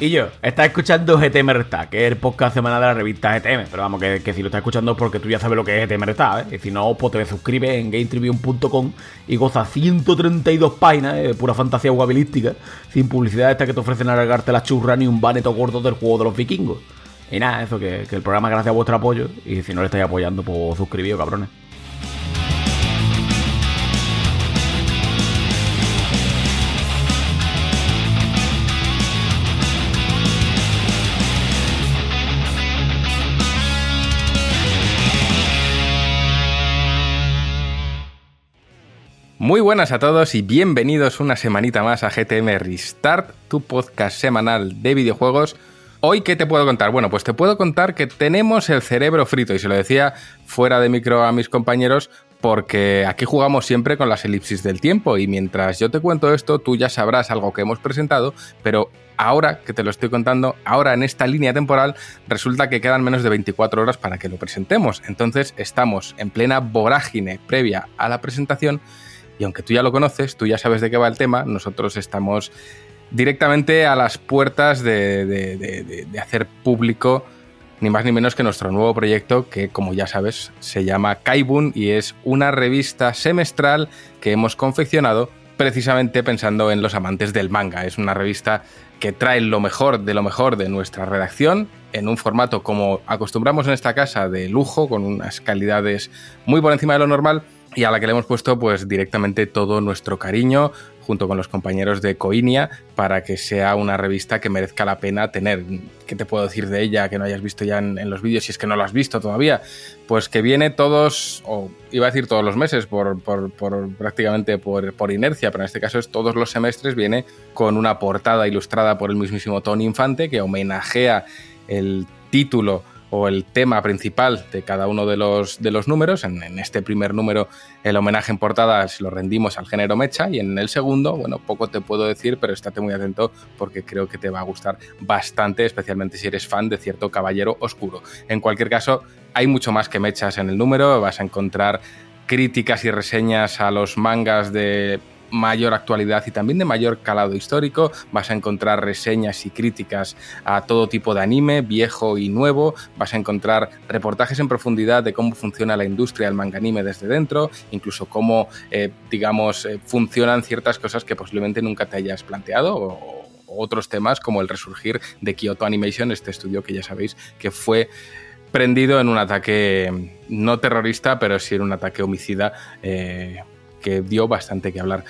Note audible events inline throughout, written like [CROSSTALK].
Y yo, estás escuchando GTM Resta, que es el podcast semanal de la revista GTM. Pero vamos, que, si lo estás escuchando es porque tú ya sabes lo que es GTM Resta, ¿eh? Y si no, pues te suscribes en GameTribune.com y goza 132 páginas de pura fantasía guabilística, sin publicidad esta que te ofrecen alargarte la churra ni un baneto gordo del juego de los vikingos. Y nada, eso, que, que el programa gracias a vuestro apoyo. Y si no le estáis apoyando, pues suscribíos, cabrones. Muy buenas a todos y bienvenidos una semanita más a GTM Restart, tu podcast semanal de videojuegos. Hoy, ¿qué te puedo contar? Bueno, pues te puedo contar que tenemos el cerebro frito y se lo decía fuera de micro a mis compañeros porque aquí jugamos siempre con las elipsis del tiempo y mientras yo te cuento esto, tú ya sabrás algo que hemos presentado, pero ahora que te lo estoy contando, ahora en esta línea temporal, resulta que quedan menos de 24 horas para que lo presentemos. Entonces estamos en plena vorágine previa a la presentación y aunque tú ya lo conoces, tú ya sabes de qué va el tema, nosotros estamos directamente a las puertas de, hacer público ni más ni menos que nuestro nuevo proyecto que, como ya sabes, se llama Kaibun y es una revista semestral que hemos confeccionado precisamente pensando en los amantes del manga. Es una revista que trae lo mejor de lo mejor de nuestra redacción en un formato como acostumbramos en esta casa de lujo, con unas calidades muy por encima de lo normal y a la que le hemos puesto pues directamente todo nuestro cariño junto con los compañeros de Coinia para que sea una revista que merezca la pena tener. ¿Qué te puedo decir de ella que no hayas visto ya en, los vídeos si es que no lo has visto todavía? Pues que viene todos, o iba a decir todos los meses, por, por, por prácticamente por, por, inercia, pero en este caso es todos los semestres, viene con una portada ilustrada por el mismísimo Tony Infante que homenajea el título o el tema principal de cada uno de los, de los números. En, este primer número el homenaje en portada se lo rendimos al género mecha y en el segundo, bueno, poco te puedo decir, pero estate muy atento porque creo que te va a gustar bastante, especialmente si eres fan de cierto caballero oscuro. En cualquier caso, hay mucho más que mechas en el número, vas a encontrar críticas y reseñas a los mangas de mayor actualidad y también de mayor calado histórico. Vas a encontrar reseñas y críticas a todo tipo de anime, viejo y nuevo. Vas a encontrar reportajes en profundidad de cómo funciona la industria del manga anime desde dentro, incluso cómo, eh, digamos, eh, funcionan ciertas cosas que posiblemente nunca te hayas planteado o, otros temas como el resurgir de Kyoto Animation, este estudio que ya sabéis que fue prendido en un ataque no terrorista, pero sí en un ataque homicida eh, que dio bastante que hablar.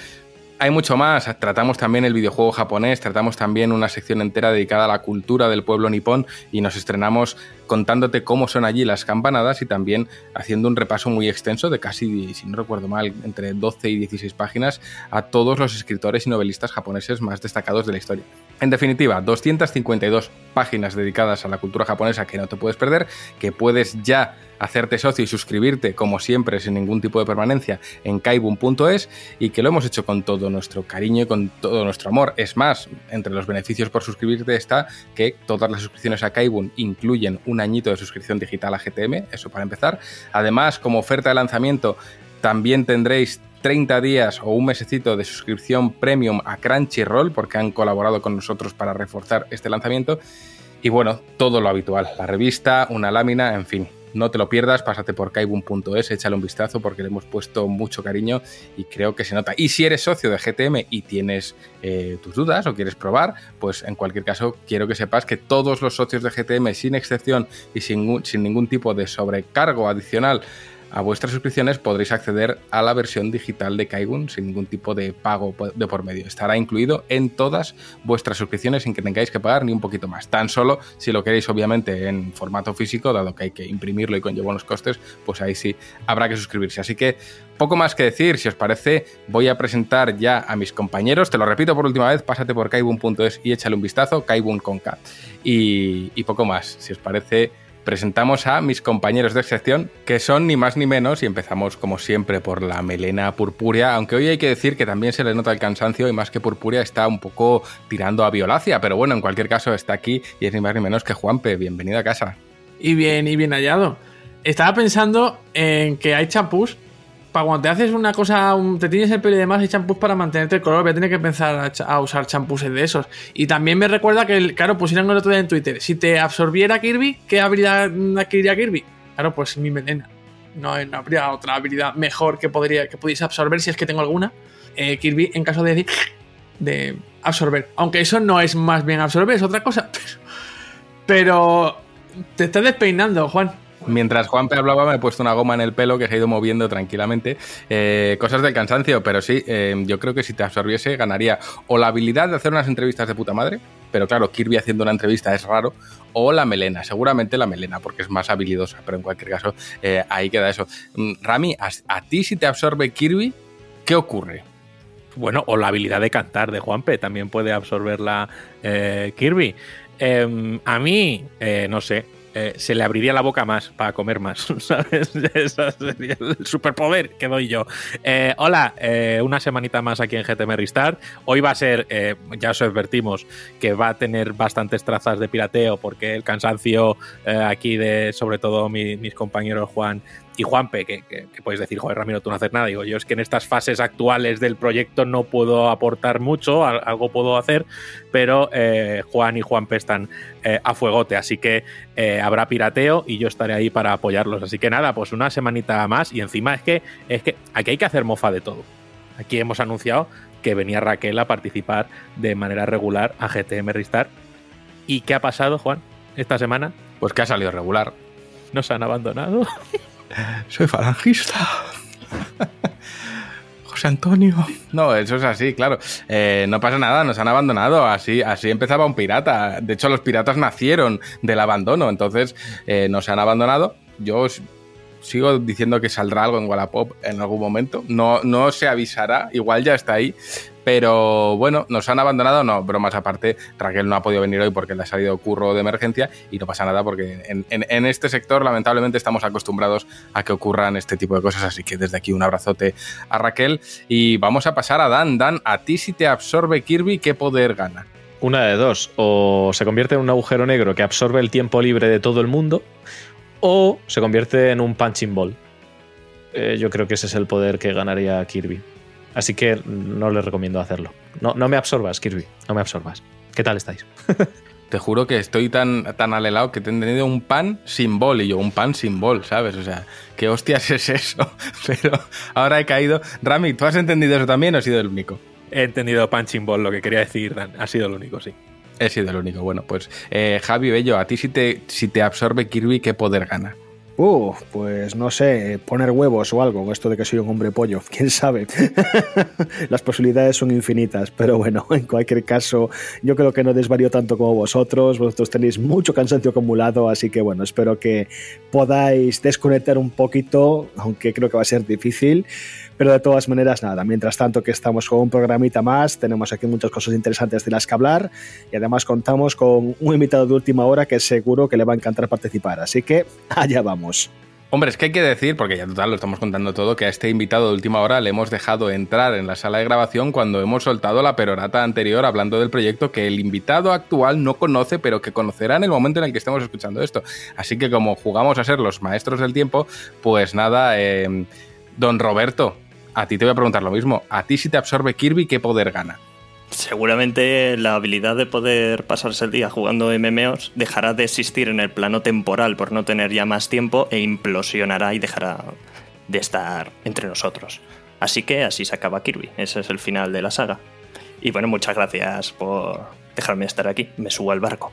Hay mucho más, tratamos también el videojuego japonés, tratamos también una sección entera dedicada a la cultura del pueblo nipón y nos estrenamos contándote cómo son allí las campanadas y también haciendo un repaso muy extenso de casi, si no recuerdo mal, entre 12 y 16 páginas a todos los escritores y novelistas japoneses más destacados de la historia. En definitiva, 252 páginas dedicadas a la cultura japonesa que no te puedes perder, que puedes ya hacerte socio y suscribirte, como siempre, sin ningún tipo de permanencia, en kaibun.es y que lo hemos hecho con todo nuestro cariño y con todo nuestro amor. Es más, entre los beneficios por suscribirte está que todas las suscripciones a Kaibun incluyen un añito de suscripción digital a GTM, eso para empezar. Además, como oferta de lanzamiento, también tendréis 30 días o un mesecito de suscripción premium a Crunchyroll porque han colaborado con nosotros para reforzar este lanzamiento. Y bueno, todo lo habitual, la revista, una lámina, en fin, no te lo pierdas, pásate por kaibun.es, échale un vistazo porque le hemos puesto mucho cariño y creo que se nota. Y si eres socio de GTM y tienes eh, tus dudas o quieres probar, pues en cualquier caso quiero que sepas que todos los socios de GTM, sin excepción y sin, sin ningún tipo de sobrecargo adicional, a vuestras suscripciones podréis acceder a la versión digital de Kaigun sin ningún tipo de pago de por medio. Estará incluido en todas vuestras suscripciones sin que tengáis que pagar ni un poquito más. Tan solo si lo queréis obviamente en formato físico, dado que hay que imprimirlo y conlleva unos costes, pues ahí sí habrá que suscribirse. Así que poco más que decir, si os parece, voy a presentar ya a mis compañeros. Te lo repito por última vez, pásate por kaibun.es y échale un vistazo, kaibun con K. Y, y poco más, si os parece presentamos a mis compañeros de sección, que son ni más ni menos, y empezamos como siempre por la melena purpúrea, aunque hoy hay que decir que también se le nota el cansancio y más que purpúrea está un poco tirando a violacia, pero bueno, en cualquier caso está aquí y es ni más ni menos que Juanpe, bienvenido a casa. Y bien, y bien hallado. Estaba pensando en que hay champús para cuando te haces una cosa, te tienes el pelo y demás, hay champús para mantenerte el color. Voy a tener que empezar a, usar champús de esos. Y también me recuerda que, claro, pusieron el otro día en Twitter: si te absorbiera Kirby, ¿qué habilidad adquiriría Kirby? Claro, pues mi melena. No, habría otra habilidad mejor que, podría, que pudiese absorber si es que tengo alguna. Eh, Kirby, en caso de decir, de absorber. Aunque eso no es más bien absorber, es otra cosa. [LAUGHS] Pero, te estás despeinando, Juan. Mientras Juanpe hablaba, me he puesto una goma en el pelo que se ha ido moviendo tranquilamente. Eh, cosas del cansancio, pero sí, eh, yo creo que si te absorbiese, ganaría o la habilidad de hacer unas entrevistas de puta madre, pero claro, Kirby haciendo una entrevista es raro, o la melena, seguramente la melena, porque es más habilidosa, pero en cualquier caso, eh, ahí queda eso. Mm, Rami, a, ti si te absorbe Kirby, ¿qué ocurre? Bueno, o la habilidad de cantar de Juanpe también puede absorberla Kirby. Em, a mí, no sé, eh, se le abriría la boca más para comer más, [LAUGHS] ¿sabes? [LAUGHS] Ese sería el superpoder que doy yo. Eh, hola, eh, una semanita más aquí en GTM Restart. Hoy va a ser, ya os advertimos, que va a tener bastantes trazas de pirateo porque el cansancio aquí de, sobre todo, mis compañeros Juan y Juanpe, que, que, podéis decir, joder, Ramiro, tú no haces nada. Digo, yo es que en estas fases actuales del proyecto no puedo aportar mucho, algo puedo hacer, pero eh, Juan y Juanpe están eh, a fuegote, así que eh, habrá pirateo y yo estaré ahí para apoyarlos. Así que nada, pues una semanita más y encima es que, es que aquí hay que hacer mofa de todo. Aquí hemos anunciado que venía Raquel a participar de manera regular a GTM Restart. ¿Y qué ha pasado, Juan, esta semana? Pues que ha salido regular. Nos han abandonado. [LAUGHS] Soy falangista. José Antonio. No, eso es así, claro. Eh, no pasa nada, nos han abandonado. Así, así empezaba un pirata. De hecho, los piratas nacieron del abandono. Entonces, eh, nos han abandonado. Yo sigo diciendo que saldrá algo en Wallapop en algún momento. No, no se avisará, igual ya está ahí. Pero bueno, nos han abandonado, no, bromas aparte, Raquel no ha podido venir hoy porque le ha salido curro de emergencia y no pasa nada porque en, este sector lamentablemente estamos acostumbrados a que ocurran este tipo de cosas, así que desde aquí un abrazote a Raquel y vamos a pasar a Dan. Dan, a ti si te absorbe Kirby, ¿qué poder gana? Una de dos, o se convierte en un agujero negro que absorbe el tiempo libre de todo el mundo, o se convierte en un punching ball. Eh, yo creo que ese es el poder que ganaría Kirby. Así que no les recomiendo hacerlo. No, no me absorbas, Kirby, no me absorbas. ¿Qué tal estáis? [LAUGHS] te juro que estoy tan, tan alelado que he tenido un pan sin bol y yo, un pan sin bol, ¿sabes? O sea, ¿qué hostias es eso? [LAUGHS] Pero ahora he caído. Rami, ¿tú has entendido eso también o he sido el único? He entendido pan sin bol, lo que quería decir, Dan. Ha sido el único, sí. He sido el único. Bueno, pues eh, Javi Bello, a ti si te, si te absorbe Kirby, ¿qué poder gana? Pues no sé, poner huevos o algo, esto de que soy un hombre pollo, [LAUGHS] quién sabe. [LAUGHS] Las posibilidades son infinitas, pero bueno, en cualquier caso, yo creo que no desvarío tanto como vosotros, vosotros tenéis mucho cansancio acumulado, así que bueno, espero que podáis desconectar un poquito, aunque creo que va a ser difícil. Pero de todas maneras, nada, mientras tanto que estamos con un programita más, tenemos aquí muchas cosas interesantes de las que hablar y además contamos con un invitado de última hora que seguro que le va a encantar participar. Así que [LAUGHS] allá vamos. Hombre, es que hay que decir, porque ya total lo estamos contando todo, que a este invitado de última hora le hemos dejado entrar en la sala de grabación cuando hemos soltado la perorata anterior hablando del proyecto que el invitado actual no conoce, pero que conocerá en el momento en el que estemos escuchando esto. Así que como jugamos a ser los maestros del tiempo, pues nada, eh, don Roberto, a ti te voy a preguntar lo mismo. A ti si te absorbe Kirby, ¿qué poder gana? Seguramente la habilidad de poder pasarse el día jugando MMOs dejará de existir en el plano temporal por no tener ya más tiempo e implosionará y dejará de estar entre nosotros. Así que así se acaba Kirby. Ese es el final de la saga. Y bueno, muchas gracias por dejarme estar aquí. Me subo al barco.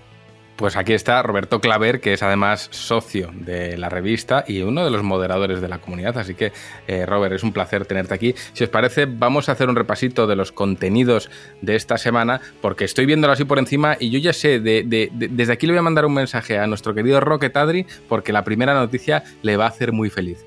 Pues aquí está Roberto Claver, que es además socio de la revista y uno de los moderadores de la comunidad. Así que, eh, Robert, es un placer tenerte aquí. Si os parece, vamos a hacer un repasito de los contenidos de esta semana, porque estoy viéndolo así por encima y yo ya sé, desde aquí le voy a mandar un mensaje a nuestro querido Rocket Adri, porque la primera noticia le va a hacer muy feliz.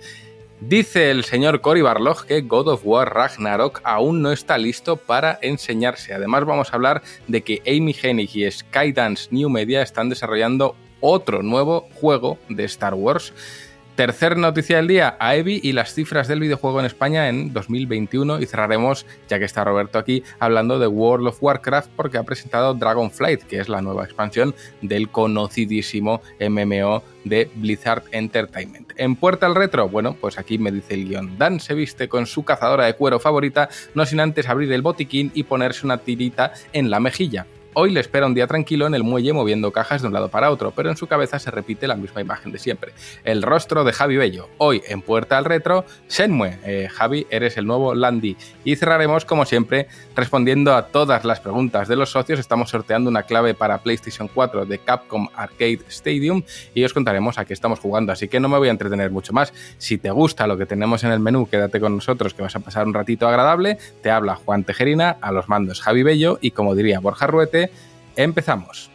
Dice el señor Cory Barlog que God of War Ragnarok aún no está listo para enseñarse. Además vamos a hablar de que Amy Hennig y Skydance New Media están desarrollando otro nuevo juego de Star Wars. Tercer noticia del día, AEVI y las cifras del videojuego en España en 2021 y cerraremos, ya que está Roberto aquí, hablando de World of Warcraft porque ha presentado Dragonflight, que es la nueva expansión del conocidísimo MMO de Blizzard Entertainment. En Puerta al Retro, bueno, pues aquí me dice el guion, Dan se viste con su cazadora de cuero favorita, no sin antes abrir el botiquín y ponerse una tirita en la mejilla. Hoy le espera un día tranquilo en el muelle moviendo cajas de un lado para otro, pero en su cabeza se repite la misma imagen de siempre. El rostro de Javi Bello. Hoy en Puerta al Retro, Shenmue. Eh, Javi, eres el nuevo Landy. Y cerraremos, como siempre, respondiendo a todas las preguntas de los socios. Estamos sorteando una clave para PlayStation 4 de Capcom Arcade Stadium y os contaremos a qué estamos jugando. Así que no me voy a entretener mucho más. Si te gusta lo que tenemos en el menú, quédate con nosotros que vas a pasar un ratito agradable. Te habla Juan Tejerina, a los mandos Javi Bello y como diría Borja Ruete, Empezamos.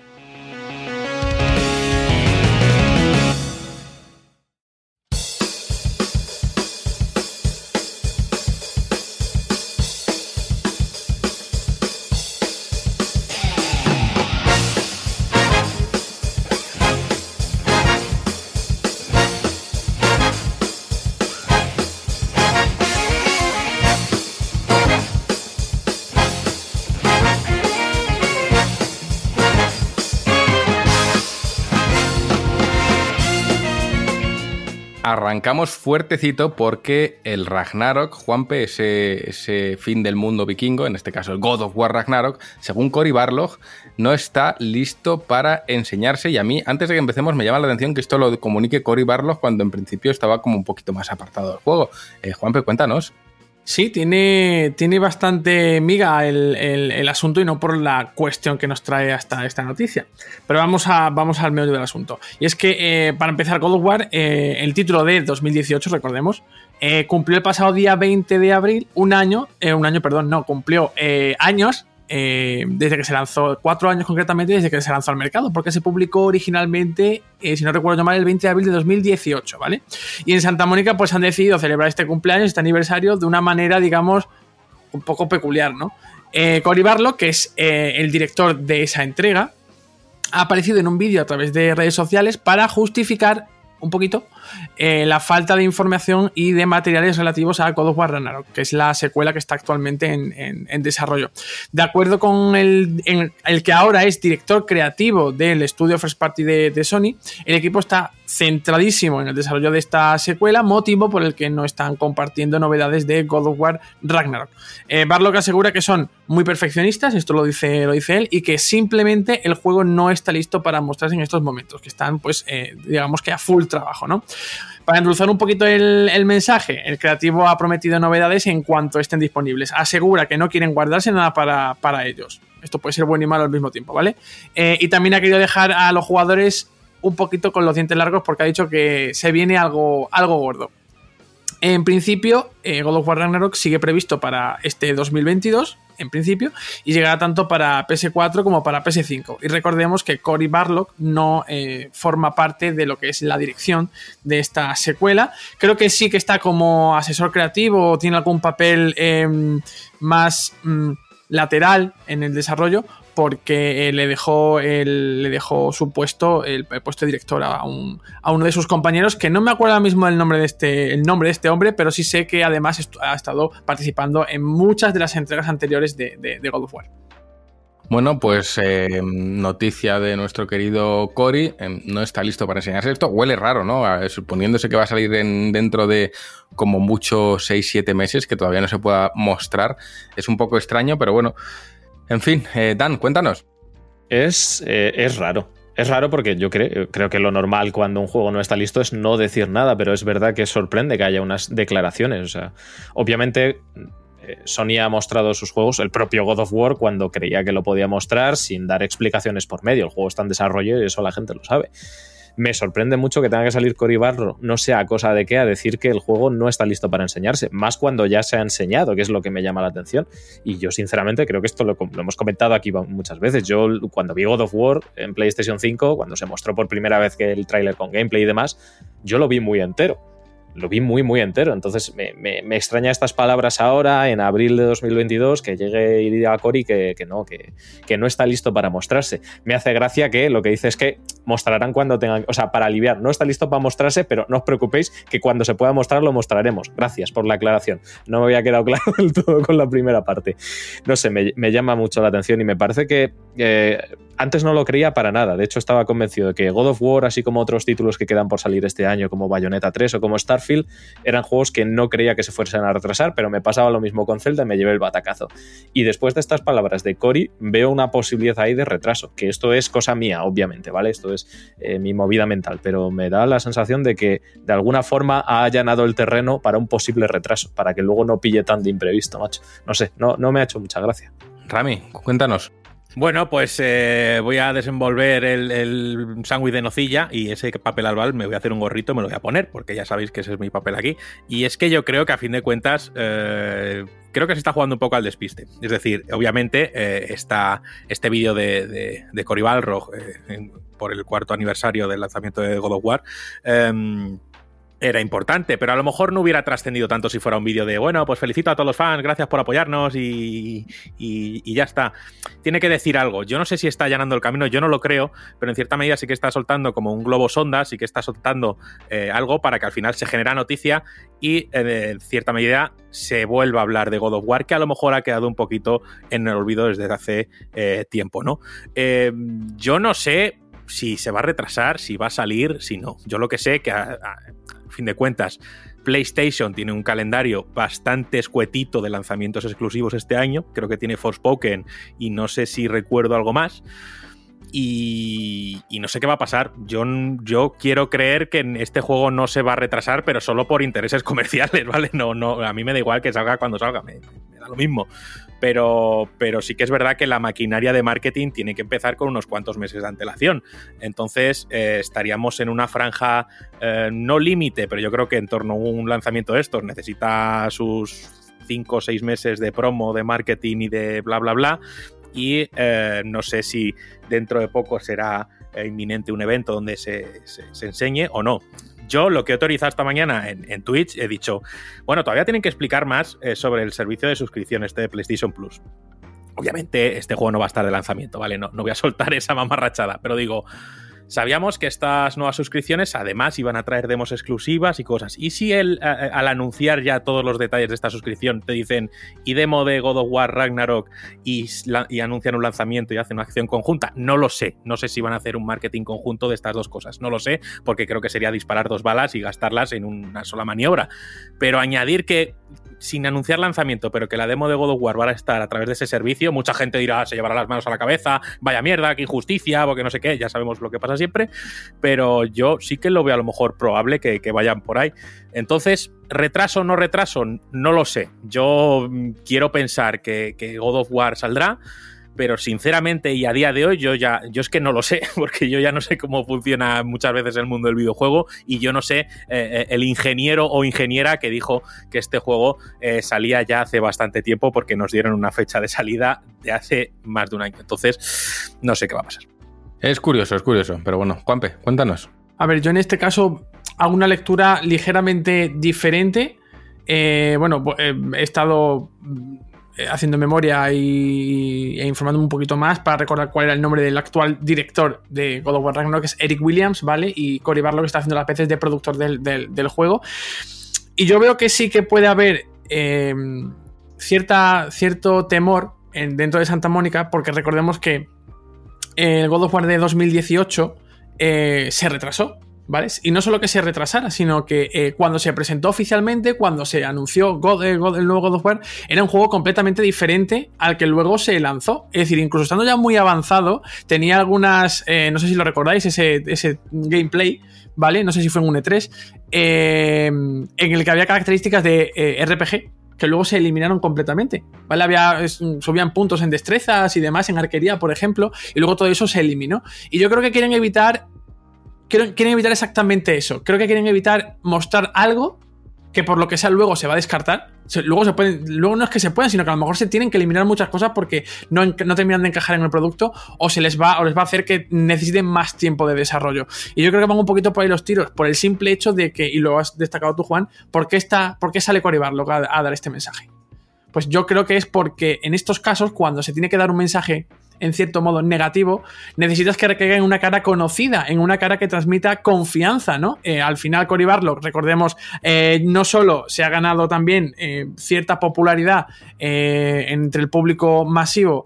Arrancamos fuertecito porque el Ragnarok, Juanpe, ese, fin del mundo vikingo, en este caso el God of War Ragnarok, según Cory Barlog, no está listo para enseñarse. Y a mí, antes de que empecemos, me llama la atención que esto lo comunique Cory Barlog cuando en principio estaba como un poquito más apartado del juego. Eh, Juanpe, cuéntanos. Sí, tiene, tiene bastante miga el, asunto y no por la cuestión que nos trae hasta esta noticia. Pero vamos, a, vamos al medio del asunto. Y es que, eh, para empezar, God of War, eh, el título de 2018, recordemos, eh, cumplió el pasado día 20 de abril un año, un año, perdón, no, cumplió años eh, desde que se lanzó, cuatro años concretamente desde que se lanzó al mercado, porque se publicó originalmente, eh, si no recuerdo mal, el 20 de abril de 2018, ¿vale? Y en Santa Mónica pues han decidido celebrar este cumpleaños, este aniversario, de una manera, digamos, un poco peculiar, ¿no? Eh, Cory que es eh, el director de esa entrega, ha aparecido en un vídeo a través de redes sociales para justificar un poquito eh, la falta de información y de materiales relativos a God of War Ragnarok, que es la secuela que está actualmente en, desarrollo. De acuerdo con el, que ahora es director creativo del estudio First Party de, Sony, el equipo está centradísimo en el desarrollo de esta secuela, motivo por el que no están compartiendo novedades de God of War Ragnarok. Eh, Barlock asegura que son muy perfeccionistas, esto lo dice, lo dice él, y que simplemente el juego no está listo para mostrarse en estos momentos, que están, pues, eh, digamos que a full trabajo, ¿no? Para endulzar un poquito el, mensaje, el creativo ha prometido novedades en cuanto estén disponibles. Asegura que no quieren guardarse nada para, ellos. Esto puede ser bueno y malo al mismo tiempo, ¿vale? Eh, y también ha querido dejar a los jugadores un poquito con los dientes largos porque ha dicho que se viene algo, algo gordo. En principio, eh, God of War Ragnarok sigue previsto para este 2022, en principio, y llegará tanto para PS4 como para PS5. Y recordemos que Cory Barlock no eh, forma parte de lo que es la dirección de esta secuela. Creo que sí que está como asesor creativo o tiene algún papel em, más mm, lateral en el desarrollo, porque eh, le dejó, le dejó su puesto, el, puesto de director a, uno de sus compañeros, que no me acuerdo ahora mismo el nombre de este, el nombre de este hombre, pero sí sé que además ha estado participando en muchas de las entregas anteriores de, God of War. Bueno, pues eh, noticia de nuestro querido Cory, eh, no está listo para enseñarse esto. Huele raro, ¿no? suponiéndose que va a salir dentro de como mucho 6-7 meses, que todavía no se pueda mostrar. Es un poco extraño, pero bueno, en fin, eh, Dan, cuéntanos. Es, eh, es raro. Es raro porque yo creo, que lo normal cuando un juego no está listo es no decir nada, pero es verdad que sorprende que haya unas declaraciones. O sea, obviamente eh, Sony ha mostrado sus juegos, el propio God of War, cuando creía que lo podía mostrar sin dar explicaciones por medio. El juego está en desarrollo y eso la gente lo sabe me sorprende mucho que tenga que salir Cory Barro, no sea cosa de qué, a decir que el juego no está listo para enseñarse, más cuando ya se ha enseñado, que es lo que me llama la atención. Y yo, sinceramente, creo que esto lo, hemos comentado aquí muchas veces. Yo, cuando vi God of War en PlayStation 5, cuando se mostró por primera vez que el tráiler con gameplay y demás, yo lo vi muy entero lo vi muy, muy entero. Entonces me, me, extraña estas palabras ahora, en abril de 2022, que llegue y diga a Cory que, que, no, que, que, no está listo para mostrarse. Me hace gracia que lo que dice es que mostrarán cuando tengan, o sea, para aliviar, no está listo para mostrarse, pero no os preocupéis que cuando se pueda mostrar lo mostraremos. Gracias por la aclaración. No me había quedado [LAUGHS] claro del todo con la primera parte. No sé, me, llama mucho la atención y me parece que eh, antes no lo creía para nada. De hecho, estaba convencido de que God of War, así como otros títulos que quedan por salir este año, como Bayonetta 3 o como Starfield, eran juegos que no creía que se fuesen a retrasar, pero me pasaba lo mismo con Zelda y me llevé el batacazo. Y después de estas palabras de Cory, veo una posibilidad ahí de retraso, que esto es cosa mía, obviamente, ¿vale? Esto es eh, mi movida mental, pero me da la sensación de que de alguna forma ha allanado el terreno para un posible retraso, para que luego no pille tan de imprevisto, macho. No sé, no, no me ha hecho mucha gracia. Rami, cuéntanos. Bueno, pues eh, voy a desenvolver el, el sándwich de nocilla y ese papel albal me voy a hacer un gorrito, me lo voy a poner, porque ya sabéis que ese es mi papel aquí. Y es que yo creo que a fin de cuentas, eh, creo que se está jugando un poco al despiste. Es decir, obviamente eh, está este vídeo de, de, de eh, por el cuarto aniversario del lanzamiento de God of War. Era importante, pero a lo mejor no hubiera trascendido tanto si fuera un vídeo de, bueno, pues felicito a todos los fans, gracias por apoyarnos y, y, ya está. Tiene que decir algo. Yo no sé si está allanando el camino, yo no lo creo, pero en cierta medida sí que está soltando como un globo sonda, sí que está soltando eh, algo para que al final se genera noticia y en cierta medida se vuelva a hablar de God of War, que a lo mejor ha quedado un poquito en el olvido desde hace eh, tiempo, ¿no? Eh, yo no sé si se va a retrasar, si va a salir, si no. Yo lo que sé que fin de cuentas, PlayStation tiene un calendario bastante escuetito de lanzamientos exclusivos este año. Creo que tiene Forspoken y no sé si recuerdo algo más. Y, no sé qué va a pasar. Yo, yo quiero creer que este juego no se va a retrasar, pero solo por intereses [LAUGHS] comerciales, ¿vale? No, no, a mí me da igual que salga cuando salga, me da lo mismo. Pero, pero, sí que es verdad que la maquinaria de marketing tiene que empezar con unos cuantos meses de antelación. Entonces eh, estaríamos en una franja eh, no límite, pero yo creo que en torno a un lanzamiento de estos necesita sus cinco o seis meses de promo, de marketing y de bla, bla, bla. Y eh, no sé si dentro de poco será inminente un evento donde se, se enseñe o no yo lo que he autorizado esta mañana en, en, Twitch he dicho, bueno, todavía tienen que explicar más eh, sobre el servicio de suscripción este de PlayStation Plus. Obviamente este juego no va a estar de lanzamiento, ¿vale? No, no voy a soltar [LAUGHS] esa mamarrachada, pero digo, sabíamos que estas nuevas suscripciones además iban a traer demos exclusivas y cosas. ¿Y si el, a, al anunciar ya todos los detalles de esta suscripción te dicen y demo de God of War Ragnarok y, y, anuncian un lanzamiento y hacen una acción conjunta? No lo sé. No sé si van a hacer un marketing conjunto de estas dos cosas. No lo sé porque creo que sería disparar dos balas y gastarlas en una sola maniobra. Pero añadir que sin anunciar lanzamiento, pero que la demo de God of War va a estar a través de ese servicio, mucha gente dirá, se llevará las manos a la cabeza, vaya mierda, qué injusticia, porque no sé qué, ya sabemos lo que pasa siempre, pero yo sí que lo veo a lo mejor probable que, vayan por ahí. Entonces, retraso o no retraso, no lo sé. Yo quiero pensar que God of War saldrá pero sinceramente y a día de hoy yo ya yo es que no lo sé [LAUGHS] porque yo ya no sé cómo funciona muchas veces el mundo del videojuego y yo no sé eh, el ingeniero o ingeniera que dijo que este juego eh, salía ya hace bastante tiempo porque nos dieron una fecha de salida de hace más de un año. Entonces no sé qué va a pasar. Es curioso es curioso pero bueno Juanpe cuéntanos. A ver yo en este caso hago una lectura ligeramente diferente. Eh, bueno he estado eh, haciendo memoria y, e informándome un poquito más para recordar cuál era el nombre del actual director de God of War Ragnarok, que es Eric Williams, ¿vale? Y Cory Barlow, que está haciendo las veces de productor del, del, juego. Y yo veo que sí que puede haber eh, cierta, cierto temor en, dentro de Santa Mónica, porque recordemos que el God of War de 2018 eh, se retrasó, ¿Vale? Y no solo que se retrasara, sino que eh, cuando se presentó oficialmente, cuando se anunció God, eh, God, el nuevo God of War, era un juego completamente diferente al que luego se lanzó. Es decir, incluso estando ya muy avanzado, tenía algunas, eh, no sé si lo recordáis, ese, ese, gameplay, ¿vale? No sé si fue en un E3, eh, en el que había características de RPG, que luego se eliminaron completamente. ¿Vale? Había, subían puntos en destrezas y demás, en arquería, por ejemplo, y luego todo eso se eliminó. Y yo creo que quieren evitar quieren evitar exactamente eso. Creo que quieren evitar mostrar algo que por lo que sea luego se va a descartar. Luego, no es que se puedan, sino que a lo mejor se tienen que eliminar muchas cosas porque no, terminan de encajar en el producto o se les va o les va a hacer que necesiten más tiempo de desarrollo. Y yo creo que van un poquito por ahí los tiros, por el simple hecho de que, y lo has destacado tú, Juan, ¿por qué, está, por qué sale Cory a dar este mensaje? Pues yo creo que es porque en estos casos, cuando se tiene que dar un mensaje en cierto modo negativo, necesitas que recaiga en una cara conocida, en una cara que transmita confianza, ¿no? Eh, al final, Cory Barlock, recordemos, eh, no solo se ha ganado también eh, cierta popularidad entre el público masivo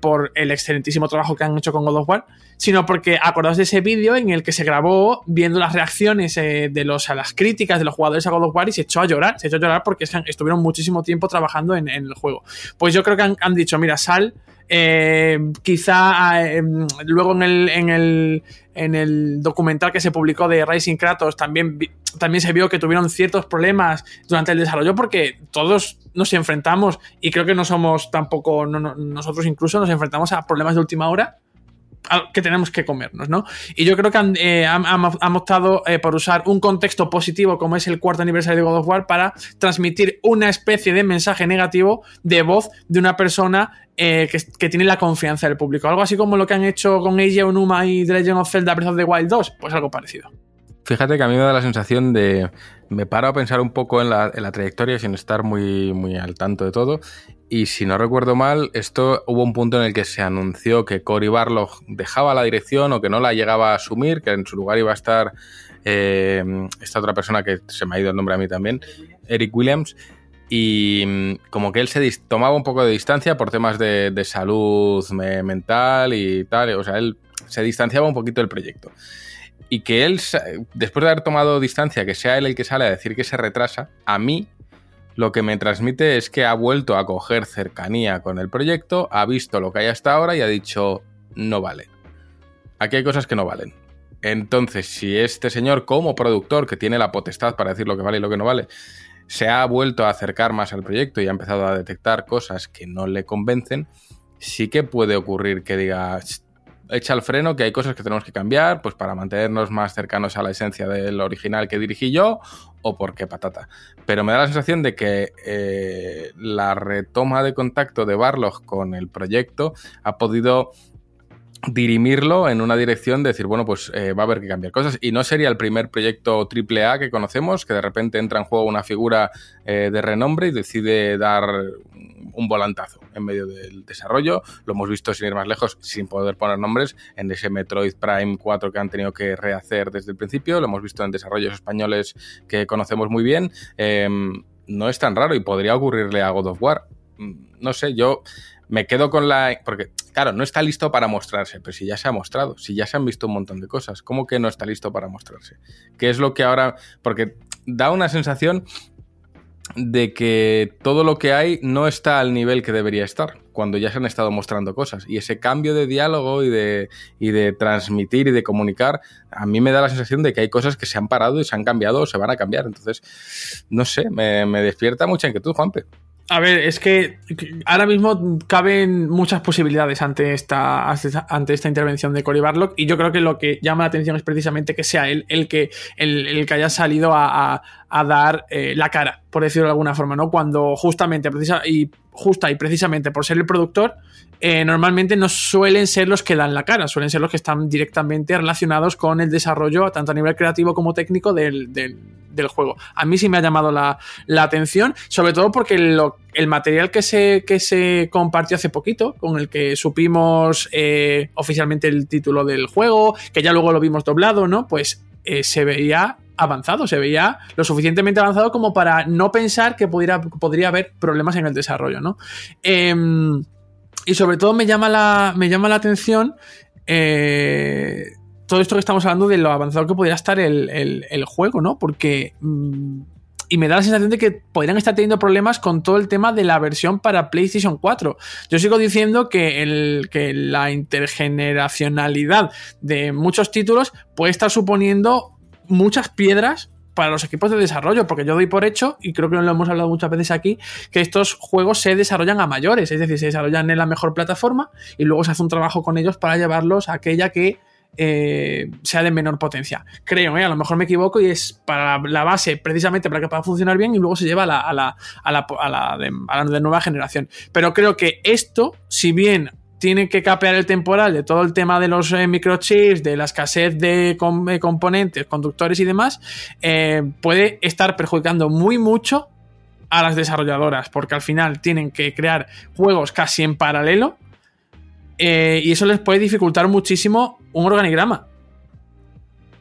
por el excelentísimo trabajo que han hecho con God of War, sino porque acordaos de ese vídeo en el que se grabó viendo las reacciones eh, de los, a las críticas de los jugadores a God of War y se echó a llorar, se echó a llorar porque estuvieron muchísimo tiempo trabajando en, el juego. Pues yo creo que han, dicho, mira, Sal, eh, quizá eh, luego en el, en, el, en el documental que se publicó de Rising Kratos también, también se vio que tuvieron ciertos problemas durante el desarrollo porque todos nos enfrentamos y creo que no somos tampoco, nosotros incluso nos enfrentamos a problemas de última hora que tenemos que comernos, ¿no? Y yo creo que han, eh, optado eh, por usar un contexto positivo como es el cuarto aniversario de God of War para transmitir una especie de mensaje negativo de voz de una persona eh, que, tiene la confianza del público. Algo así como lo que han hecho con Eiji Onuma y The Legend of Zelda Breath of the Wild 2, pues algo parecido. Fíjate que a mí me da la sensación de. Me paro a pensar un poco en la, trayectoria sin estar muy, muy al tanto de todo. Y si no recuerdo mal, esto hubo un punto en el que se anunció que Cory Barlog dejaba la dirección o que no la llegaba a asumir, que en su lugar iba a estar eh, esta otra persona que se me ha ido el nombre a mí también, Eric Williams. Y mm, como que él se tomaba un poco de distancia por temas de, de salud mental y tal. O sea, él se distanciaba un poquito del proyecto y que él, después de haber tomado distancia, que sea él el que sale a decir que se retrasa, a mí lo que me transmite es que ha vuelto a coger cercanía con el proyecto, ha visto lo que hay hasta ahora y ha dicho, no vale. Aquí hay cosas que no valen. Entonces, si este señor como productor, que tiene la potestad para decir lo que vale y lo que no vale, se ha vuelto a acercar más al proyecto y ha empezado a detectar cosas que no le convencen, sí que puede ocurrir que diga, echa el freno, que hay cosas que tenemos que cambiar, pues para mantenernos más cercanos a la esencia del original que dirigí yo, o por qué patata. Pero me da la sensación de que eh, la retoma de contacto de Barlog con el proyecto ha podido dirimirlo en una dirección de decir, bueno, pues eh, va a haber que cambiar cosas. Y no sería el primer proyecto AAA que conocemos, que de repente entra en juego una figura eh, de renombre y decide dar un volantazo en medio del desarrollo. Lo hemos visto sin ir más lejos, sin poder poner nombres, en ese Metroid Prime 4 que han tenido que rehacer desde el principio. Lo hemos visto en desarrollos españoles que conocemos muy bien. Em, no es tan raro y podría ocurrirle a God of War. Mm, no sé, yo me quedo con la... Porque, claro, no está listo para mostrarse, pero si ya se ha mostrado, si ya se han visto un montón de cosas, ¿cómo que no está listo para mostrarse? ¿Qué es lo que ahora... Porque da una sensación de que todo lo que hay no está al nivel que debería estar, cuando ya se han estado mostrando cosas. Y ese cambio de diálogo y de, y de transmitir y de comunicar, a mí me da la sensación de que hay cosas que se han parado y se han cambiado o se van a cambiar. Entonces, no sé, me, me despierta mucha inquietud, Juanpe. A ver, es que ahora mismo caben muchas posibilidades ante esta, ante esta intervención de Cory Barlock y yo creo que lo que llama la atención es precisamente que sea él el que, el, que haya salido a, dar eh, la cara, por decirlo de alguna forma, ¿no? Cuando justamente, precisa, y justa y precisamente por ser el productor, eh, normalmente no suelen ser los que dan la cara, suelen ser los que están directamente relacionados con el desarrollo, tanto a nivel creativo como técnico, del, juego. A mí sí me ha llamado la, atención, sobre todo porque el material que se, que se compartió hace poquito, con el que supimos eh, oficialmente el título del juego, que ya luego lo vimos doblado, ¿no? Pues eh, se veía avanzado, se veía lo suficientemente avanzado como para no pensar que podría haber problemas en el desarrollo, ¿no? Em, y sobre todo me llama la, me llama la atención eh, todo esto que estamos hablando de lo avanzado que podría estar el, juego, ¿no? Porque... Mm, y me da la sensación de que podrían estar teniendo problemas con todo el tema de la versión para PlayStation 4. Yo sigo diciendo que, el, que la intergeneracionalidad de muchos títulos puede estar suponiendo muchas piedras para los equipos de desarrollo, porque yo doy por hecho, y creo que lo hemos hablado muchas veces aquí, que estos juegos se desarrollan a mayores, es decir, se desarrollan en la mejor plataforma y luego se hace un trabajo con ellos para llevarlos a aquella que eh, sea de menor potencia. Creo, ¿eh? a lo mejor me equivoco y es para la base precisamente para que pueda funcionar bien y luego se lleva a la, de, nueva generación. Pero creo que esto, si bien tienen que capear el temporal de todo el tema de los eh, microchips, de la escasez de componentes, conductores y demás, puede estar perjudicando muy mucho a las desarrolladoras, porque al final tienen que crear juegos casi en paralelo y eso les puede dificultar muchísimo un organigrama.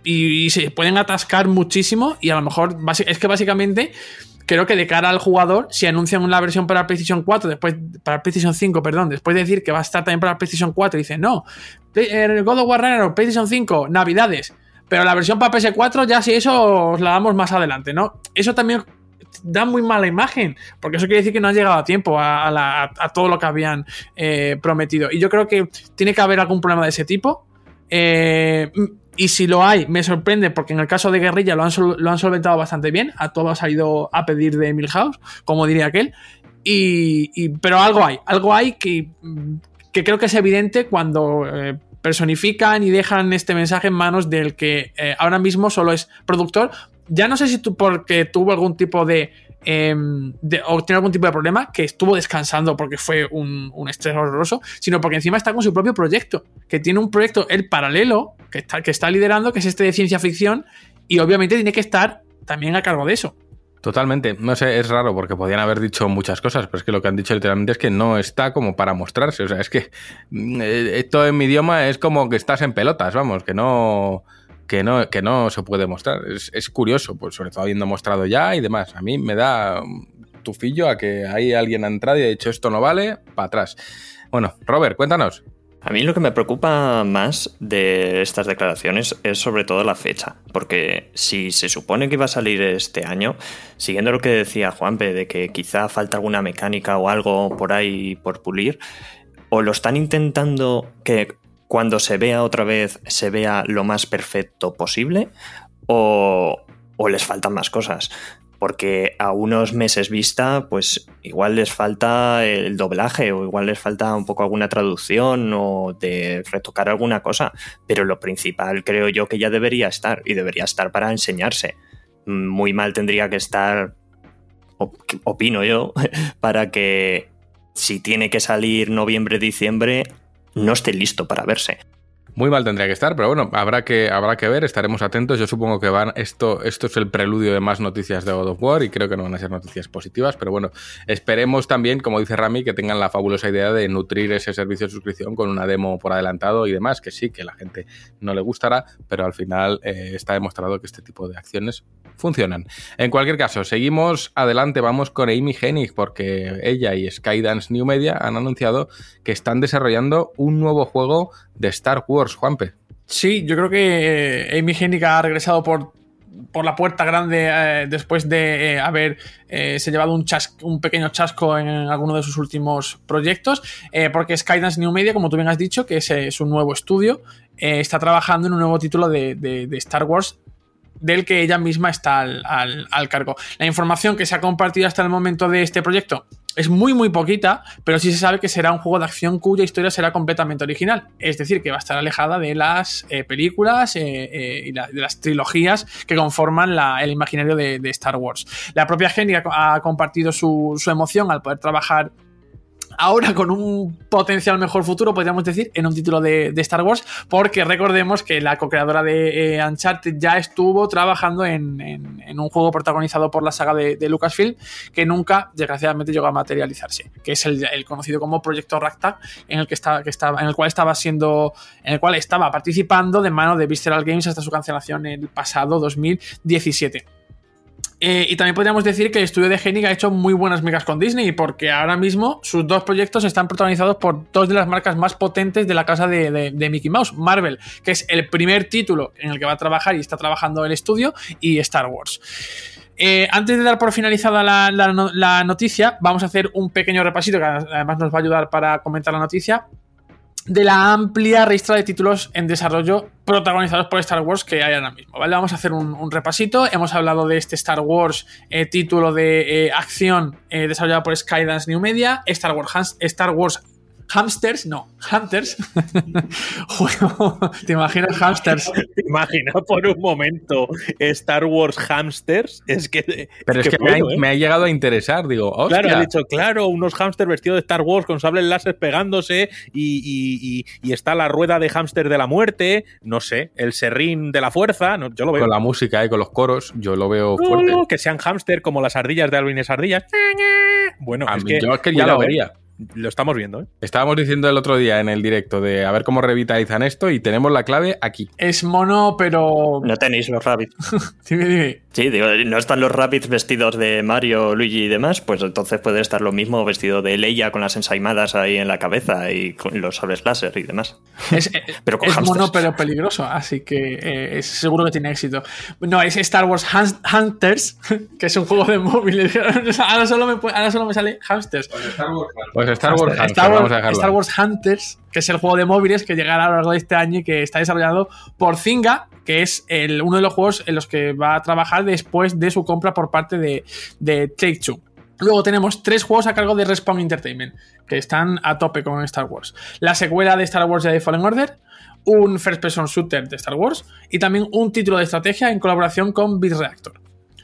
Y, se pueden atascar muchísimo y a lo mejor es que básicamente creo que de cara al jugador, si anuncian una versión para PlayStation 4, después para PlayStation 5, perdón, después de decir que va a estar también para PlayStation 4, dicen, no, God of War Ragnarok, PlayStation 5, Navidades, pero la versión para PS4 ya si eso os la damos más adelante, ¿no? Eso también da muy mala imagen, porque eso quiere decir que no han llegado a tiempo a todo lo que habían eh, prometido. Y yo creo que tiene que haber algún problema de ese tipo. Eh, y si lo hay, me sorprende porque en el caso de Guerrilla lo han, lo han solventado bastante bien. A todo ha salido a pedir de Milhouse, como diría aquel. Y- pero algo hay, algo hay que, mm, que creo que es evidente cuando eh, personifican y dejan este mensaje en manos del que eh, ahora mismo solo es productor. Ya no sé si tú porque tuvo algún tipo de, em, o tiene algún tipo de problema, que estuvo descansando porque fue un, un estrés horroroso, sino porque encima está con su propio proyecto, que tiene un proyecto el paralelo que está, que está liderando, que es este de ciencia ficción, y obviamente tiene que estar también a cargo de eso. Totalmente. No sé, es raro porque podían haber dicho muchas cosas, pero es que lo que han dicho literalmente es que no está como para mostrarse. O sea, es que mm, eh, esto en mi idioma es como que estás en pelotas, vamos, que no. Que no, que no se puede mostrar. Es, es curioso, pues sobre todo habiendo mostrado ya y demás. A mí me da tufillo a que hay alguien ha entrado y ha dicho esto no vale, para atrás. Bueno, Robert, cuéntanos. A mí lo que me preocupa más de estas declaraciones es sobre todo la fecha, porque si se supone que iba a salir este año, siguiendo lo que decía Juanpe, de que quizá falta alguna mecánica o algo por ahí por pulir, o lo están intentando que cuando se vea otra vez se vea lo más perfecto posible, o, o les faltan más cosas porque a unos meses vista, pues igual les falta el doblaje o igual les falta un poco alguna traducción o de retocar alguna cosa, pero lo principal creo yo que ya debería estar y debería estar para enseñarse. Muy mal tendría que estar, op- opino yo, [LAUGHS] para que si tiene que salir noviembre-diciembre no esté listo para verse. Muy mal tendría que estar, pero bueno, habrá que, habrá que ver, estaremos atentos. Yo supongo que van. Esto, esto es el preludio de más noticias de God of War y creo que no van a ser noticias positivas, pero bueno, esperemos también, como dice Rami, que tengan la fabulosa idea de nutrir ese servicio de suscripción con una demo por adelantado y demás, que sí, que la gente no le gustará, pero al final eh, está demostrado que este tipo de acciones funcionan. En cualquier caso, seguimos adelante, vamos con Amy Hennig, porque ella y Skydance New Media han anunciado que están desarrollando un nuevo juego de Star Wars, Juanpe. Sí, yo creo que eh, Amy Hennig ha regresado por, por la puerta grande eh, después de eh, haber eh, llevado un, pequeño chasco en alguno de sus últimos proyectos, porque Skydance New Media, como tú bien has dicho, que es, un nuevo estudio, está trabajando en un nuevo título de- de Star Wars del que ella misma está al, al- cargo. La información que se ha compartido hasta el momento de este proyecto es muy muy poquita, pero sí se sabe que será un juego de acción cuya historia será completamente original. Es decir, que va a estar alejada de las eh, películas eh, eh, y de las trilogías que conforman la- el imaginario de, de Star Wars. La propia Jenny ha, ha compartido su, su emoción al poder trabajar ahora con un potencial mejor futuro, podríamos decir, en un título de, Star Wars, porque recordemos que la co-creadora de eh, Uncharted ya estuvo trabajando en, un juego protagonizado por la saga de, Lucasfilm, que nunca, desgraciadamente, llegó a materializarse, que es el, conocido como Proyecto Ragtag, en el que estaba, en el cual estaba siendo, en el cual estaba participando de mano de Visceral Games hasta su cancelación el pasado 2017. Eh, y también podríamos decir que el estudio de Hennig ha hecho muy buenas migas con Disney, porque ahora mismo sus dos proyectos están protagonizados por dos de las marcas más potentes de la casa de, de- Mickey Mouse, Marvel, que es el primer título en el que va a trabajar y está trabajando el estudio, y Star Wars. Eh, antes de dar por finalizada la, la la noticia, vamos a hacer un pequeño repasito que además nos va a ayudar para comentar la noticia de la amplia ristra de títulos en desarrollo protagonizados por Star Wars que hay ahora mismo. ¿vale? Vamos a hacer un, repasito. Hemos hablado de este Star Wars eh, título de eh, acción eh, desarrollado por Skydance New Media, Star Wars, Star Wars Hamsters, no, Hunters. [LAUGHS] Juego- ¿Te imaginas Hamsters? [LAUGHS] Imagina por un momento Star Wars Hamsters. Es que. Pero es que, me, bueno, ha, ¿eh? me ha llegado a interesar, digo, hostia. Claro, ha dicho, claro, unos hámsters vestidos de Star Wars con sables láser pegándose y, y- y- y está la rueda de hámster de la muerte, no sé, el serrín de la fuerza, no, yo lo veo. con la música y con los coros, yo lo veo No, fuerte. no, que sean hámster como las ardillas de Alvin y las ardillas. Bueno, A es mí- que, yo es que ya cuidado, lo ¿eh? vería. Lo estamos viendo. ¿eh? Estábamos diciendo el otro día en el directo de a ver cómo revitalizan esto y tenemos la clave aquí. Es mono, pero. No tenéis los rabbits. [LAUGHS] Dime, dime. Sí, digo, no están los rabbits vestidos de Mario, Luigi y demás, pues entonces puede estar lo mismo vestido de Leia con las ensaimadas ahí en la cabeza y con los sables láser y demás. Es, [LAUGHS] Pero con es hamsters. mono, pero peligroso, así que eh, es seguro que tiene éxito. No, es Star Wars Han- Hunters, [LAUGHS] que es un juego de móviles. ahora, solo me, ahora solo me sale Hamsters. Pues Star Wars, Hunter, Star. Wars Hunters, que es el juego de móviles que llegará a lo largo de este año y que está desarrollado por Zynga, que es el- uno de los juegos en los que va a trabajar después de su compra por parte de, de Take Two. Luego tenemos tres juegos a cargo de Respawn Entertainment, que están a tope con Star Wars. La secuela de Star Wars Jedi Fallen Order, un first person shooter de Star Wars y también un título de estrategia en colaboración con Bit Reactor.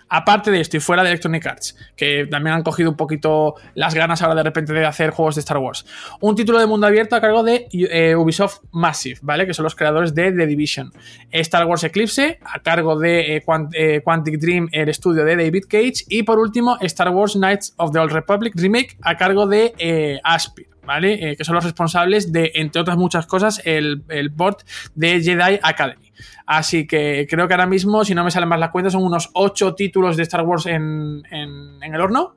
Aparte de esto y fuera de Electronic Arts, que también han cogido un poquito las ganas ahora de repente de hacer juegos de Star Wars. Un título de mundo abierto a cargo de eh, Ubisoft Massive, ¿vale? Que son los creadores de The Division. Star Wars Eclipse, a cargo de eh, eh, Quantic Dream, el estudio de David Cage. Y por último, Star Wars Knights of the Old Republic Remake, a cargo de Aspir. ¿Vale? Eh, que son los responsables de, entre otras muchas cosas, el, el board de Jedi Academy. Así que creo que ahora mismo, si no me salen más las cuentas, son unos 8 títulos de Star Wars en- en el horno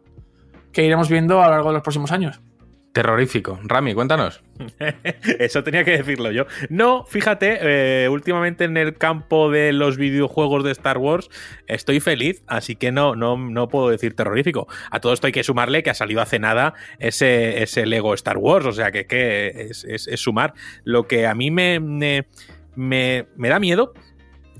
que iremos viendo a lo largo de los próximos años. Terrorífico. Rami, cuéntanos. [LAUGHS] Eso tenía que decirlo yo. No, fíjate, eh, últimamente en el campo de los videojuegos de Star Wars estoy feliz, así que no, no, no puedo decir terrorífico. A todo esto hay que sumarle que ha salido hace nada ese, ese Lego Star Wars, o sea que, que es, es- sumar. Lo que a mí me, me- me da miedo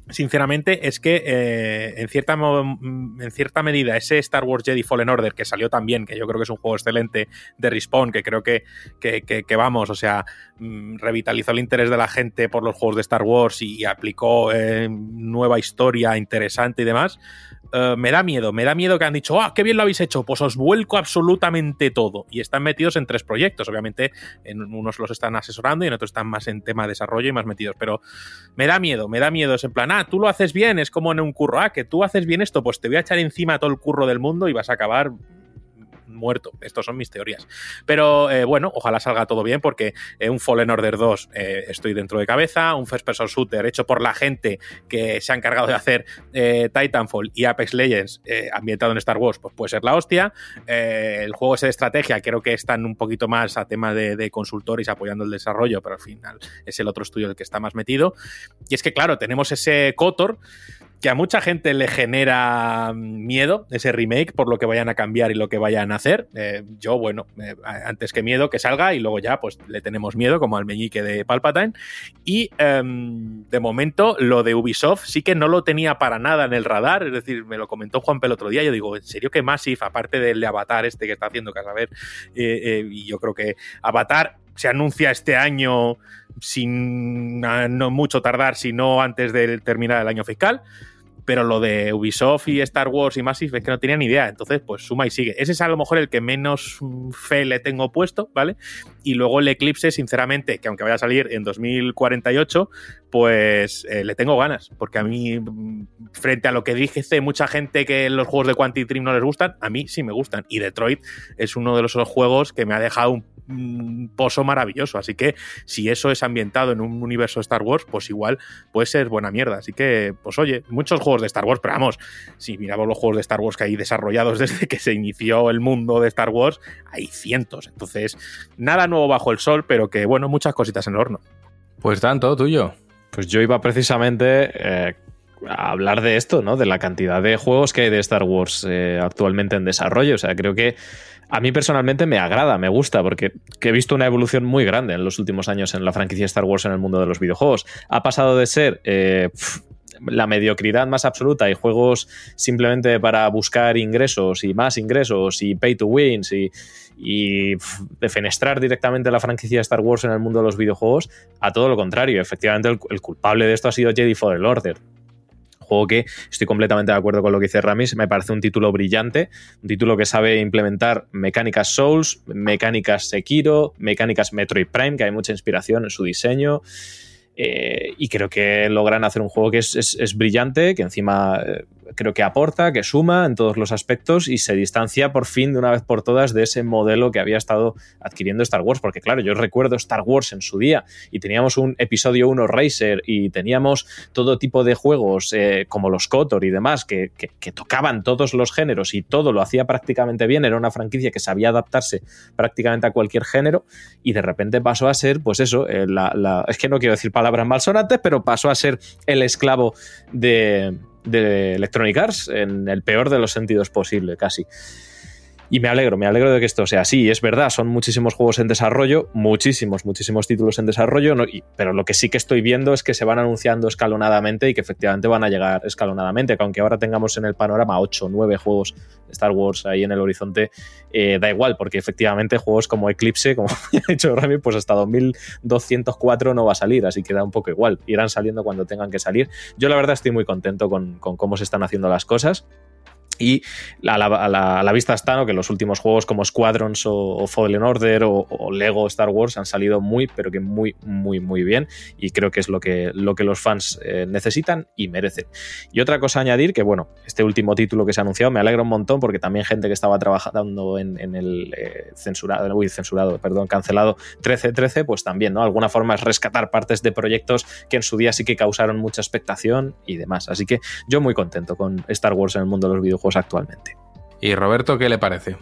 sinceramente, es que eh, en, cierta en cierta medida ese Star Wars Jedi Fallen Order, que salió también, que yo creo que es un juego excelente de Respawn, que creo que- que vamos, o sea, mm, revitalizó el interés de la gente por los juegos de Star Wars y, aplicó eh, nueva historia interesante y demás. Eh, me da miedo, me da miedo que han dicho, ah, qué bien lo habéis hecho, pues os vuelco absolutamente todo. Y están metidos en tres proyectos, obviamente, en unos los están asesorando y en otros están más en tema de desarrollo y más metidos, pero me da miedo, me da miedo. Es en plan, ah, tú lo haces bien, es como en un curro, ah, que tú haces bien esto, pues te voy a echar encima todo el curro del mundo y vas a acabar muerto. Estas son mis teorías. Pero eh, bueno, ojalá salga todo bien porque eh, un Fallen Order 2 eh, estoy dentro de cabeza, un First Person Shooter hecho por la gente que se ha encargado de hacer Titanfall y Apex Legends ambientado en Star Wars, pues puede ser la hostia. El juego ese de estrategia creo que están un poquito más a tema de, de consultores apoyando el desarrollo, pero al final es el otro estudio el que está más metido. Y es que claro, tenemos ese Kotor que a mucha gente le genera miedo ese remake por lo que vayan a cambiar y lo que vayan a hacer. Eh, yo, bueno, eh, antes que miedo que salga y luego ya pues le tenemos miedo como al meñique de Palpatine. Y em, de momento lo de Ubisoft sí que no lo tenía para nada en el radar, es decir, me lo comentó Juan el otro día, yo digo, ¿en serio que Massive, aparte del de Avatar este que está haciendo, que a saber, eh, y yo creo que Avatar se anuncia este año sin no mucho tardar, sino antes de terminar el año fiscal. Pero lo de Ubisoft y Star Wars y Massive es que no tenía ni idea. Entonces, pues suma y sigue. Ese es a lo mejor el que menos fe le tengo puesto, ¿vale? Y luego el Eclipse, sinceramente, que aunque vaya a salir en 2048, pues eh, le tengo ganas. Porque a mí, mm, frente a lo que dije, mucha gente que los juegos de Quantic Dream no les gustan, a mí sí me gustan. Y Detroit es uno de los juegos que me ha dejado un pozo maravilloso. Así que si eso es ambientado en un universo Star Wars, pues igual puede ser buena mierda. Así que, pues oye, muchos juegos de Star Wars, pero vamos, si miramos los juegos de Star Wars que hay desarrollados [LAUGHS] desde que se inició el mundo de Star Wars, hay cientos. Entonces, nada nuevo bajo el sol, pero que bueno, muchas cositas en el horno. Pues tanto, tuyo. Pues yo iba precisamente eh, a hablar de esto, ¿no? De la cantidad de juegos que hay de Star Wars eh, actualmente en desarrollo. O sea, creo que a mí personalmente me agrada, me gusta, porque que he visto una evolución muy grande en los últimos años en la franquicia Star Wars en el mundo de los videojuegos. Ha pasado de ser eh, la mediocridad más absoluta y juegos simplemente para buscar ingresos y más ingresos y pay to wins y, defenestrar directamente la franquicia Star Wars en el mundo de los videojuegos, a todo lo contrario. Efectivamente, el, el culpable de esto ha sido Jedi Fallen Order juego que estoy completamente de acuerdo con lo que dice Ramis, me parece un título brillante, un título que sabe implementar mecánicas Souls, mecánicas Sekiro, mecánicas Metroid Prime, que hay mucha inspiración en su diseño. Eh, y creo que logran hacer un juego que es, es, es brillante, que encima eh, creo que aporta, que suma en todos los aspectos y se distancia por fin de una vez por todas de ese modelo que había estado adquiriendo Star Wars, porque claro, yo recuerdo Star Wars en su día y teníamos un episodio 1 Racer y teníamos todo tipo de juegos eh, como los KOTOR y demás que, tocaban todos los géneros y todo lo hacía prácticamente bien, era una franquicia que sabía adaptarse prácticamente a cualquier género y de repente pasó a ser, pues eso, eh, la, es que no quiero decir palabras malsonantes, pero pasó a ser el esclavo de, de Electronic Arts en el peor de los sentidos posible, casi. Y me alegro, me alegro de que esto sea así. Es verdad, son muchísimos juegos en desarrollo, muchísimos, muchísimos títulos en desarrollo, pero lo que sí que estoy viendo es que se van anunciando escalonadamente y que efectivamente van a llegar escalonadamente. Que aunque ahora tengamos en el panorama 8 o 9 juegos de Star Wars ahí en el horizonte, eh, da igual, porque efectivamente juegos como Eclipse, como [LAUGHS] ha dicho Rami, pues hasta 2204 no va a salir, así que da un poco igual. Irán saliendo cuando tengan que salir. Yo la verdad estoy muy contento con, con cómo se están haciendo las cosas. Y a la, vista está que los últimos juegos como Squadrons o, Fallen Order o, Lego Star Wars han salido muy, pero que muy, muy, muy bien. Y creo que es lo que, lo que los fans eh, necesitan y merecen. Y otra cosa añadir, que bueno, este último título que se ha anunciado me alegra un montón porque también gente que estaba trabajando en, el eh, censurado, uy, censurado, perdón, cancelado 1313, pues también, ¿no? Alguna forma es rescatar partes de proyectos que en su día sí que causaron mucha expectación y demás. Así que yo muy contento con Star Wars en el mundo de los videojuegos actualmente. ¿Y Roberto qué le parece?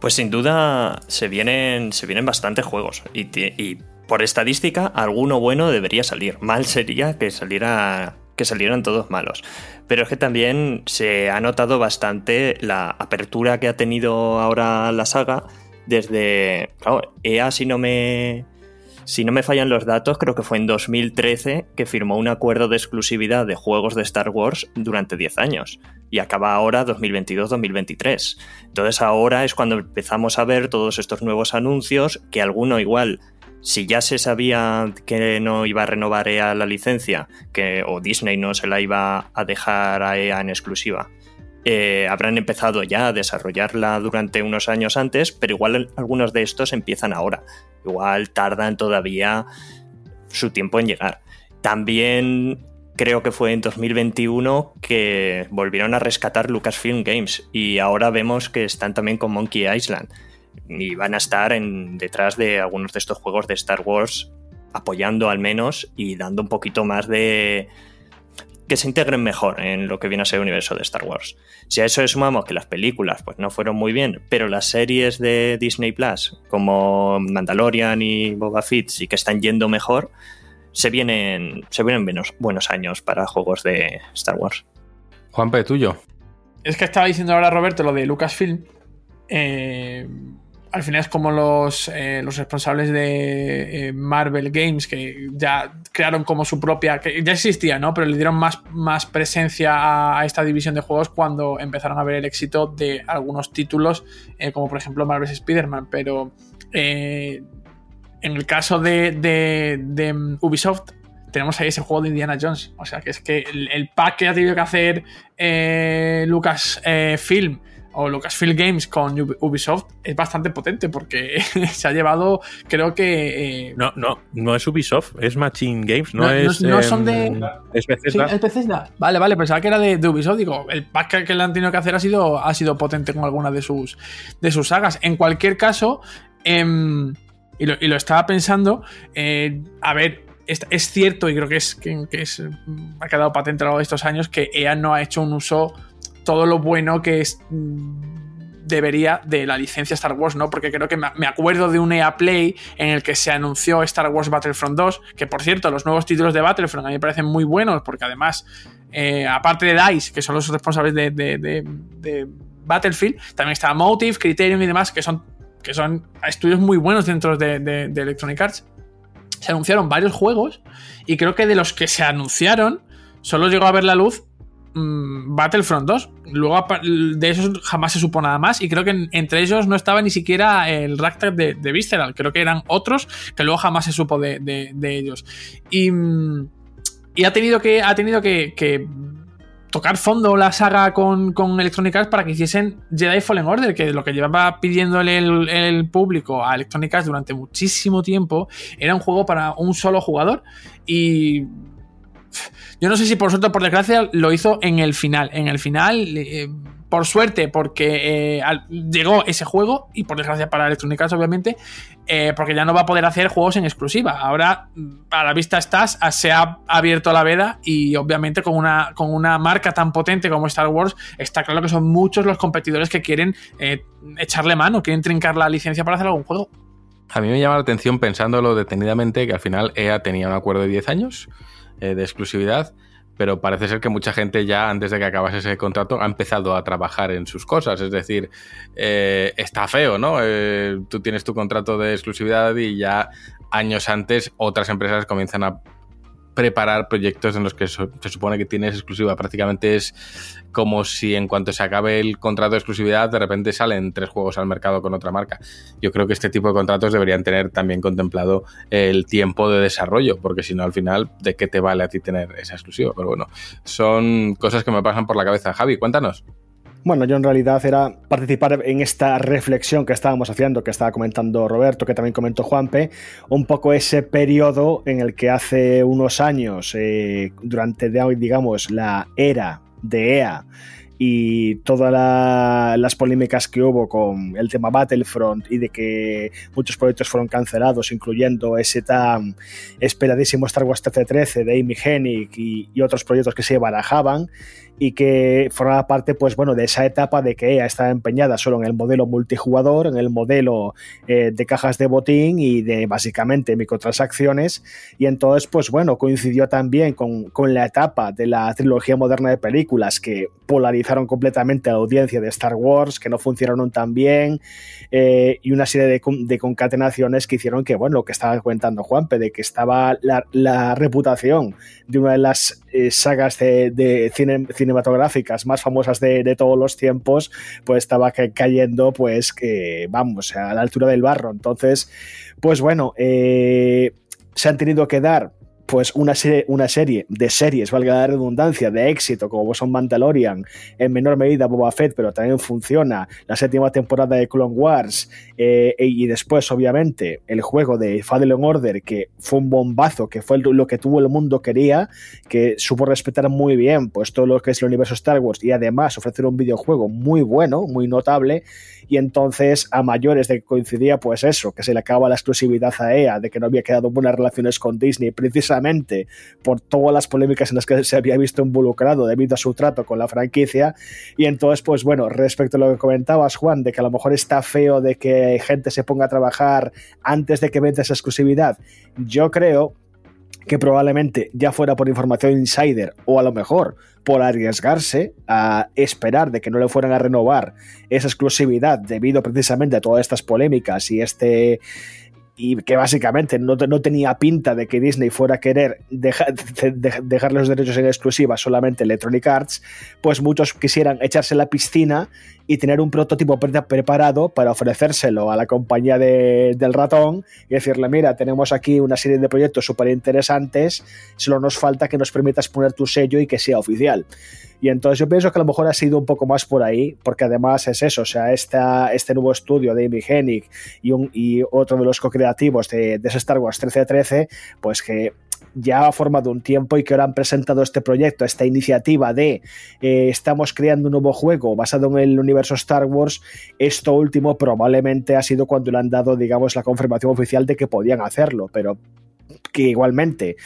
Pues sin duda se vienen, se vienen bastantes juegos y, por estadística alguno bueno debería salir. Mal sería que saliera que salieran todos malos. Pero es que también se ha notado bastante la apertura que ha tenido ahora la saga desde... Claro, EA si no me si no me fallan los datos, creo que fue en 2013 que firmó un acuerdo de exclusividad de juegos de Star Wars durante 10 años. Y acaba ahora 2022-2023. Entonces ahora es cuando empezamos a ver todos estos nuevos anuncios, que alguno igual si ya se sabía que no iba a renovar EA la licencia, que, o Disney no se la iba a dejar a EA en exclusiva, eh, habrán empezado ya a desarrollarla durante unos años antes, pero igual algunos de estos empiezan ahora igual tardan todavía su tiempo en llegar. También creo que fue en 2021 que volvieron a rescatar Lucasfilm Games y ahora vemos que están también con Monkey Island y van a estar detrás de algunos de estos juegos de Star Wars apoyando al menos y dando un poquito más de, que se integren mejor en lo que viene a ser el universo de Star Wars. Si a eso le sumamos que las películas pues no fueron muy bien, pero las series de Disney Plus, como Mandalorian y Boba Fett, sí que están yendo mejor, se vienen, se vienen buenos, buenos años para juegos de Star Wars. Juanpe, tuyo. Es que estaba diciendo ahora Roberto lo de Lucasfilm. Eh, al final es como los, eh, los responsables de eh, Marvel Games, que ya crearon como su propia, que ya existía, ¿no? Pero le dieron más, más presencia a, esta división de juegos cuando empezaron a ver el éxito de algunos títulos, eh, como por ejemplo Marvel's Spider-Man. Pero en el caso de, de, Ubisoft, tenemos ahí ese juego de Indiana Jones. O sea, que es que el, el pack que ha tenido que hacer Lucas Film o Lucasfilm Games con Ubisoft es bastante potente porque [LAUGHS] se ha llevado, creo que. Eh, no, no, no es Ubisoft, es Machine Games, no, es. No, son de. Es Bethesda. ¿Sí? ¿Es Vale, vale, pensaba que era de, Ubisoft. Digo, el pack que le han tenido que hacer ha sido, ha sido potente con alguna de sus, de sus sagas. En cualquier caso, em, y, lo, estaba pensando, eh, a ver, es, cierto y creo que es que, es, ha quedado patente a lo largo de estos años que EA no ha hecho un uso todo lo bueno que es, mm, debería de la licencia Star Wars, ¿no? Porque creo que me acuerdo de un EA Play en el que se anunció Star Wars Battlefront 2, que por cierto, los nuevos títulos de Battlefront a mí me parecen muy buenos, porque además, eh, aparte de DICE, que son los responsables de, Battlefield, también está Motive, Criterion y demás, que son, que son estudios muy buenos dentro de, Electronic Arts. Se anunciaron varios juegos y creo que de los que se anunciaron, solo llegó a ver la luz Mm, Battlefront 2. Luego de esos jamás se supo nada más. Y creo que entre ellos no estaba ni siquiera el Ragtag de, Visceral. Creo que eran otros que luego jamás se supo de, ellos. Y, y, ha tenido que. Ha tenido que, tocar fondo la saga con, Electronic Arts para que hiciesen Jedi Fallen Order, que lo que llevaba pidiéndole el, el, público a Electronic Arts durante muchísimo tiempo era un juego para un solo jugador. Y yo no sé si por suerte o por desgracia lo hizo en el final. En el final, eh, por suerte, porque eh, llegó ese juego, y por desgracia para Electronic Arts, obviamente, eh, porque ya no va a poder hacer juegos en exclusiva. Ahora, a la vista estás, se ha abierto la veda y obviamente con una, con una marca tan potente como Star Wars, está claro que son muchos los competidores que quieren echarle mano, quieren trincar la licencia para hacer algún juego. A mí me llama la atención pensándolo detenidamente que al final EA tenía un acuerdo de 10 años eh, de exclusividad, pero parece ser que mucha gente ya antes de que acabase ese contrato ha empezado a trabajar en sus cosas. Es decir, eh, está feo, ¿no? Eh, tú tienes tu contrato de exclusividad y ya años antes otras empresas comienzan a preparar proyectos en los que se supone que tienes exclusiva. Prácticamente es como si en cuanto se acabe el contrato de exclusividad, de repente salen tres juegos al mercado con otra marca. Yo creo que este tipo de contratos deberían tener también contemplado el tiempo de desarrollo, porque si no, al final, ¿de qué te vale a ti tener esa exclusiva? Pero bueno, son cosas que me pasan por la cabeza. Javi, cuéntanos. Bueno, yo en realidad era participar en esta reflexión que estábamos haciendo, que estaba comentando Roberto, que también comentó Juanpe, un poco ese periodo en el que hace unos años, eh, durante, digamos, la era de EA, y todas las polémicas que hubo con el tema Battlefront y de que muchos proyectos fueron cancelados, incluyendo ese tan esperadísimo Star Wars 1313 de Amy Hennig y, y otros proyectos que se barajaban, y que formaba parte, pues bueno, de esa etapa de que ella estaba empeñada solo en el modelo multijugador, en el modelo eh, de cajas de botín y de básicamente microtransacciones. Y entonces, pues bueno, coincidió también con, con la etapa de la trilogía moderna de películas que polarizaron completamente a la audiencia de Star Wars, que no funcionaron tan bien, eh, y una serie de, de, concatenaciones que hicieron que, bueno, lo que estaba comentando Juanpe, de que estaba la, la reputación de una de las eh, sagas de, de cine, cinematográficas más famosas de, todos los tiempos, pues estaba cayendo, pues, que vamos, a la altura del barro. Entonces, pues bueno, eh, se han tenido que dar pues una serie, una serie de series, valga la redundancia, de éxito, como son Mandalorian, en menor medida Boba Fett, pero también funciona. La séptima temporada de Clone Wars, eh, y después, obviamente, el juego de Fallen Order, que fue un bombazo, que fue lo que todo el mundo quería, que supo respetar muy bien pues todo lo que es el universo Star Wars y además ofrecer un videojuego muy bueno, muy notable, y entonces a mayores de que coincidía pues eso, que se le acaba la exclusividad a EA, de que no había quedado buenas relaciones con Disney, precisamente por todas las polémicas en las que se había visto involucrado debido a su trato con la franquicia, y entonces pues bueno, respecto a lo que comentabas Juan, de que a lo mejor está feo de que gente se ponga a trabajar antes de que venda esa exclusividad, yo creo que probablemente ya fuera por información insider o a lo mejor por arriesgarse a esperar de que no le fueran a renovar esa exclusividar debido precisamente a todas estas polémicas y este y que básicamente no, no, tenía pinta de que Disney fuera a querer dejar, dejar los derechos en exclusiva solamente Electronic Arts, pues muchos quisieran echarse la piscina y tener un prototipo preparado para ofrecérselo a la compañía del ratón y decirle, mira, tenemos aquí una serie de proyectos súper interesantes, solo nos falta que nos permitas poner tu sello y que sea oficial. Y entonces yo pienso que a lo mejor ha sido un poco más por ahí, porque además es eso, o sea, esta, este nuevo estudio de Amy Hennig y, otro de los co-creativos de, de ese Star Wars 1313, pues que ya ha formado un tiempo y que ahora han presentado este proyecto, esta iniciativa de eh, estamos creando un nuevo juego basado en el universo Star Wars, esto último probablemente ha sido cuando le han dado, digamos, la confirmación oficial de que podían hacerlo, pero que igualmente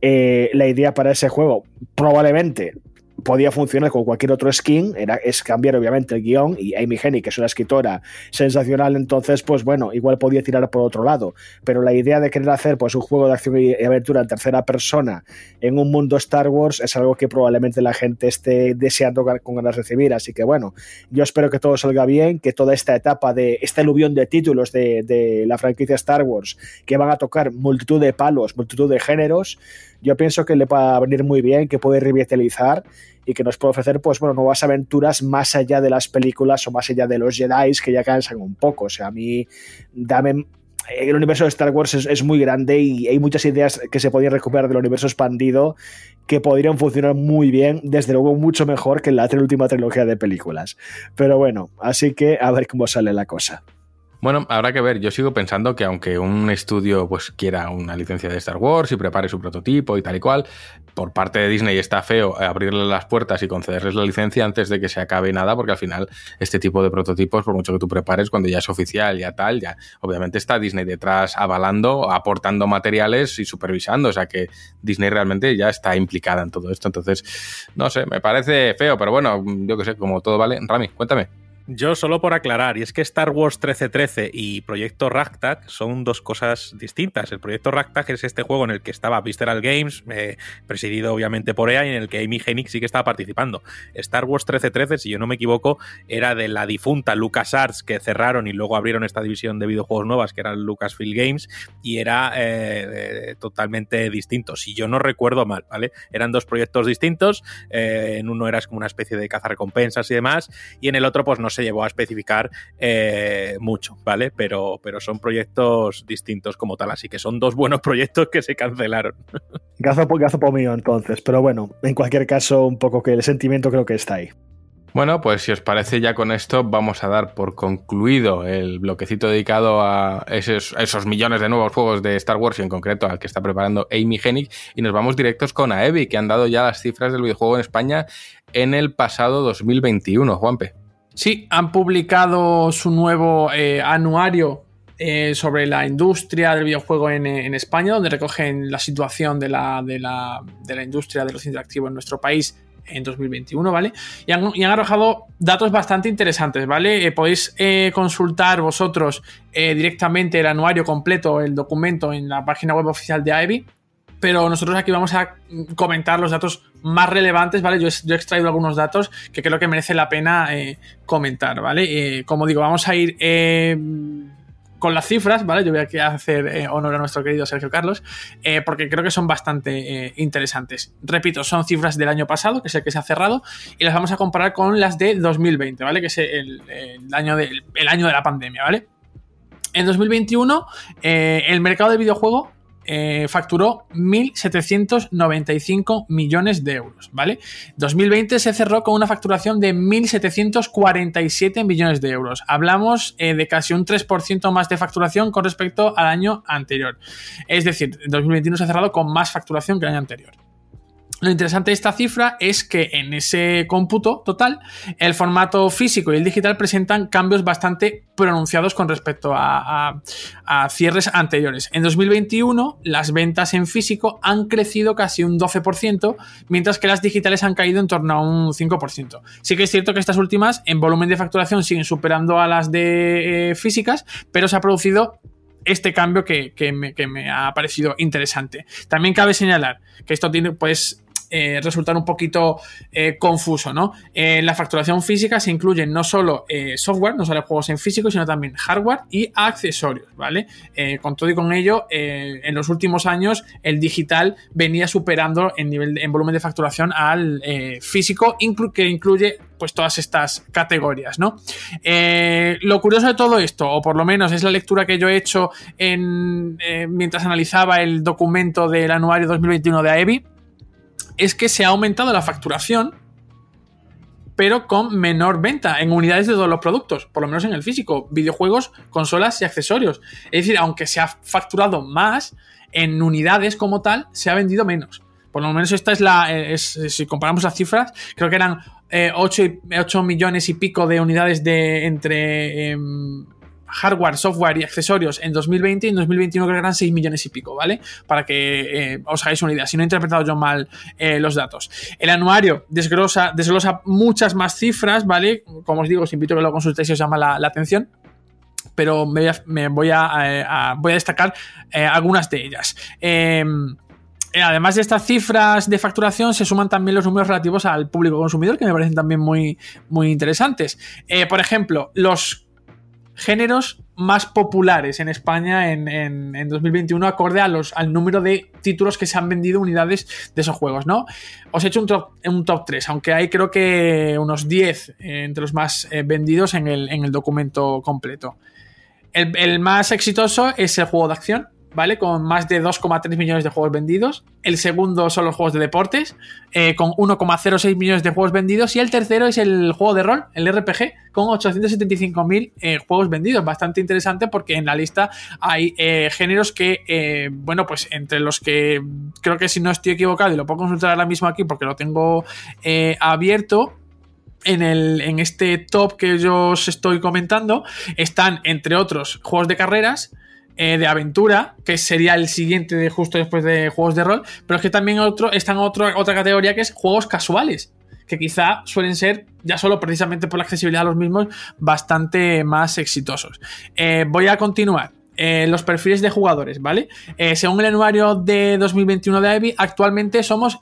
eh, la idea para ese juego probablemente podía funcionar con cualquier otro skin, era, es cambiar obviamente el guion y Amy Hennig, que es una escritora sensacional, entonces pues bueno, igual podía tirar por otro lado, pero la idea de querer hacer pues un juego de acción y aventura en tercera persona en un mundo Star Wars es algo que probablemente la gente esté deseando con ganas de recibir, así que bueno, yo espero que todo salga bien, que toda esta etapa de este aluvión de títulos de, de la franquicia Star Wars que van a tocar multitud de palos, multitud de géneros, yo pienso que le va a venir muy bien, que puede revitalizar y que nos puede ofrecer pues bueno nuevas aventuras más allá de las películas o más allá de los Jedi que ya cansan un poco o sea a mí dame el universo de Star Wars es, muy grande y hay muchas ideas que se podían recuperar del universo expandido que podrían funcionar muy bien, desde luego mucho mejor que la última trilogía de películas. Pero bueno, así que a ver cómo sale la cosa. Bueno, habrá que ver. Yo sigo pensando que aunque un estudio pues quiera una licencia de Star Wars y prepare su prototipo y tal y cual, por parte de Disney está feo abrirle las puertas y concederles la licencia antes de que se acabe nada, porque al final este tipo de prototipos, por mucho que tú prepares, cuando ya es oficial, ya tal, ya obviamente está Disney detrás avalando, aportando materiales y supervisando. O sea que Disney realmente ya está implicada en todo esto. Entonces, no sé, me parece feo, pero bueno, yo que sé, como todo vale. Rami, cuéntame. Yo solo por aclarar, y es que Star Wars 1313 y Proyecto Ragtag son dos cosas distintas. El Proyecto Ragtag es este juego en el que estaba Visceral Games, eh, presidido obviamente por EA, y en el que Amy Hennig sí que estaba participando. Star Wars 1313, si yo no me equivoco, era de la difunta LucasArts que cerraron y luego abrieron esta división de videojuegos nuevas que era Lucasfilm Games, y era eh, eh, totalmente distinto. Si yo no recuerdo mal, ¿vale? Eran dos proyectos distintos. en uno era como una especie de cazarrecompensas y demás, y en el otro, pues no se llevó a especificar eh, mucho, ¿vale? Pero, pero son proyectos distintos como tal, así que son dos buenos [LAUGHS] proyectos que se cancelaron. Gazo, gazo por mío entonces, pero bueno, en cualquier caso, un poco que el sentimiento creo que está ahí. Bueno, pues si os parece ya con esto vamos a dar por concluido el bloquecito dedicado a esos, esos, millones de nuevos juegos de Star Wars y en concreto al que está preparando Amy Hennig y nos vamos directos con Aevi que han dado ya las cifras del videojuego en España en el pasado 2021, Juanpe. Sí, han publicado su nuevo eh, anuario eh, sobre la industria del videojuego en, España, donde recogen la situación de la, de, la, de la, industria de los interactivos en nuestro país en 2021, ¿vale? Y han, arrojado datos bastante interesantes, ¿vale? Eh, podéis consultar vosotros directamente el anuario completo, el documento en la página web oficial de Ivy pero nosotros aquí vamos a comentar los datos más relevantes, ¿vale? Yo, he extraído algunos datos que creo que merece la pena eh, comentar, ¿vale? Eh, como digo, vamos a ir eh, con las cifras, ¿vale? Yo voy a hacer honor a nuestro querido Sergio Carlos, porque creo que son bastante interesantes. Repito, son cifras del año pasado, que es el que se ha cerrado, y las vamos a comparar con las de 2020, ¿vale? Que es el, año, de, el año de la pandemia, ¿vale? En 2021, el mercado de videojuego eh, facturó 1.795 millones de euros, ¿vale? 2020 se cerró con una facturación de 1.747 millones de euros. Hablamos eh, de casi un 3% más de facturación con respecto al año anterior. Es decir, 2021 se ha cerrado con más facturación que el año anterior. Lo interesante de esta cifra es que en ese cómputo total, el formato físico y el digital presentan cambios bastante pronunciados con respecto a, cierres anteriores. En 2021, las ventas en físico han crecido casi un 12%, mientras que las digitales han caído en torno a un 5%. Sí que es cierto que estas últimas, en volumen de facturación, siguen superando a las de eh, físicas, pero se ha producido este cambio que, me, que, me, ha parecido interesante. También cabe señalar que esto tiene, pues, eh, resultar un poquito eh, confuso, ¿no? En la facturación física se incluyen no solo eh, software, no solo juegos en físico, sino también hardware y accesorios, ¿vale? con todo y con ello, en los últimos años el digital venía superando en nivel en volumen de facturación al físico, que incluye pues todas estas categorías, ¿no? lo curioso de todo esto, o por lo menos es la lectura que yo he hecho en, mientras analizaba el documento del anuario 2021 de AEBI, es que se ha aumentado la facturación, pero con menor venta en unidades de todos los productos, por lo menos en el físico, videojuegos, consolas y accesorios. Es decir, aunque se ha facturado más, en unidades como tal, se ha vendido menos. Por lo menos esta es la. Eh, si comparamos las cifras, creo que eran 8, eh, millones y pico de unidades de entre em, hardware, software y accesorios en 2020 y en 2021 creo que eran 6 millones y pico, ¿vale? Para que eh, os hagáis una idea, si no he interpretado yo mal eh, los datos. El anuario desglosa, muchas más cifras, ¿vale? Como os digo, os invito a que lo consultéis si os llama la, atención pero me voy a, a, destacar eh, algunas de ellas. Em, además de estas cifras de facturación, se suman también los números relativos al público consumidor, que me parecen también muy, muy interesantes. por ejemplo, los géneros más populares en España en, 2021 acorde a los, al número de títulos que se han vendido unidades de esos juegos, ¿no? Os he hecho un top, un top 3, aunque hay creo que unos 10 eh, entre los más eh, vendidos en el, documento completo. El, más exitoso es el juego de acción, ¿vale? Con más de 2,3 millones de juegos vendidos. El segundo son los juegos de deportes, eh, con 1,06 millones de juegos vendidos. Y el tercero es el juego de rol, el RPG, con 875.000 eh, juegos vendidos. Bastante interesante porque en la lista hay eh, géneros que, bueno, pues entre los que creo que si no estoy equivocado, y lo puedo consultar ahora mismo aquí porque lo tengo abierto, en, el, en, este top que yo os estoy comentando están, entre otros, juegos de carreras, eh, de aventura, que sería el siguiente de justo después de juegos de rol, pero es que también otro, está en otra categoría que es juegos casuales, que quizá suelen ser, ya solo precisamente por la accesibilidad a los mismos, bastante más exitosos. Eh, voy a continuar. Eh, los perfiles de jugadores, ¿vale? según el anuario de 2021 de Ivy, actualmente somos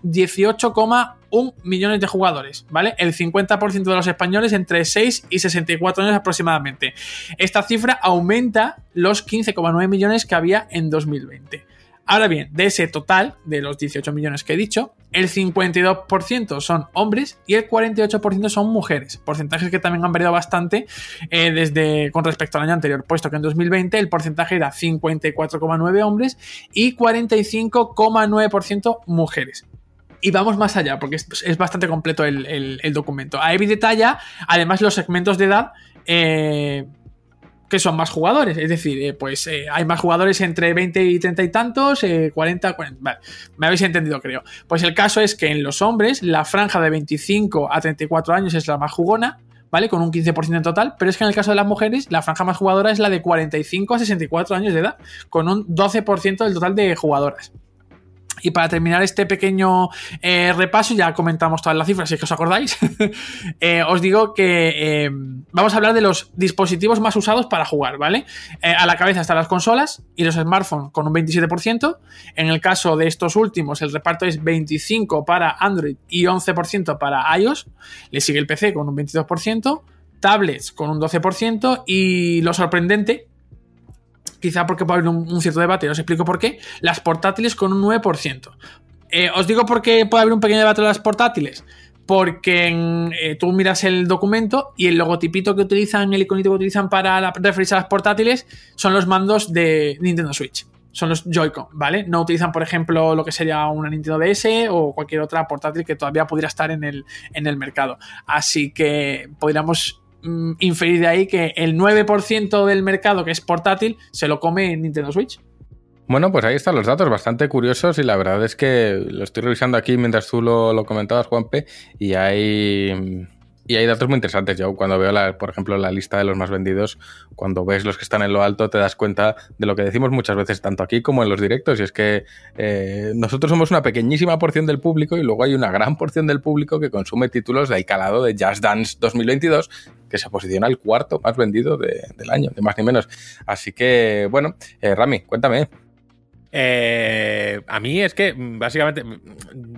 18,1 millones de jugadores, ¿vale? El 50% de los españoles entre 6 y 64 años aproximadamente. Esta cifra aumenta los 15,9 millones que había en 2020. Ahora bien, de ese total, de los 18 millones que he dicho, el 52% son hombres y el 48% son mujeres. Porcentajes que también han variado bastante eh, desde con respecto al año anterior, puesto que en 2020 el porcentaje era 54,9 hombres y 45,9% mujeres. Y vamos más allá, porque es, bastante completo el, documento. A Evi detalla, además, los segmentos de edad eh, que son más jugadores. Es decir, eh, pues eh, hay más jugadores entre 20 y 30 y tantos, 40, 40. Vale, me habéis entendido, creo. Pues el caso es que en los hombres, la franja de 25 a 34 años es la más jugona. ¿Vale? Con un 15% en total, pero es que en el caso de las mujeres, la franja más jugadora es la de 45 a 64 años de edad, con un 12% del total de jugadoras. Y para terminar este pequeño eh, repaso, ya comentamos todas las cifras, si es que os acordáis, [LAUGHS] eh, os digo que eh, vamos a hablar de los dispositivos más usados para jugar, ¿vale? a la cabeza están las consolas y los smartphones con un 27%. En el caso de estos últimos, el reparto es 25% para Android y 11% para iOS. Le sigue el PC con un 22%, tablets con un 12% y lo sorprendente quizá porque puede haber un, cierto debate, os explico por qué, las portátiles con un 9%. Eh, os digo por qué puede haber un pequeño debate de las portátiles. Porque eh, tú miras el documento y el logotipito que utilizan, el iconito que utilizan para referirse a las portátiles son los mandos de Nintendo Switch. Son los Joy-Con, ¿vale? No utilizan, por ejemplo, lo que sería una Nintendo DS o cualquier otra portátil que todavía pudiera estar en el, en el mercado. Así que podríamos Mm, inferir de ahí que el 9% del mercado que es portátil se lo come en Nintendo Switch. Bueno, pues ahí están los datos, bastante curiosos y la verdad es que lo estoy revisando aquí mientras tú lo, lo comentabas, Juanpe, y hay y hay datos muy interesantes. Yo cuando veo, la, por ejemplo, la lista de los más vendidos, cuando ves los que están en lo alto, te das cuenta de lo que decimos muchas veces, tanto aquí como en los directos, y es que eh, nosotros somos una pequeñísima porción del público y luego hay una gran porción del público que consume títulos de calado de Just Dance 2022, que se posiciona el cuarto más vendido del año, de más ni menos. Así que, bueno, eh, Rami, cuéntame. Eh, a mí es que básicamente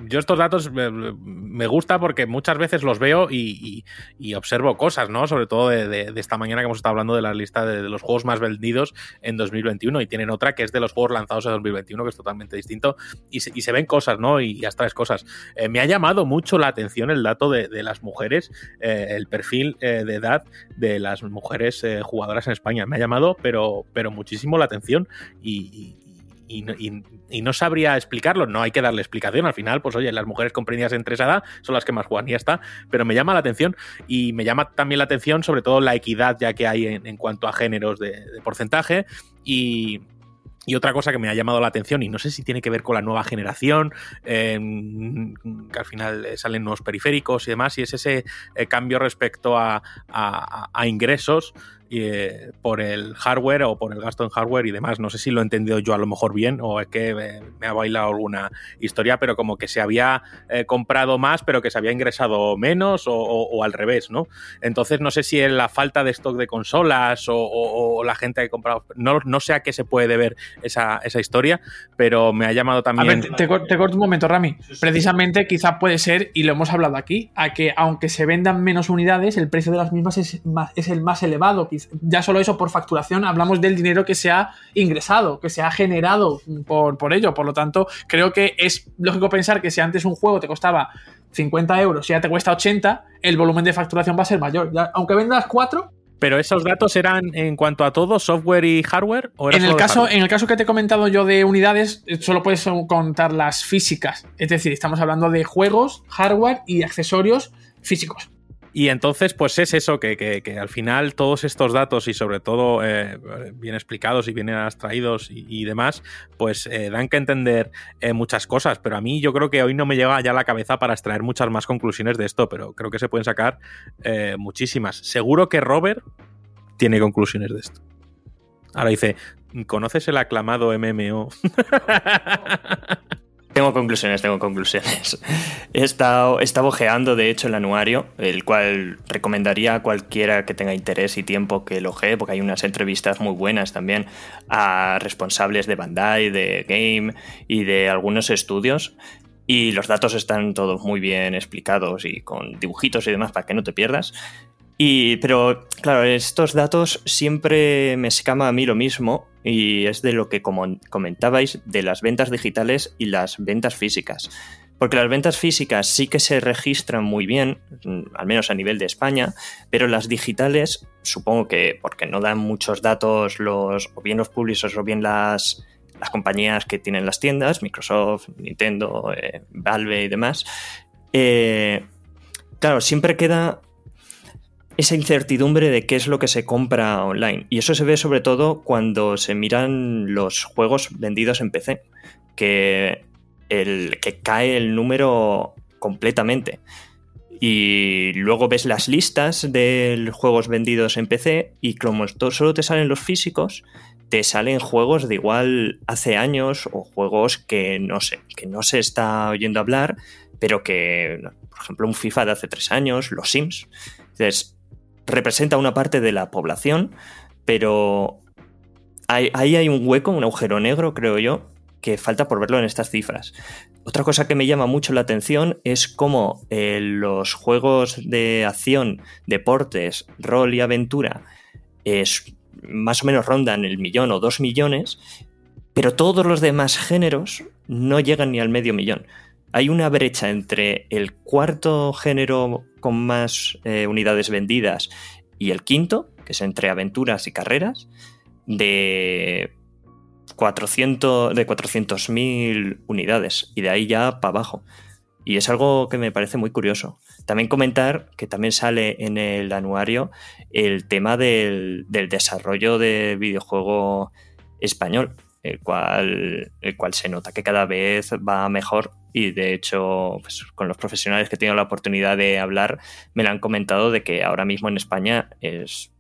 yo estos datos me, gusta porque muchas veces los veo y, observo cosas, ¿no? Sobre todo de, esta mañana que hemos estado hablando de la lista de, los juegos más vendidos en 2021 y tienen otra que es de los juegos lanzados en 2021 que es totalmente distinto y se, ven cosas, ¿no? Y ya tres cosas. Eh, me ha llamado mucho la atención el dato de, las mujeres, eh, el perfil de edad de las mujeres jugadoras en España. Me ha llamado, pero, pero muchísimo la atención y y, no sabría explicarlo, no hay que darle explicación. Al final, pues oye, las mujeres comprendidas entre esa edad son las que más juegan y ya está. Pero me llama la atención y me llama también la atención, sobre todo, la equidad ya que hay en, cuanto a géneros de, porcentaje. Y, otra cosa que me ha llamado la atención, y no sé si tiene que ver con la nueva generación, em, que al final salen nuevos periféricos y demás, y es ese eh, cambio respecto a ingresos eh, por el hardware o por el gasto en hardware y demás. No sé si lo he entendido yo a lo mejor bien o es que me, ha bailado alguna historia, pero como que se había eh, comprado más, pero que se había ingresado menos o, al revés, ¿no? Entonces no sé si es la falta de stock de consolas o, la gente que ha comprado. No, no sé a qué se puede deber esa, esa historia, pero me ha llamado también. A ver, te, corto un momento, Rami. Precisamente, quizá puede ser, y lo hemos hablado aquí, a que aunque se vendan menos unidades, el precio de las mismas es, es el más elevado. Quizá ya solo eso por facturación, hablamos del dinero que se ha ingresado, que se ha generado por, por ello. Por lo tanto, creo que es lógico pensar que si antes un juego te costaba 50 euros y ya te cuesta 80, el volumen de facturación va a ser mayor. aunque vendas 4, Pero esos datos eran en cuanto a todo, software y hardware, ¿o En el, caso, hardware? en el caso que te he comentado yo de unidades, eh, solo puedes contar las físicas. Es decir, estamos hablando de juegos, hardware y accesorios físicos. Y entonces, pues es eso, que, que- que al final todos estos datos y sobre todo eh, bien explicados y bien abstraídos y, demás, pues eh, dan que entender eh, muchas cosas. Pero a mí yo creo que hoy no me llega ya la cabeza para extraer muchas más conclusiones de esto, pero creo que se pueden sacar muchísimas. Seguro que Robert tiene conclusiones de esto. Ahora dice, ¿conoces el aclamado MMO? [LAUGHS] Tengo conclusiones, tengo conclusiones. [LAUGHS] He estado, he estado ojeando, de hecho, el anuario, el cual recomendaría a cualquiera que tenga interés y tiempo que lo ojee, porque hay unas entrevistas muy buenas también a responsables de Bandai, de Game y de algunos estudios. Y los datos están todos muy bien explicados y con dibujitos y demás para que no te pierdas. Y, pero, claro, estos datos siempre me escama a mí lo mismo y es de lo que comentabais de las ventas digitales y las ventas físicas. Porque las ventas físicas sí que se registran muy bien, mm, al menos a nivel de España, pero las digitales, supongo que porque no dan muchos datos los, o bien los publishers o bien las, las compañías que tienen las tiendas, Microsoft, Nintendo, eh, Valve y demás, eh, claro, siempre queda esa incertidumbre de qué es lo que se compra online. Y eso se ve sobre todo cuando se miran los juegos vendidos en PC, que, el, que cae el número completamente. Y luego ves las listas de juegos vendidos en PC y como solo te salen los físicos, te salen juegos de igual hace años o juegos que no sé, que no se está oyendo hablar, pero que, por ejemplo, un FIFA de hace tres años, los Sims. Entonces, representa una parte de la población, pero ahí, ahí hay un hueco, un agujero negro, creo yo, que falta por verlo en estas cifras. Otra cosa que me llama mucho la atención es cómo eh, los juegos de acción, deportes, rol y aventura es, más o menos rondan el millón o dos millones, pero todos los demás géneros no llegan ni al medio millón. Hay una brecha entre el cuarto género con más eh, unidades vendidas y el quinto, que es entre aventuras y carreras, de 400 de 400.000 unidades y de ahí ya para abajo. Y es algo que me parece muy curioso. También comentar que también sale en el anuario el tema del, del desarrollo de videojuego español, el cual, el cual se nota que cada vez va mejor. Y de hecho pues, con los profesionales que he tenido la oportunidad de hablar me lo han comentado de que ahora mismo en España es,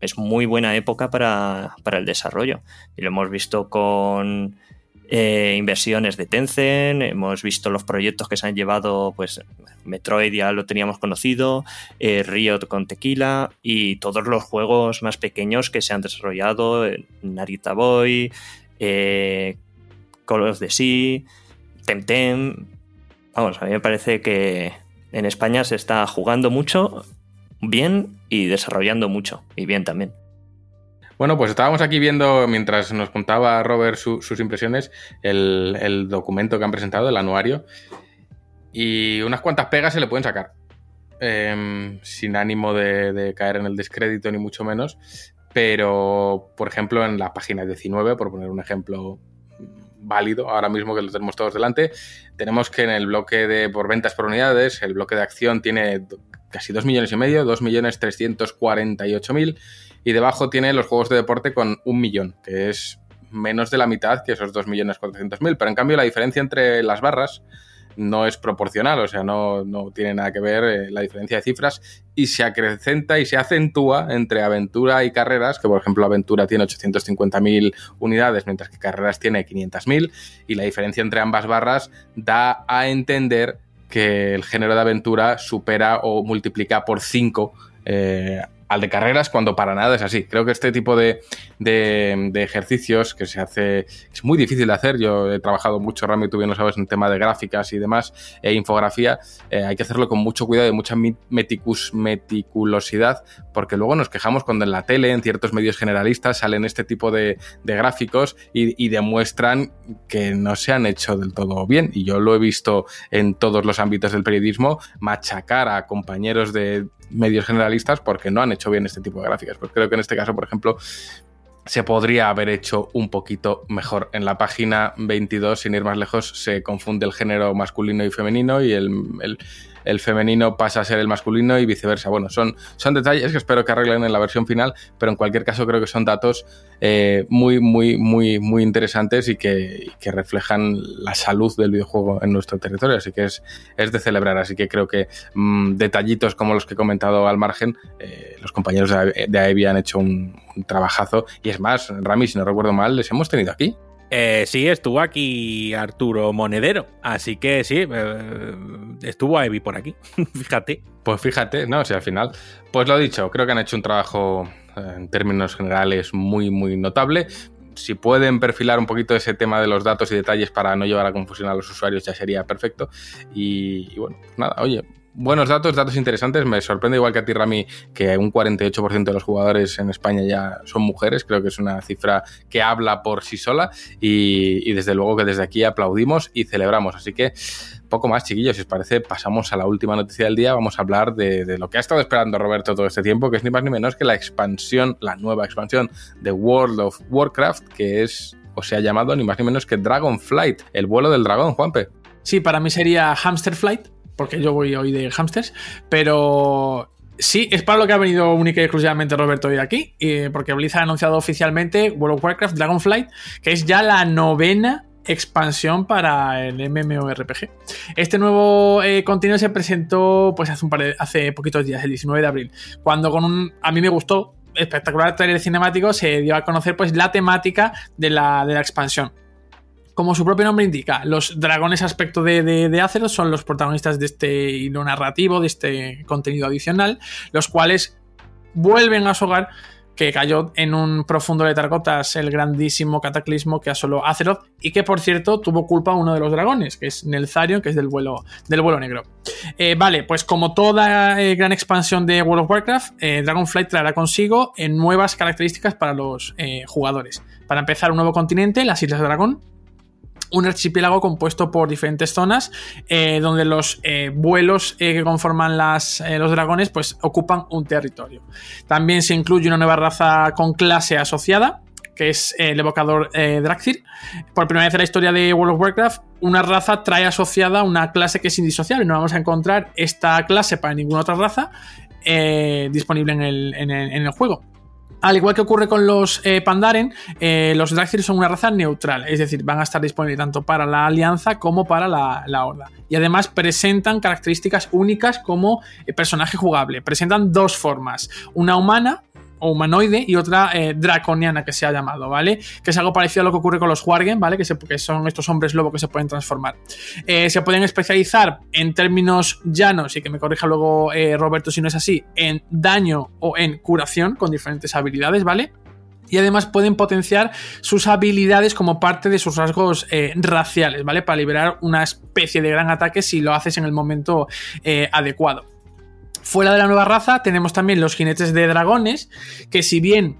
es muy buena época para, para el desarrollo. Y lo hemos visto con eh, inversiones de Tencent, hemos visto los proyectos que se han llevado, pues Metroid ya lo teníamos conocido, eh, Riot con Tequila y todos los juegos más pequeños que se han desarrollado, eh, Narita Boy, eh, Call of Sea, Temtem. Vamos, a mí me parece que en España se está jugando mucho, bien y desarrollando mucho, y bien también. Bueno, pues estábamos aquí viendo, mientras nos contaba Robert su- sus impresiones, el, documento que han presentado, el anuario, y unas cuantas pegas se le pueden sacar. Em, sin ánimo de caer en el descrédito, ni mucho menos. Pero, por ejemplo, en la página 19, por poner un ejemplo válido, ahora mismo que lo tenemos todos delante, tenemos que en el bloque de por ventas por unidades, el bloque de acción tiene casi 2 millones y medio, 2 millones 348 mil, y debajo tiene los juegos de deporte con un millón, que es menos de la mitad que esos 2 millones 400 mil, pero en cambio la diferencia entre las barras no es proporcional, o sea, no, no tiene nada que ver eh, la diferencia de cifras y se acrecenta y se acentúa entre aventura y carreras, que por ejemplo aventura tiene 850.000 unidades, mientras que carreras tiene 500.000 y la diferencia entre ambas barras da a entender que el género de aventura supera o multiplica por 5 eh, al de carreras cuando para nada es así. Creo que este tipo de, de, ejercicios que se hace es muy difícil de hacer. Yo he trabajado mucho, Rami, tú bien sabes, en tema de gráficas y demás, e infografía. Eh, hay que hacerlo con mucho cuidado y mucha meticulosidad, porque luego nos quejamos cuando en la tele, en ciertos medios generalistas, salen este tipo de, de gráficos y, y demuestran que no se han hecho del todo bien. Y yo lo he visto en todos los ámbitos del periodismo, machacar a compañeros de medios generalistas porque no han hecho bien este tipo de gráficas. Pues creo que en este caso, por ejemplo, se podría haber hecho un poquito mejor. En la página 22, sin ir más lejos, se confunde el género masculino y femenino y el, el el femenino pasa a ser el masculino y viceversa. Bueno, son, son detalles que espero que arreglen en la versión final, pero en cualquier caso creo que son datos eh, muy, muy, muy, muy interesantes y que, reflejan la salud del videojuego en nuestro territorio. Así que es, es de celebrar. Así que creo que mm, detallitos como los que he comentado al margen, eh, los compañeros de Aevi han hecho un, un trabajazo. Y es más, Rami, si no recuerdo mal, les hemos tenido aquí. Eh, sí, estuvo aquí Arturo Monedero. Así que sí, eh, estuvo Evi por aquí. [LAUGHS] fíjate. Pues fíjate, no, si al final. Pues lo dicho, creo que han hecho un trabajo eh, en términos generales muy, muy notable. Si pueden perfilar un poquito ese tema de los datos y detalles para no llevar a confusión a los usuarios, ya sería perfecto. Y, y bueno, pues nada, oye, buenos datos, datos interesantes. Me sorprende igual que a ti, Rami, que un 48% de los jugadores en España ya son mujeres. Creo que es una cifra que habla por sí sola y, desde luego que desde aquí aplaudimos y celebramos. Así que poco más, chiquillos, si os parece, pasamos a la última noticia del día. Vamos a hablar de, lo que ha estado esperando Roberto todo este tiempo, que es ni más ni menos que la expansión, la nueva expansión de World of Warcraft, que es, o se ha llamado ni más ni menos que Dragonflight, el vuelo del dragón, Juanpe. Sí, para mí sería Hamster Flight, porque yo voy hoy de hamsters, pero sí, es para lo que ha venido única y exclusivamente Roberto hoy aquí, porque Blizzard ha anunciado oficialmente World of Warcraft Dragonflight, que es ya la novena expansión para el MMORPG. Este nuevo eh, contenido se presentó pues hace un par de, hace poquitos días, el 19 de abril, cuando con un a mí me gustó espectacular trailer cinemático se dio a conocer pues la temática de la, de la expansión como su propio nombre indica, los dragones aspecto de, de, Azeroth son los protagonistas de este hilo narrativo, de este contenido adicional, los cuales vuelven a su hogar que cayó en un profundo letargotas el grandísimo cataclismo que asoló Azeroth y que por cierto tuvo culpa uno de los dragones, que es Nelzarion, que es del vuelo, del vuelo negro. Eh, vale, pues como toda eh, gran expansión de World of Warcraft, eh, Dragonflight traerá consigo nuevas características para los jugadores. Para empezar, un nuevo continente, las Islas de Dragón, un archipiélago compuesto por diferentes zonas eh, donde los eh, vuelos eh, que conforman las, los dragones pues ocupan un territorio. También se incluye una nueva raza con clase asociada que es el evocador Draxir. Por primera vez en la historia de World of Warcraft, una raza trae asociada una clase que es indisociable. No vamos a encontrar esta clase para ninguna otra raza disponible en el juego. Al igual que ocurre con los eh, Pandaren, eh, los Dragthir son una raza neutral, es decir, van a estar disponibles tanto para la Alianza como para la, Horda. Y además presentan características únicas como eh, personaje jugable. Presentan dos formas, una humana humanoide y otra eh, draconiana que se ha llamado, ¿vale? Que es algo parecido a lo que ocurre con los Wargen, ¿vale? Que, son estos hombres lobo que se pueden transformar. Eh, se pueden especializar en términos llanos, y que me corrija luego eh, Roberto si no es así, en daño o en curación con diferentes habilidades, ¿vale? y además pueden potenciar sus habilidades como parte de sus rasgos raciales, ¿vale? Para liberar una especie de gran ataque si lo haces en el momento adecuado. Fuera de la nueva raza tenemos también los jinetes de dragones, que si bien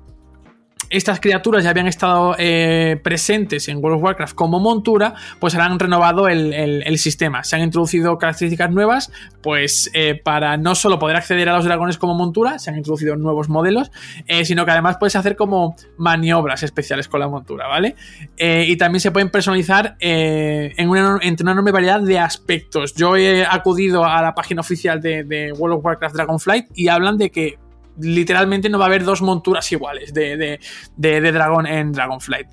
estas criaturas ya habían estado eh, presentes en World of Warcraft como montura, pues han renovado el, sistema. Se han introducido características nuevas, pues eh, para no solo poder acceder a los dragones como montura, se han introducido nuevos modelos, eh, sino que además puedes hacer como maniobras especiales con la montura, ¿vale? y también se pueden personalizar en una, entre una enorme variedad de aspectos. Yo he acudido a la página oficial de, de World of Warcraft Dragonflight y hablan de que literalmente no va a haber dos monturas iguales de, dragón en Dragonflight.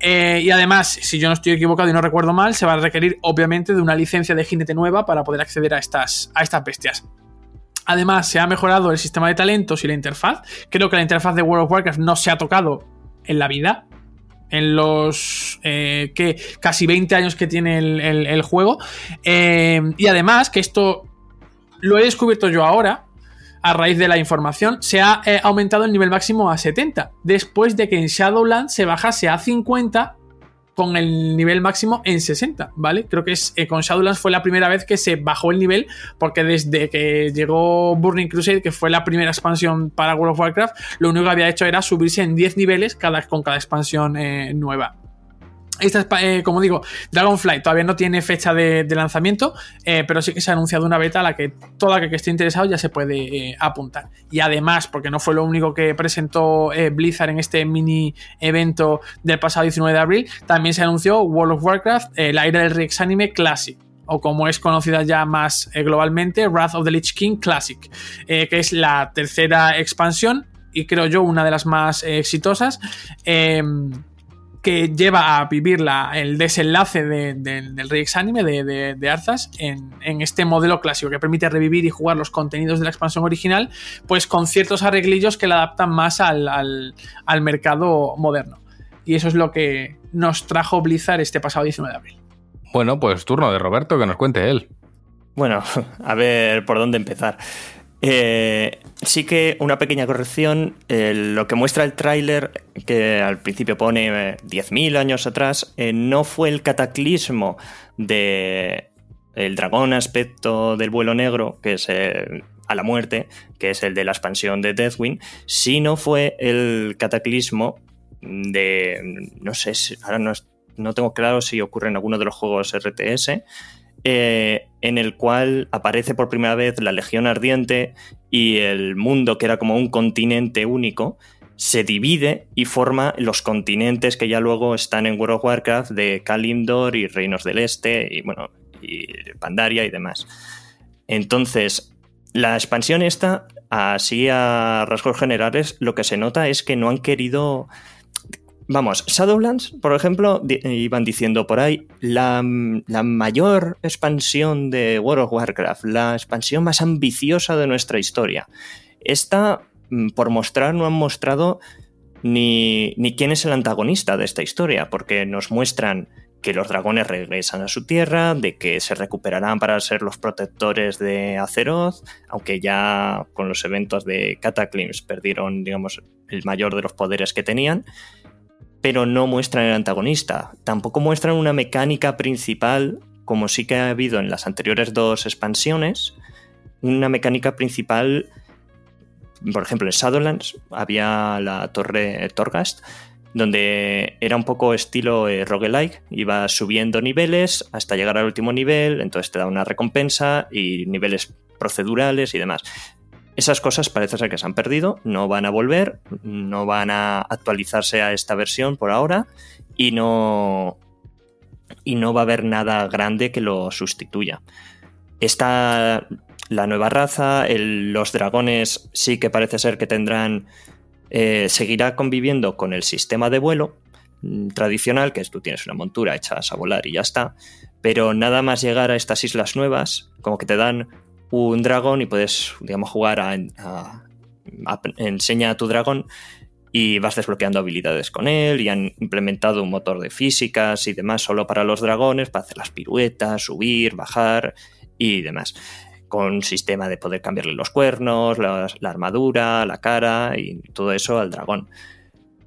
Eh, y además, si yo no estoy equivocado y no recuerdo mal, se va a requerir obviamente de una licencia de jinete nueva para poder acceder a estas, a estas bestias. Además, se ha mejorado el sistema de talentos y la interfaz. Creo que la interfaz de World of Warcraft no se ha tocado en la vida. En los eh, que casi 20 años que tiene el, juego. Eh, y además, que esto lo he descubierto yo ahora a raíz de la información, se ha eh, aumentado el nivel máximo a 70, después de que en Shadowlands se bajase a 50 con el nivel máximo en 60, ¿vale? Creo que es, eh, con Shadowlands fue la primera vez que se bajó el nivel, porque desde que llegó Burning Crusade, que fue la primera expansión para World of Warcraft, lo único que había hecho era subirse en 10 niveles cada, con cada expansión eh, nueva. Esta es, eh, como digo, Dragonflight todavía no tiene fecha de, lanzamiento, eh, pero sí que se ha anunciado una beta a la que todo aquel que esté interesado ya se puede eh, apuntar. Y además, porque no fue lo único que presentó Blizzard en este mini evento del pasado 19 de abril, también se anunció World of Warcraft, la era del Rex Anime Classic o como es conocida ya más globalmente, Wrath of the Lich King Classic, que es la tercera expansión y creo yo una de las más exitosas. Que lleva a vivir la- el desenlace de- de- del Rex Anime de, de, de Arzas en, en este modelo clásico que permite revivir y jugar los contenidos de la expansión original, pues con ciertos arreglillos que la adaptan más al, al- al mercado moderno. Y eso es lo que nos trajo Blizzard este pasado 19 de abril. Bueno, pues turno de Roberto, que nos cuente él. Bueno, [LAUGHS] a ver por dónde empezar. Eh, sí que una pequeña corrección. eh, lo que muestra el tráiler, que al principio pone eh, 10.000 años atrás, eh, no fue el cataclismo de el dragón aspecto del vuelo negro, que es a la muerte, que es el de la expansión de Deathwing, sino fue el cataclismo de, no sé, si- ahora no, no tengo claro si ocurre en alguno de los juegos RTS, eh, en el cual aparece por primera vez la Legión Ardiente y el mundo, que era como un continente único, se divide y forma los continentes que ya luego están en World of Warcraft de Kalimdor y Reinos del Este y bueno, y Pandaria y demás. Entonces, la expansión esta, así a rasgos generales, lo que se nota es que no han querido Vamos, Shadowlands, por ejemplo, iban diciendo por ahí, la, la mayor expansión de World of Warcraft, la expansión más ambiciosa de nuestra historia. Esta, mm, por mostrar, no han mostrado ni, ni quién es el antagonista de esta historia, porque nos muestran que los dragones regresan a su tierra, de que se recuperarán para ser los protectores de Azeroth, aunque ya con los eventos de Cataclysm perdieron, digamos, el mayor de los poderes que tenían pero no muestran el antagonista. Tampoco muestran una mecánica principal, como sí que ha habido en las anteriores dos expansiones. Una mecánica principal, por ejemplo, en Shadowlands había la torre Torghast, donde era un poco estilo eh, roguelike, iba subiendo niveles hasta llegar al último nivel, entonces te da una recompensa y niveles procedurales y demás. Esas cosas parece ser que se han perdido, no van a volver, no van a actualizarse a esta versión por ahora y no, y no va a haber nada grande que lo sustituya. Está la nueva raza, los dragones sí que parece ser que tendrán, eh, seguirá conviviendo con el sistema de vuelo mm, tradicional, que es tú tienes una montura, echas a volar y ya está, pero nada más llegar a estas islas nuevas, como que te dan un dragón y puedes, digamos, jugar a, a- enseña a tu dragón y vas desbloqueando habilidades con él y han implementado un motor de físicas y demás solo para los dragones, para hacer las piruetas, subir, bajar y demás. Con un sistema de poder cambiarle los cuernos, la armadura, la cara y todo eso al dragón.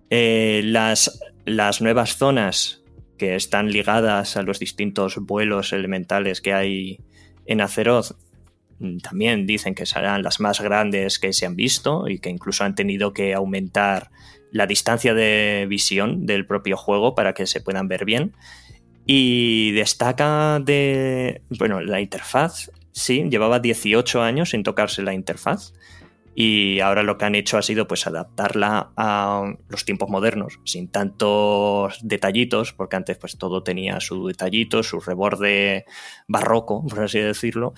Eh, las, las nuevas zonas que están ligadas a los distintos vuelos elementales que hay en Azeroth también dicen que serán las más grandes que se han visto y que incluso han tenido que aumentar la distancia de visión del propio juego para que se puedan ver bien. Y destaca de, bueno, la interfaz, sí, llevaba 18 años sin tocarse la interfaz y ahora lo que han hecho ha sido pues adaptarla a los tiempos modernos, sin tantos detallitos, porque antes pues todo tenía su detallito, su reborde barroco, por así decirlo,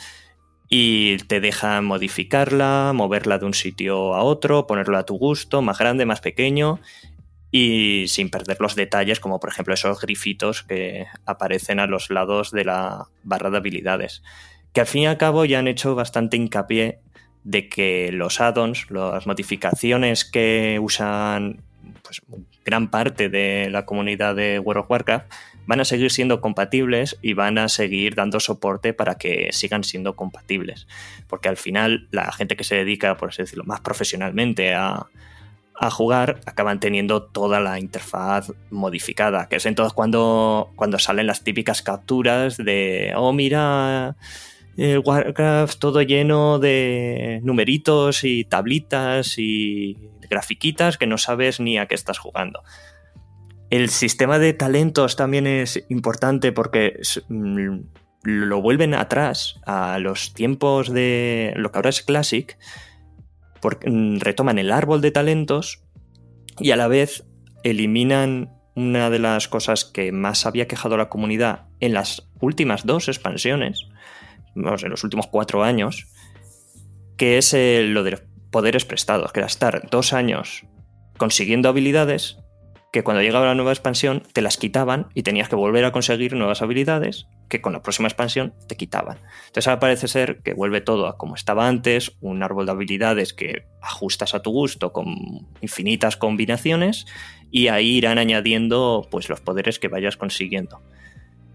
y te deja modificarla, moverla de un sitio a otro, ponerla a tu gusto, más grande, más pequeño, y sin perder los detalles, como por ejemplo esos grifitos que aparecen a los lados de la barra de habilidades, que al fin y al cabo ya han hecho bastante hincapié de que los add-ons, las modificaciones que usan pues, gran parte de la comunidad de World of Warcraft, van a seguir siendo compatibles y van a seguir dando soporte para que sigan siendo compatibles. Porque al final la gente que se dedica, por así decirlo, más profesionalmente a, a jugar, acaban teniendo toda la interfaz modificada, que es entonces cuando, cuando salen las típicas capturas de, oh, mira, el Warcraft todo lleno de numeritos y tablitas y grafiquitas que no sabes ni a qué estás jugando. El sistema de talentos también es importante porque mm, lo vuelven atrás a los tiempos de lo que ahora es Classic, porque mm, retoman el árbol de talentos y a la vez eliminan una de las cosas que más había quejado la comunidad en las últimas dos expansiones, vamos, en los últimos cuatro años, que es eh, lo de poderes prestados, que era estar dos años consiguiendo habilidades que cuando llegaba la nueva expansión te las quitaban y tenías que volver a conseguir nuevas habilidades que con la próxima expansión te quitaban. Entonces ahora parece ser que vuelve todo a como estaba antes, un árbol de habilidades que ajustas a tu gusto con infinitas combinaciones y ahí irán añadiendo pues los poderes que vayas consiguiendo.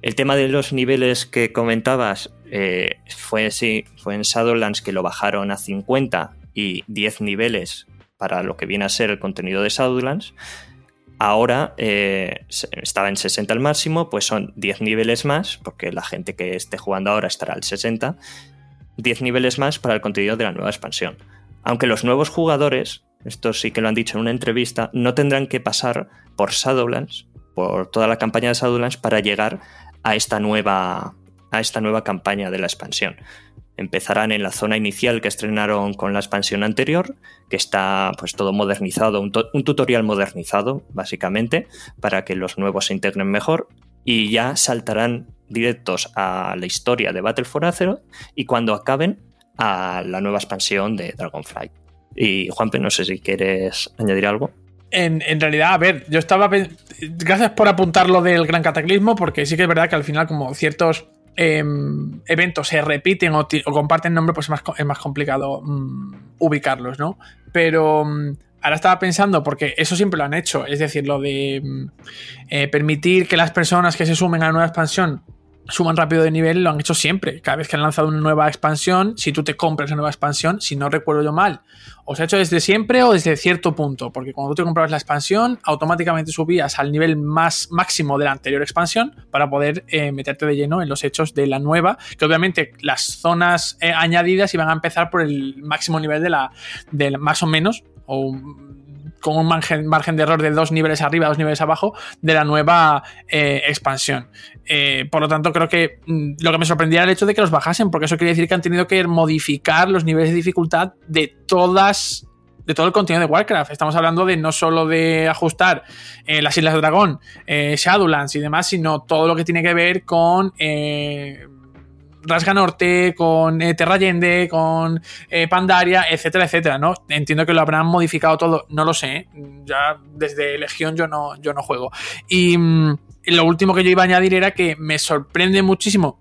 El tema de los niveles que comentabas eh, fue, sí, fue en Shadowlands que lo bajaron a 50 y 10 niveles para lo que viene a ser el contenido de Shadowlands. Ahora eh, estaba en 60 al máximo, pues son 10 niveles más, porque la gente que esté jugando ahora estará al 60, 10 niveles más para el contenido de la nueva expansión. Aunque los nuevos jugadores, esto sí que lo han dicho en una entrevista, no tendrán que pasar por Shadowlands, por toda la campaña de Shadowlands para llegar a esta nueva, a esta nueva campaña de la expansión empezarán en la zona inicial que estrenaron con la expansión anterior, que está pues todo modernizado, un, tutorial modernizado básicamente, para que los nuevos se integren mejor y ya saltarán directos a la historia de Battle for Azeroth y cuando acaben a la nueva expansión de Dragonflight. Y Juanpe, no sé si quieres añadir algo. En, en, realidad, a ver, yo estaba. Gracias por apuntar lo del gran cataclismo, porque sí que es verdad que al final, como ciertos Em, eventos se repiten o, comparten nombre, pues es más, es más complicado mm, ubicarlos, ¿no? Pero mm, ahora estaba pensando, porque eso siempre lo han hecho, es decir, lo de mm, eh, permitir que las personas que se sumen a la nueva expansión suman rápido de nivel, lo han hecho siempre. Cada vez que han lanzado una nueva expansión, si tú te compras una nueva expansión, si no recuerdo yo mal, o se ha hecho desde siempre o desde cierto punto, porque cuando tú te comprabas la expansión, automáticamente subías al nivel más máximo de la anterior expansión para poder eh, meterte de lleno en los hechos de la nueva, que obviamente las zonas eh, añadidas iban a empezar por el máximo nivel de la, de más o menos, o con un margen, de error de dos niveles arriba, dos niveles abajo de la nueva eh, expansión. Eh, por lo tanto, creo que mm, lo que me sorprendía era el hecho de que los bajasen, porque eso quiere decir que han tenido que modificar los niveles de dificultad de todas de todo el contenido de Warcraft. Estamos hablando de no solo de ajustar eh, las Islas de Dragón, Shadowlands y demás, sino todo lo que tiene que ver con Rasga Norte, con eh, Terra Allende, con eh, Pandaria, etcétera, etcétera, ¿no? Entiendo que lo habrán modificado todo, no lo sé, ¿eh? ya desde Legión yo no, yo no juego. Y mm, lo último que yo iba a añadir era que me sorprende muchísimo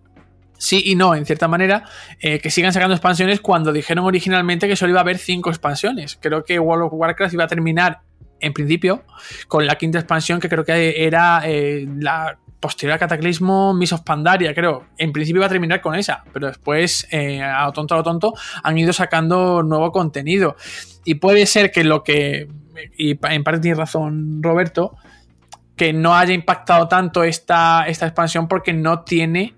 sí y no, en cierta manera, que sigan sacando expansiones cuando dijeron originalmente que solo iba a haber cinco expansiones. Creo que World of Warcraft iba a terminar, en principio, con la quinta expansión, que creo que era la posterior a Cataclismo, Miss of Pandaria, creo. En principio iba a terminar con esa, pero después, eh, a lo tonto a lo tonto, han ido sacando nuevo contenido. Y puede ser que lo que, y en parte tiene razón Roberto, que no haya impactado tanto esta, esta expansión porque no tiene,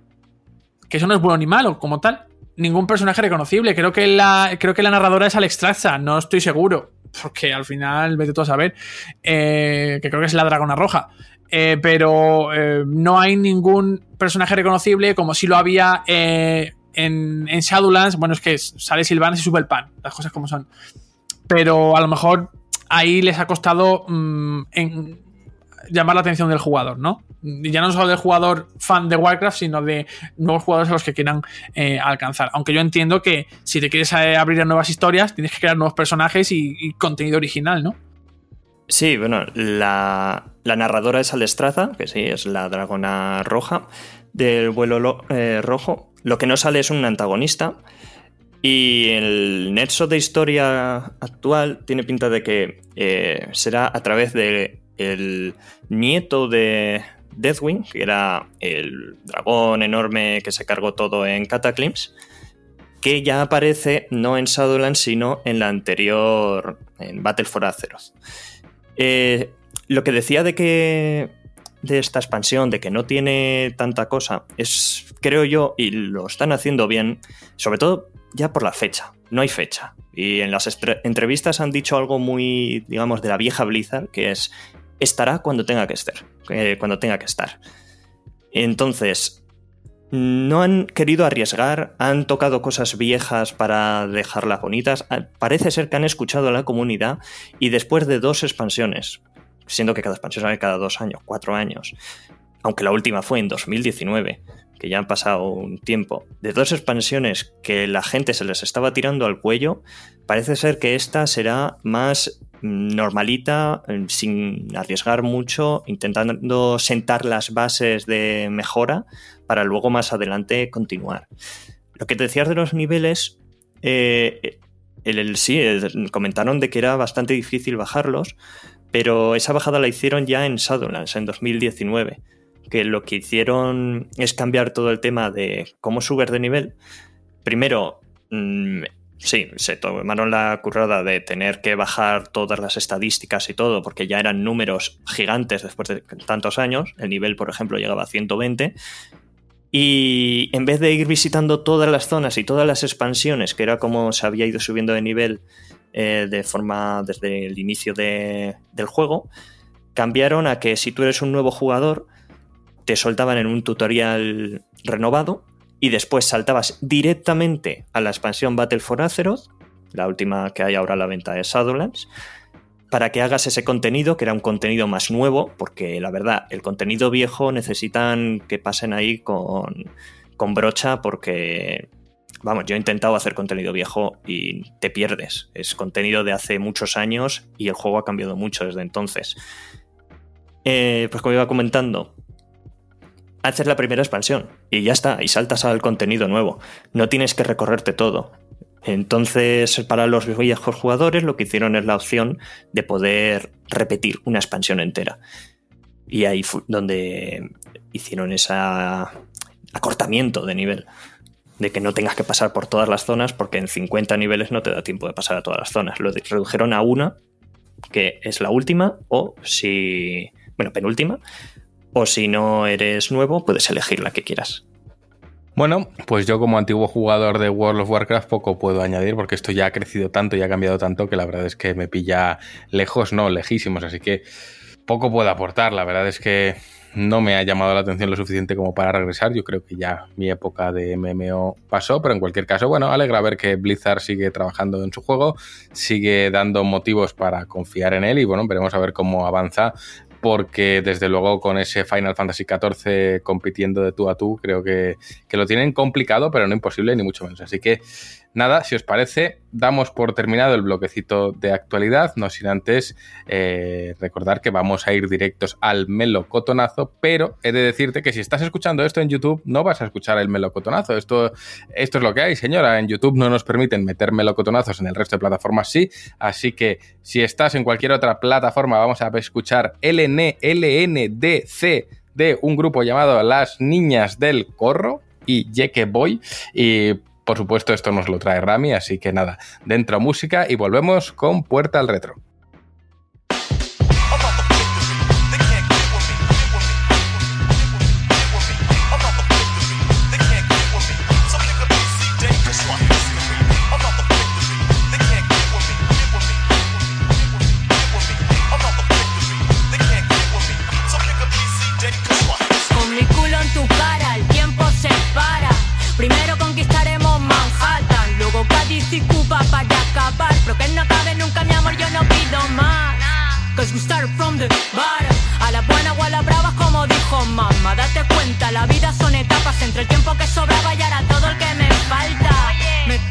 que eso no es bueno ni malo como tal, ningún personaje reconocible. Creo que la, creo que la narradora es Alex Traza, no estoy seguro, porque al final, vete tú a saber, eh, que creo que es la Dragona Roja. Eh, pero eh, no hay ningún personaje reconocible como si lo había eh, en, Shadowlands. Bueno, es que sale Silvan y sube el pan, las cosas como son. Pero a lo mejor ahí les ha costado mm, llamar la atención del jugador, ¿no? Ya no solo del jugador fan de Warcraft, sino de nuevos jugadores a los que quieran alcanzar. Aunque yo entiendo que si te quieres abrir a nuevas historias, tienes que crear nuevos personajes y contenido original, ¿no? Sí, bueno, la, narradora es Alestraza, que sí, es la dragona roja del vuelo eh, rojo. Lo que no sale es un antagonista. Y el nexo de historia actual tiene pinta de que eh, será a través del el nieto de Deathwing, que era el dragón enorme que se cargó todo en Cataclysm, que ya aparece no en Shadowlands, sino en la anterior, en Battle for Azeroth. Eh, lo que decía de que de esta expansión, de que no tiene tanta cosa, es, creo yo, y lo están haciendo bien, sobre todo ya por la fecha. No hay fecha. Y en las entrevistas han dicho algo muy, digamos, de la vieja Blizzard, que es estará cuando tenga que estar. eh, cuando tenga que estar. Entonces, no han querido arriesgar, han tocado cosas viejas para dejarlas bonitas. Ah, Parece ser que han escuchado a la comunidad y después de dos expansiones, siendo que cada expansión sale cada dos años, cuatro años, aunque la última fue en 2019, que ya han pasado un tiempo, de dos expansiones que la gente se les estaba tirando al cuello, parece ser que esta será más mm, normalita, eh, sin arriesgar mucho, intentando sentar las bases de mejora para luego más adelante continuar. Lo que te decías de los niveles, eh, el, sí, comentaron de que era bastante difícil bajarlos, pero esa bajada la hicieron ya en Shadowlands en 2019, que lo que hicieron es cambiar todo el tema de cómo subir de nivel. Primero, mm, sí, se tomaron la currada de tener que bajar todas las estadísticas y todo, porque ya eran números gigantes después de tantos años. El nivel, por ejemplo, llegaba a 120. Y en vez de ir visitando todas las zonas y todas las expansiones, que era como se había ido subiendo de nivel eh, de forma desde el inicio de- del juego, cambiaron a que si tú eres un nuevo jugador, te soltaban en un tutorial renovado y después saltabas directamente a la expansión Battle for Azeroth, la última que hay ahora a la venta es Shadowlands, para que hagas ese contenido, que era un contenido más nuevo, porque la verdad, el contenido viejo necesitan que pasen ahí con, con brocha, porque, vamos, yo he intentado hacer contenido viejo y te pierdes. Es contenido de hace muchos años y el juego ha cambiado mucho desde entonces. Eh, pues como iba comentando, haces la primera expansión y ya está, y saltas al contenido nuevo. No tienes que recorrerte todo. Entonces, para los viejos jugadores, lo que hicieron es la opción de poder repetir una expansión entera. Y ahí fue donde hicieron ese acortamiento de nivel. De que no tengas que pasar por todas las zonas, porque en 50 niveles no te da tiempo de pasar a todas las zonas. Lo redujeron a una, que es la última, o si. Bueno, penúltima. O si no eres nuevo, puedes elegir la que quieras. Bueno, pues yo como antiguo jugador de World of Warcraft poco puedo añadir porque esto ya ha crecido tanto y ha cambiado tanto que la verdad es que me pilla lejos, no, lejísimos, así que poco puedo aportar. La verdad es que no me ha llamado la atención lo suficiente como para regresar. Yo creo que ya mi época de MMO pasó, pero en cualquier caso, bueno, alegra ver que Blizzard sigue trabajando en su juego, sigue dando motivos para confiar en él y bueno, veremos a ver cómo avanza porque desde luego con ese Final Fantasy XIV compitiendo de tú a tú, creo que, que lo tienen complicado, pero no imposible ni mucho menos. Así que nada, si os parece, damos por terminado el bloquecito de actualidad, no sin antes eh, recordar que vamos a ir directos al melocotonazo, pero he de decirte que si estás escuchando esto en YouTube, no vas a escuchar el melocotonazo. Esto, esto es lo que hay, señora. En YouTube no nos permiten meter melocotonazos, en el resto de plataformas sí. Así que si estás en cualquier otra plataforma, vamos a escuchar LNLNDC de un grupo llamado Las Niñas del Corro y Yeke Boy. Y por supuesto, esto nos lo trae Rami, así que nada, dentro música y volvemos con Puerta al Retro. Date cuenta, la vida son etapas entre el tiempo que sobraba y todo el que me falta.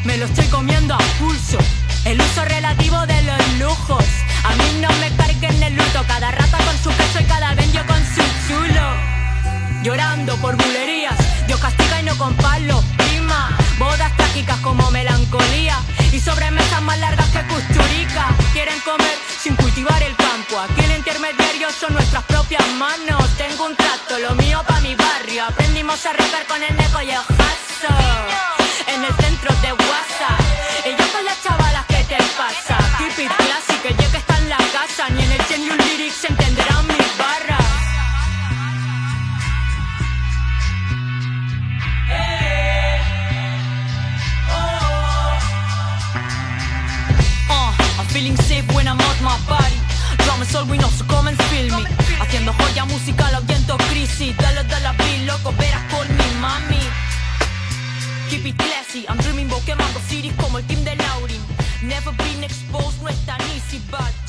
Me, lo estoy comiendo a pulso. El uso relativo de los lujos. A mí no me carguen el luto. Cada rata con su queso y cada yo con su chulo llorando por bulerías. Dios castiga y no con palo, prima. Bodas trágicas como melancolía y sobremesas más largas que custurica. Quieren comer sin cultivar el campo. Aquí el intermediario son nuestras propias manos. Tengo un trato, lo mío Vamos a rapar con el neco y el jaso. En el centro de WhatsApp. Y yo con las chavalas, ¿qué te pasa? Tipi classic, que ya que está en la casa. Ni en el Genius Lyrics entenderán mis barras. Eh, oh. uh, I'm feeling safe when I'm out my body Drum all we know, so come and Haciendo joya musical, ahuyento crisis. Dale, dale, abrir, loco, keep it classy. I'm dreaming about quemando City como el team de Laurin. Never been exposed, no es tan easy, but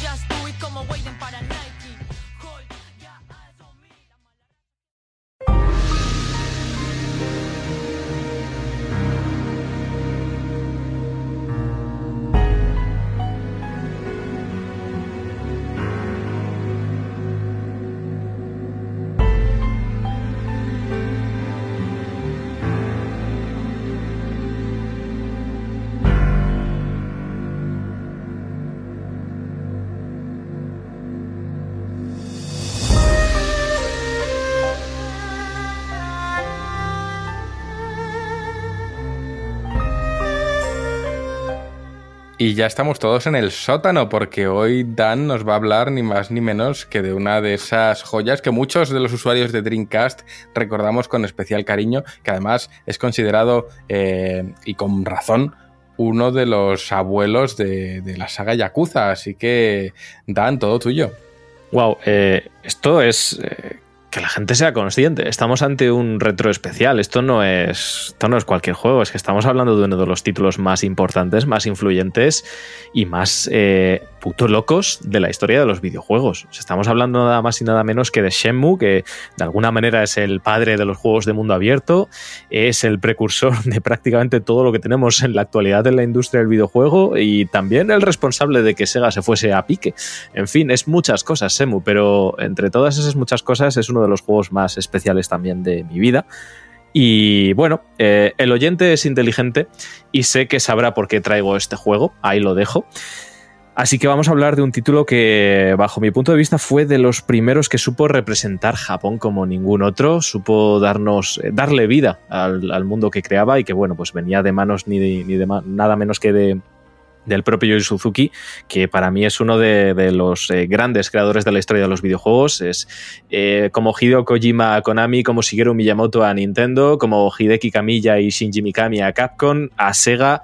Y ya estamos todos en el sótano, porque hoy Dan nos va a hablar ni más ni menos que de una de esas joyas que muchos de los usuarios de Dreamcast recordamos con especial cariño, que además es considerado, eh, y con razón, uno de los abuelos de, la saga Yakuza. Así que, Dan, todo tuyo. Wow, eh, esto es eh, que la gente sea consciente. Estamos ante un retro especial. Esto no es, esto no es cualquier juego. Es que estamos hablando de uno de los títulos más importantes, más influyentes y más eh, puto locos de la historia de los videojuegos. Estamos hablando nada más y nada menos que de Shenmue, que de alguna manera es el padre de los juegos de mundo abierto, es el precursor de prácticamente todo lo que tenemos en la actualidad en la industria del videojuego y también el responsable de que Sega se fuese a pique. En fin, es muchas cosas, Semu, pero entre todas esas muchas cosas es uno de los juegos más especiales también de mi vida. Y bueno, eh, el oyente es inteligente y sé que sabrá por qué traigo este juego, ahí lo dejo. Así que vamos a hablar de un título que, bajo mi punto de vista, fue de los primeros que supo representar Japón como ningún otro, supo darnos, eh, darle vida al, mundo que creaba y que, bueno, pues venía de manos ni de, nada menos que de, del propio Yu Suzuki, que para mí es uno de, los eh, grandes creadores de la historia de los videojuegos. Es eh, como Hideo Kojima a Konami, como Shigeru Miyamoto a Nintendo, como Hideki Kamiya y Shinji Mikami a Capcom, a Sega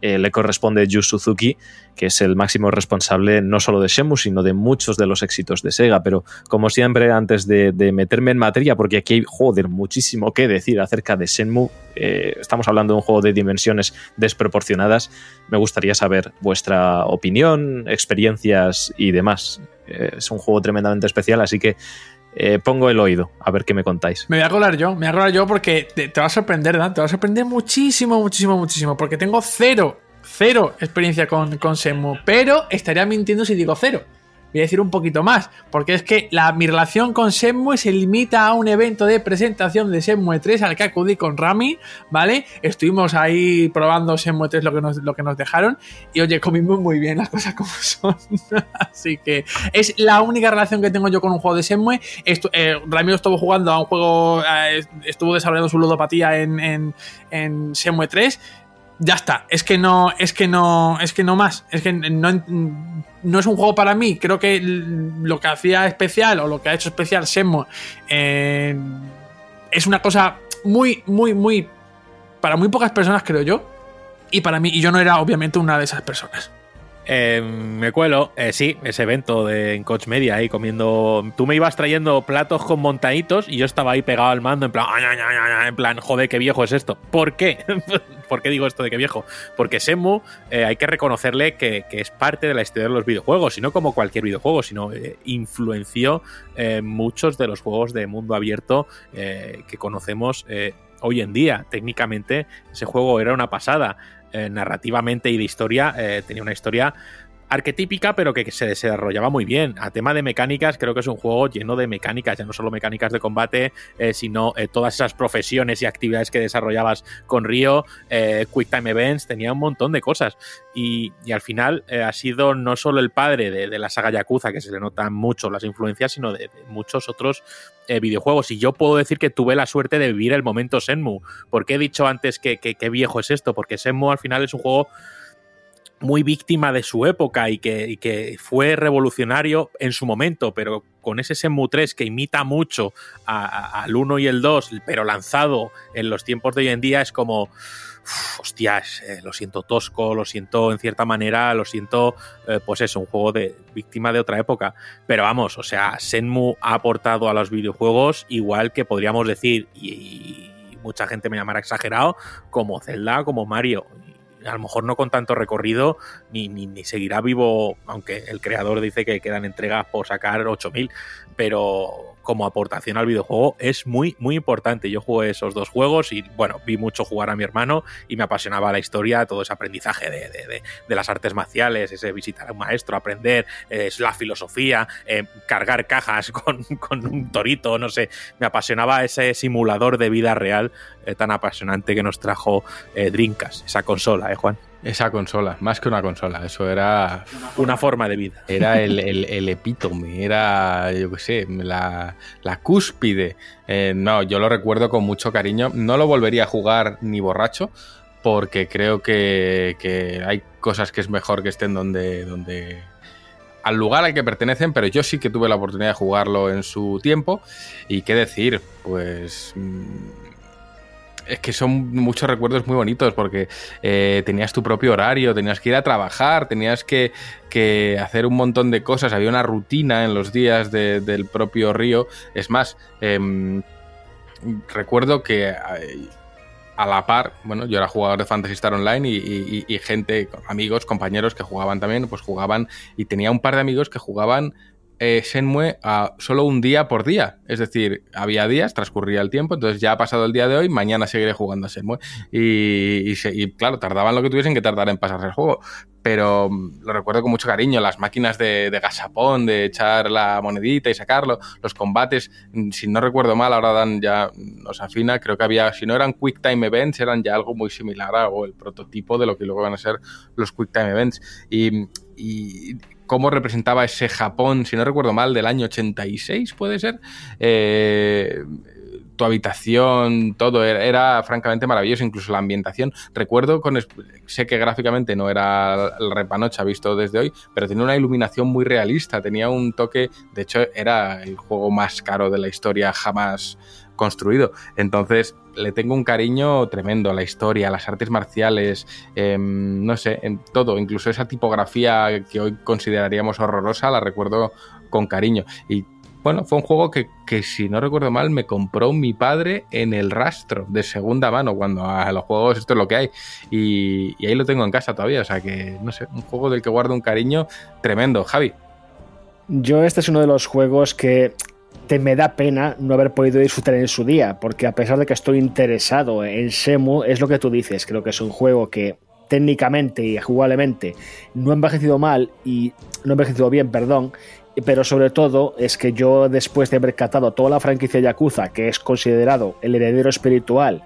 le corresponde Yu Suzuki, que es el máximo responsable no solo de Shenmue, sino de muchos de los éxitos de Sega. Pero como siempre, antes de, meterme en materia, porque aquí hay, joder, muchísimo que decir acerca de Shenmue, eh, estamos hablando de un juego de dimensiones desproporcionadas, me gustaría saber vuestra opinión, experiencias y demás. Eh, es un juego tremendamente especial, así que eh, pongo el oído a ver qué me contáis. Me voy a colar yo, me voy a colar yo porque te, te va a sorprender, te va a sorprender muchísimo, muchísimo, muchísimo, porque tengo cero, cero experiencia con, con pero estaría mintiendo si digo cero. Voy a decir un poquito más, porque es que la, mi relación con Shenmue se limita a un evento de presentación de Shenmue 3 al que acudí con Rami, ¿vale? Estuvimos ahí probando Shenmue 3 lo que nos, lo que nos dejaron y oye, comimos muy bien las cosas como [LAUGHS] son. Así que es la única relación que tengo yo con un juego de Shenmue. Estu eh, Ramiro estuvo jugando a un juego, eh, estuvo desarrollando su ludopatía en, en, en Shenmue 3. Ya está, es que no, es que no, es que no más, es que no, no es un juego para mí. Creo que lo que hacía especial o lo que ha hecho especial eh, es una cosa muy, muy, muy para muy pocas personas creo yo y para mí y yo no era obviamente una de esas personas. Eh, me cuelo, eh, sí, ese evento de en Coach Media ahí comiendo. Tú me ibas trayendo platos con montaditos y yo estaba ahí pegado al mando en plan, "Ay, ay, ay, ay", en plan, joder, qué viejo es esto. ¿Por qué? [LAUGHS] ¿Por qué digo esto de qué viejo? Porque Semu eh, hay que reconocerle que, que, es parte de la historia de los videojuegos, y no como cualquier videojuego, sino eh, influenció muchos de los juegos de mundo abierto que conocemos hoy en día. Técnicamente, ese juego era una pasada. Eh, narrativamente y de historia, eh, tenía una historia arquetípica, pero que, se desarrollaba muy bien. A tema de mecánicas, creo que es un juego lleno de mecánicas, ya no solo mecánicas de combate, eh, sino eh, todas esas profesiones y actividades que desarrollabas con Río, eh, Quick Time Events, tenía un montón de cosas. Y, al final ha sido no solo el padre de, la saga Yakuza, que se le notan mucho las influencias, sino de, muchos otros videojuegos. Y yo puedo decir que tuve la suerte de vivir el momento Senmu. porque he dicho antes que, que, que viejo es esto? Porque Senmu al final es un juego muy víctima de su época y que, fue revolucionario en su momento, pero con ese Shenmue 3 que imita mucho a, al 1 y el 2, pero lanzado en los tiempos de hoy en día, es como, hostias, eh, lo siento tosco, lo siento en cierta manera, lo siento, eh, pues eso, un juego de víctima de otra época. Pero vamos, o sea, Shenmue ha aportado a los videojuegos igual que podríamos decir, y, y mucha gente me llamará exagerado, como Zelda, como Mario. A lo mejor no con tanto recorrido, ni, ni, ni seguirá vivo, aunque el creador dice que quedan entregas por sacar 8000, pero como aportación al videojuego es muy, muy importante. Yo jugué esos dos juegos y, bueno, vi mucho jugar a mi hermano y me apasionaba la historia, todo ese aprendizaje de, de, de, las artes marciales, ese visitar a un maestro, aprender, eh, la filosofía, eh, cargar cajas [LAUGHS] con, con, un torito, no sé. Me apasionaba ese simulador de vida real eh, tan apasionante que nos trajo Dreamcast, esa consola, ¿eh, Juan? Esa consola, más que una consola, eso era. Una forma de vida. Era el, el, el epítome, era, yo qué sé, la, la cúspide. Eh, no, yo lo recuerdo con mucho cariño. No lo volvería a jugar ni borracho, porque creo que, que hay cosas que es mejor que estén donde, donde al lugar al que pertenecen, pero yo sí que tuve la oportunidad de jugarlo en su tiempo. Y qué decir, pues es que son muchos recuerdos muy bonitos porque eh, tenías tu propio horario, tenías que ir a trabajar, tenías que, que, hacer un montón de cosas, había una rutina en los días de, del propio río. Es más, eh, recuerdo que a la par, bueno, yo era jugador de Fantasy Star Online y, gente, amigos, compañeros que jugaban también, pues jugaban y tenía un par de amigos que jugaban eh, solo un día por día. Es decir, había días, transcurría el tiempo, entonces ya ha pasado el día de hoy, mañana seguiré jugando a Shenmue. Y, y, claro, tardaban lo que tuviesen que tardar en pasarse el juego. Pero mm, lo recuerdo con mucho cariño, las máquinas de, de gasapón, de echar la monedita y sacarlo, los combates, mm, si no recuerdo mal, ahora Dan ya nos afina, creo que había, si no eran Quick Time Events, eran ya algo muy similar a, o el prototipo de lo que luego van a ser los Quick Time Events. Y cómo representaba ese Japón, si no recuerdo mal, del año 86, puede ser. Eh, tu habitación, todo era, francamente maravilloso, incluso la ambientación. Recuerdo con sé que gráficamente no era el repanocha visto desde hoy, pero tenía una iluminación muy realista, tenía un toque, de hecho era el juego más caro de la historia jamás construido. Entonces, le tengo un cariño tremendo a la historia, a las artes marciales, eh, no sé, en todo, incluso esa tipografía que hoy consideraríamos horrorosa, la recuerdo con cariño. Y bueno, fue un juego que, que, si no recuerdo mal, me compró mi padre en el rastro de segunda mano, cuando a los juegos esto es lo que hay. Y, y ahí lo tengo en casa todavía, o sea que, no sé, un juego del que guardo un cariño tremendo. Javi. Yo este es uno de los juegos que te me da pena no haber podido disfrutar en su día, porque a pesar de que estoy interesado en Semu, es lo que tú dices, creo que es un juego que técnicamente y jugablemente no ha envejecido mal y no ha envejecido bien, perdón, pero sobre todo es que yo después de haber catado toda la franquicia Yakuza, que es considerado el heredero espiritual,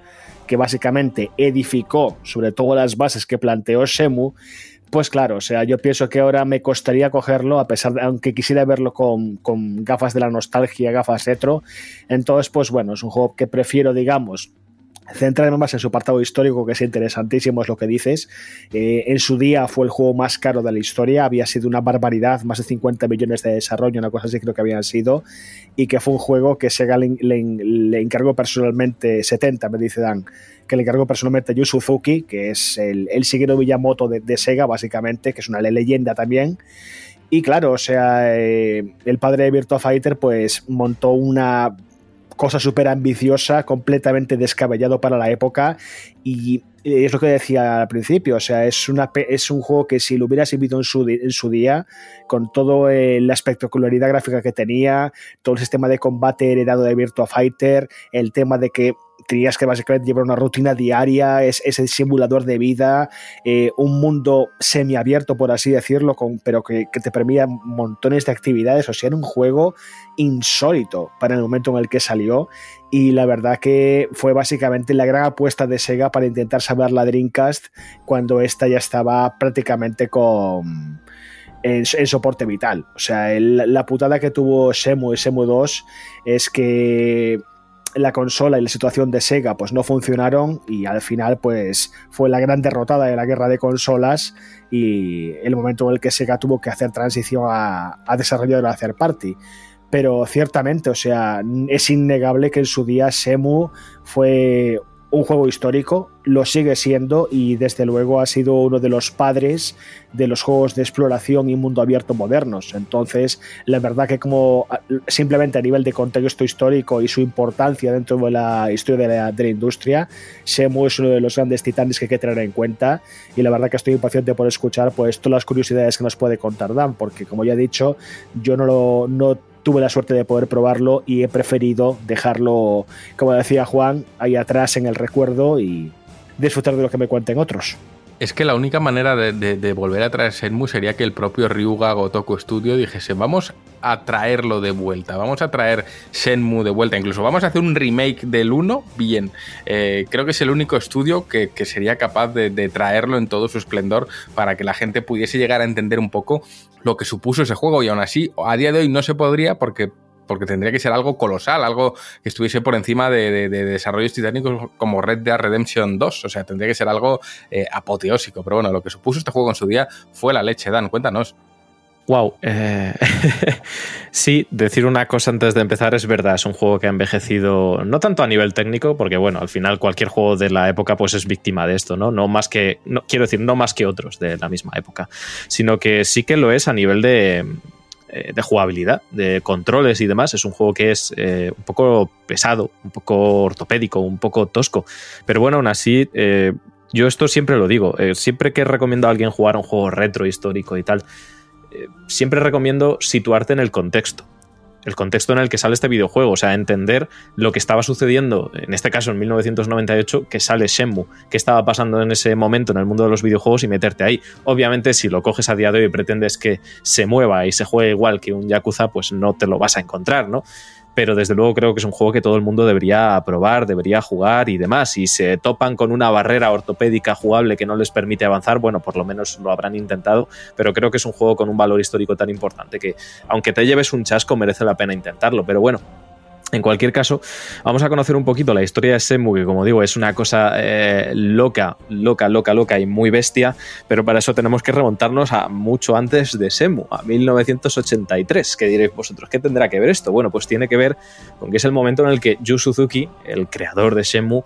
que básicamente edificó sobre todo las bases que planteó Semu, pues claro, o sea, yo pienso que ahora me costaría cogerlo, a pesar de, aunque quisiera verlo con, con gafas de la nostalgia, gafas retro. Entonces, pues bueno, es un juego que prefiero, digamos, centrarme más en su apartado histórico, que es interesantísimo, es lo que dices. Eh, en su día fue el juego más caro de la historia, había sido una barbaridad, más de 50 millones de desarrollo, una cosa así creo que habían sido, y que fue un juego que Sega le, le, encargó personalmente 70, me dice Dan, que le encargó personalmente Yu Suzuki, que es el, el Shigeru Miyamoto de, de, Sega, básicamente, que es una leyenda también. Y claro, o sea, eh, el padre de Virtua Fighter pues montó una cosa súper ambiciosa, completamente descabellado para la época. Y es lo que decía al principio, o sea, es, una, es un juego que si lo hubieras vivido en su, en su día, con todo la espectacularidad gráfica que tenía, todo el sistema de combate heredado de Virtua Fighter, el tema de que tenías que básicamente llevar una rutina diaria, es, es el simulador de vida, eh, un mundo semiabierto, por así decirlo, con, pero que, que, te permitía montones de actividades, o sea, era un juego insólito para el momento en el que salió y la verdad que fue básicamente la gran apuesta de Sega para intentar salvar la Dreamcast cuando esta ya estaba prácticamente con... En, soporte vital. O sea, la putada que tuvo Semu y Semu 2 es que la consola y la situación de Sega pues no funcionaron y al final pues fue la gran derrotada de la guerra de consolas y el momento en el que Sega tuvo que hacer transición a, a desarrollo de la party. Pero ciertamente, o sea, es innegable que en su día Semu fue un juego histórico, lo sigue siendo y desde luego ha sido uno de los padres de los juegos de exploración y mundo abierto modernos. Entonces, la verdad que como simplemente a nivel de contexto histórico y su importancia dentro de la historia de la, industria, Semu es uno de los grandes titanes que hay que tener en cuenta y la verdad que estoy impaciente por escuchar pues todas las curiosidades que nos puede contar Dan, porque como ya he dicho, yo no lo tuve la suerte de poder probarlo y he preferido dejarlo, como decía Juan, ahí atrás en el recuerdo y disfrutar de lo que me cuenten otros. Es que la única manera de, volver a traer Shenmue sería que el propio Ryuga Gotoku Studio dijese, vamos a traerlo de vuelta, vamos a traer Shenmue de vuelta, incluso vamos a hacer un remake del 1, bien. Eh, creo que es el único estudio que, que sería capaz de, de traerlo en todo su esplendor para que la gente pudiese llegar a entender un poco lo que supuso ese juego y aún así a día de hoy no se podría porque porque tendría que ser algo colosal, algo que estuviese por encima de, de- de desarrollos titánicos como Red Dead Redemption 2. O sea, tendría que ser algo eh, apoteósico. Pero bueno, lo que supuso este juego en su día fue la leche, Dan. Cuéntanos. Wow. eh, [LAUGHS] sí, decir una cosa antes de empezar es verdad, es un juego que ha envejecido no tanto a nivel técnico, porque bueno, al final cualquier juego de la época pues es víctima de esto, ¿no? No más que, no, quiero decir, no más que otros de la misma época, sino que sí que lo es a nivel de, eh, de jugabilidad, de controles y demás. Es un juego que es eh, un poco pesado, un poco ortopédico, un poco tosco, pero bueno, aún así... eh, yo esto siempre lo digo, siempre que recomiendo a alguien jugar un juego retro, histórico y tal, siempre recomiendo situarte en el contexto. El contexto en el que sale este videojuego, o sea, entender lo que estaba sucediendo, en este caso en 1998, que sale Shenmue, qué estaba pasando en ese momento en el mundo de los videojuegos y meterte ahí. Obviamente, si lo coges a día de hoy y pretendes que se mueva y se juegue igual que un Yakuza, pues no te lo vas a encontrar, ¿no? Pero desde luego creo que es un juego que todo el mundo debería probar, debería jugar y demás. Si se topan con una barrera ortopédica jugable que no les permite avanzar, bueno, por lo menos lo habrán intentado, pero creo que es un juego con un valor histórico tan importante que, aunque te lleves un chasco, merece la pena intentarlo. Pero bueno, en cualquier caso, vamos a conocer un poquito la historia de Shenmue, que como digo es una cosa eh, loca, loca, loca, loca y muy bestia, pero para eso tenemos que remontarnos a mucho antes de Shenmue, a 1983. ¿Qué diréis vosotros? ¿Qué tendrá que ver esto? Bueno, pues tiene que ver con que es el momento en el que Yu Suzuki, el creador de Shenmue,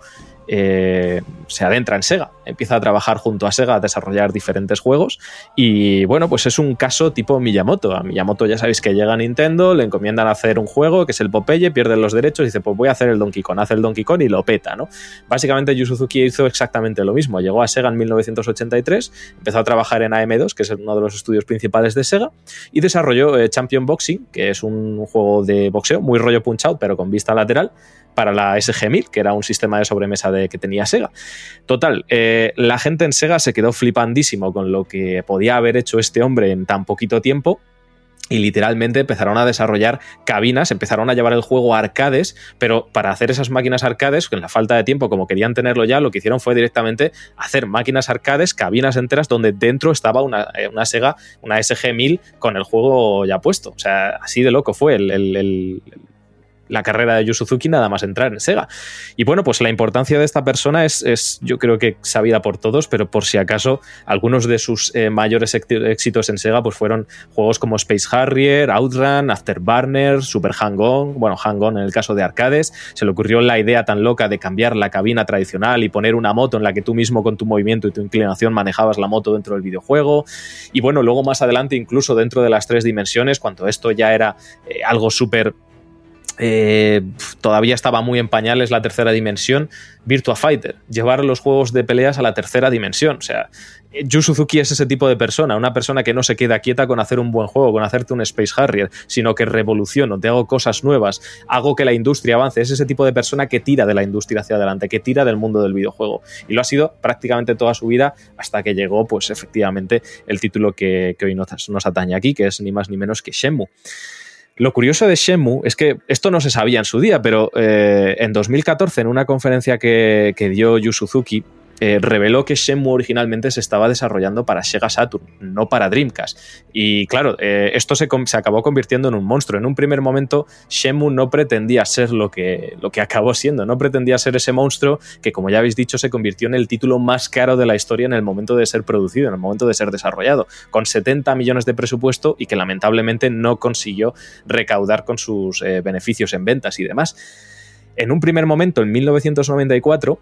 eh, se adentra en Sega, empieza a trabajar junto a Sega a desarrollar diferentes juegos y bueno, pues es un caso tipo Miyamoto. A Miyamoto ya sabéis que llega a Nintendo, le encomiendan hacer un juego que es el Popeye, pierde los derechos y dice pues voy a hacer el Donkey Kong, hace el Donkey Kong y lo peta, ¿no? Básicamente Yu Suzuki hizo exactamente lo mismo, llegó a Sega en 1983, empezó a trabajar en AM2, que es uno de los estudios principales de Sega, y desarrolló eh, Champion Boxing, que es un juego de boxeo muy rollo punch out pero con vista lateral para la SG-1000, que era un sistema de sobremesa de, que tenía Sega. Total, eh, la gente en Sega se quedó flipandísimo con lo que podía haber hecho este hombre en tan poquito tiempo. Y literalmente empezaron a desarrollar cabinas, empezaron a llevar el juego a arcades, pero para hacer esas máquinas arcades, con la falta de tiempo, como querían tenerlo ya, lo que hicieron fue directamente hacer máquinas arcades, cabinas enteras, donde dentro estaba una, eh, una Sega, una SG-1000 con el juego ya puesto. O sea, así de loco fue el- la carrera de Yu Suzuki nada más entrar en Sega. Y bueno, pues la importancia de esta persona es, es yo creo que sabida por todos, pero por si acaso, algunos de sus eh, mayores éxitos en Sega pues fueron juegos como Space Harrier, Outrun, Afterburner, Super Hang-On, bueno, Hang-On en el caso de arcades, se le ocurrió la idea tan loca de cambiar la cabina tradicional y poner una moto en la que tú mismo con tu movimiento y tu inclinación manejabas la moto dentro del videojuego. Y bueno, luego más adelante, incluso dentro de las tres dimensiones, cuando esto ya era eh, algo súper eh, todavía estaba muy en pañales la tercera dimensión, Virtua Fighter, llevar los juegos de peleas a la tercera dimensión. O sea, Yu Suzuki es ese tipo de persona, una persona que no se queda quieta con hacer un buen juego, con hacerte un Space Harrier, sino que revoluciono, te hago cosas nuevas, hago que la industria avance. Es ese tipo de persona que tira de la industria hacia adelante, que tira del mundo del videojuego. Y lo ha sido prácticamente toda su vida hasta que llegó, pues efectivamente, el título que, hoy nos, nos atañe aquí, que es ni más ni menos que Shenmue. Lo curioso de Shenmue es que esto no se sabía en su día, pero eh, en 2014, en una conferencia que, que dio Yu Suzuki, eh, reveló que Shenmue originalmente se estaba desarrollando para Sega Saturn, no para Dreamcast. Y claro, eh, esto se, se acabó convirtiendo en un monstruo. En un primer momento, Shenmue no pretendía ser lo que, lo que acabó siendo, no pretendía ser ese monstruo que, como ya habéis dicho, se convirtió en el título más caro de la historia en el momento de ser producido, en el momento de ser desarrollado, con 70 millones de presupuesto y que lamentablemente no consiguió recaudar con sus eh, beneficios en ventas y demás. En un primer momento, en 1994,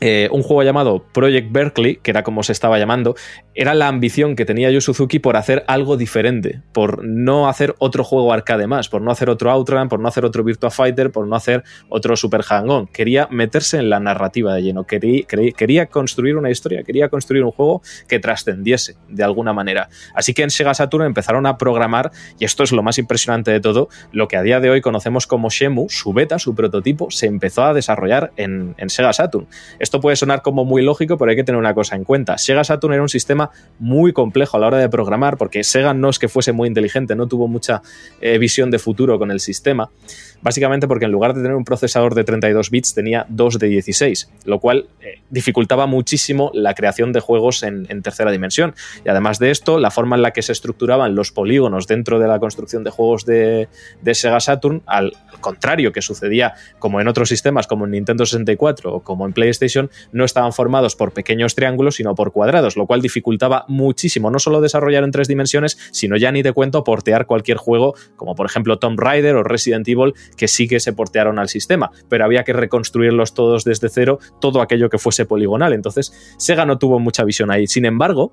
eh, un juego llamado Project Berkeley, que era como se estaba llamando, era la ambición que tenía Yu Suzuki por hacer algo diferente, por no hacer otro juego arcade más, por no hacer otro Outrun, por no hacer otro Virtua Fighter, por no hacer otro Super Hang-On. Quería meterse en la narrativa de lleno, quería, quería construir una historia, quería construir un juego que trascendiese de alguna manera. Así que en Sega Saturn empezaron a programar, y esto es lo más impresionante de todo, lo que a día de hoy conocemos como Shemu, su beta, su prototipo, se empezó a desarrollar en, en Sega Saturn. Esto puede sonar como muy lógico, pero hay que tener una cosa en cuenta. Sega Saturn era un sistema muy complejo a la hora de programar, porque Sega no es que fuese muy inteligente, no tuvo mucha eh, visión de futuro con el sistema. Básicamente porque en lugar de tener un procesador de 32 bits tenía dos de 16, lo cual eh, dificultaba muchísimo la creación de juegos en, tercera dimensión. Y además de esto, la forma en la que se estructuraban los polígonos dentro de la construcción de juegos de, de Sega Saturn, al, al contrario que sucedía como en otros sistemas como en Nintendo 64 o como en PlayStation, no estaban formados por pequeños triángulos, sino por cuadrados, lo cual dificultaba muchísimo no solo desarrollar en tres dimensiones, sino ya ni te cuento portear cualquier juego, como por ejemplo Tomb Raider o Resident Evil, que sí que se portearon al sistema, pero había que reconstruirlos todos desde cero, todo aquello que fuese poligonal. Entonces, Sega no tuvo mucha visión ahí. Sin embargo,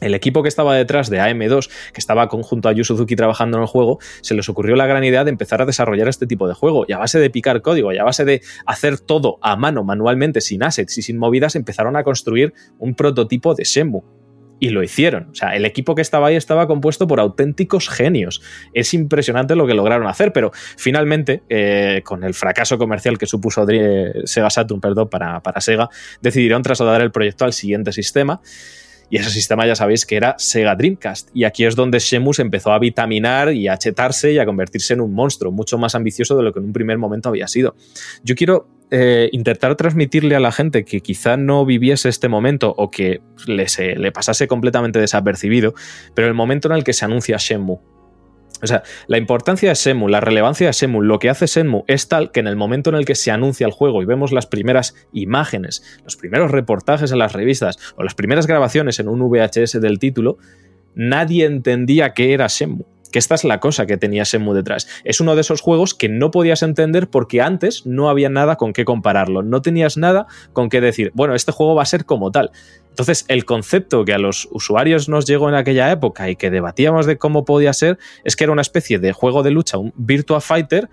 el equipo que estaba detrás de AM2, que estaba conjunto a Yu Suzuki trabajando en el juego, se les ocurrió la gran idea de empezar a desarrollar este tipo de juego. Y a base de picar código y a base de hacer todo a mano, manualmente, sin assets y sin movidas, empezaron a construir un prototipo de Shenmue. Y lo hicieron. O sea, el equipo que estaba ahí estaba compuesto por auténticos genios. Es impresionante lo que lograron hacer, pero finalmente, eh, con el fracaso comercial que supuso Sega Saturn perdón, para, para Sega, decidieron trasladar el proyecto al siguiente sistema. Y ese sistema ya sabéis que era Sega Dreamcast. Y aquí es donde Shemus empezó a vitaminar y a chetarse y a convertirse en un monstruo, mucho más ambicioso de lo que en un primer momento había sido. Yo quiero eh, intentar transmitirle a la gente que quizá no viviese este momento o que le, se, le pasase completamente desapercibido, pero el momento en el que se anuncia Shenmue. O sea, la importancia de Shenmue, la relevancia de Shenmue, lo que hace Shenmue es tal que en el momento en el que se anuncia el juego y vemos las primeras imágenes, los primeros reportajes en las revistas o las primeras grabaciones en un VHS del título, nadie entendía qué era Shenmue que esta es la cosa que tenía Shenmue detrás. Es uno de esos juegos que no podías entender porque antes no había nada con qué compararlo, no tenías nada con qué decir, bueno, este juego va a ser como tal. Entonces, el concepto que a los usuarios nos llegó en aquella época y que debatíamos de cómo podía ser es que era una especie de juego de lucha, un Virtua Fighter,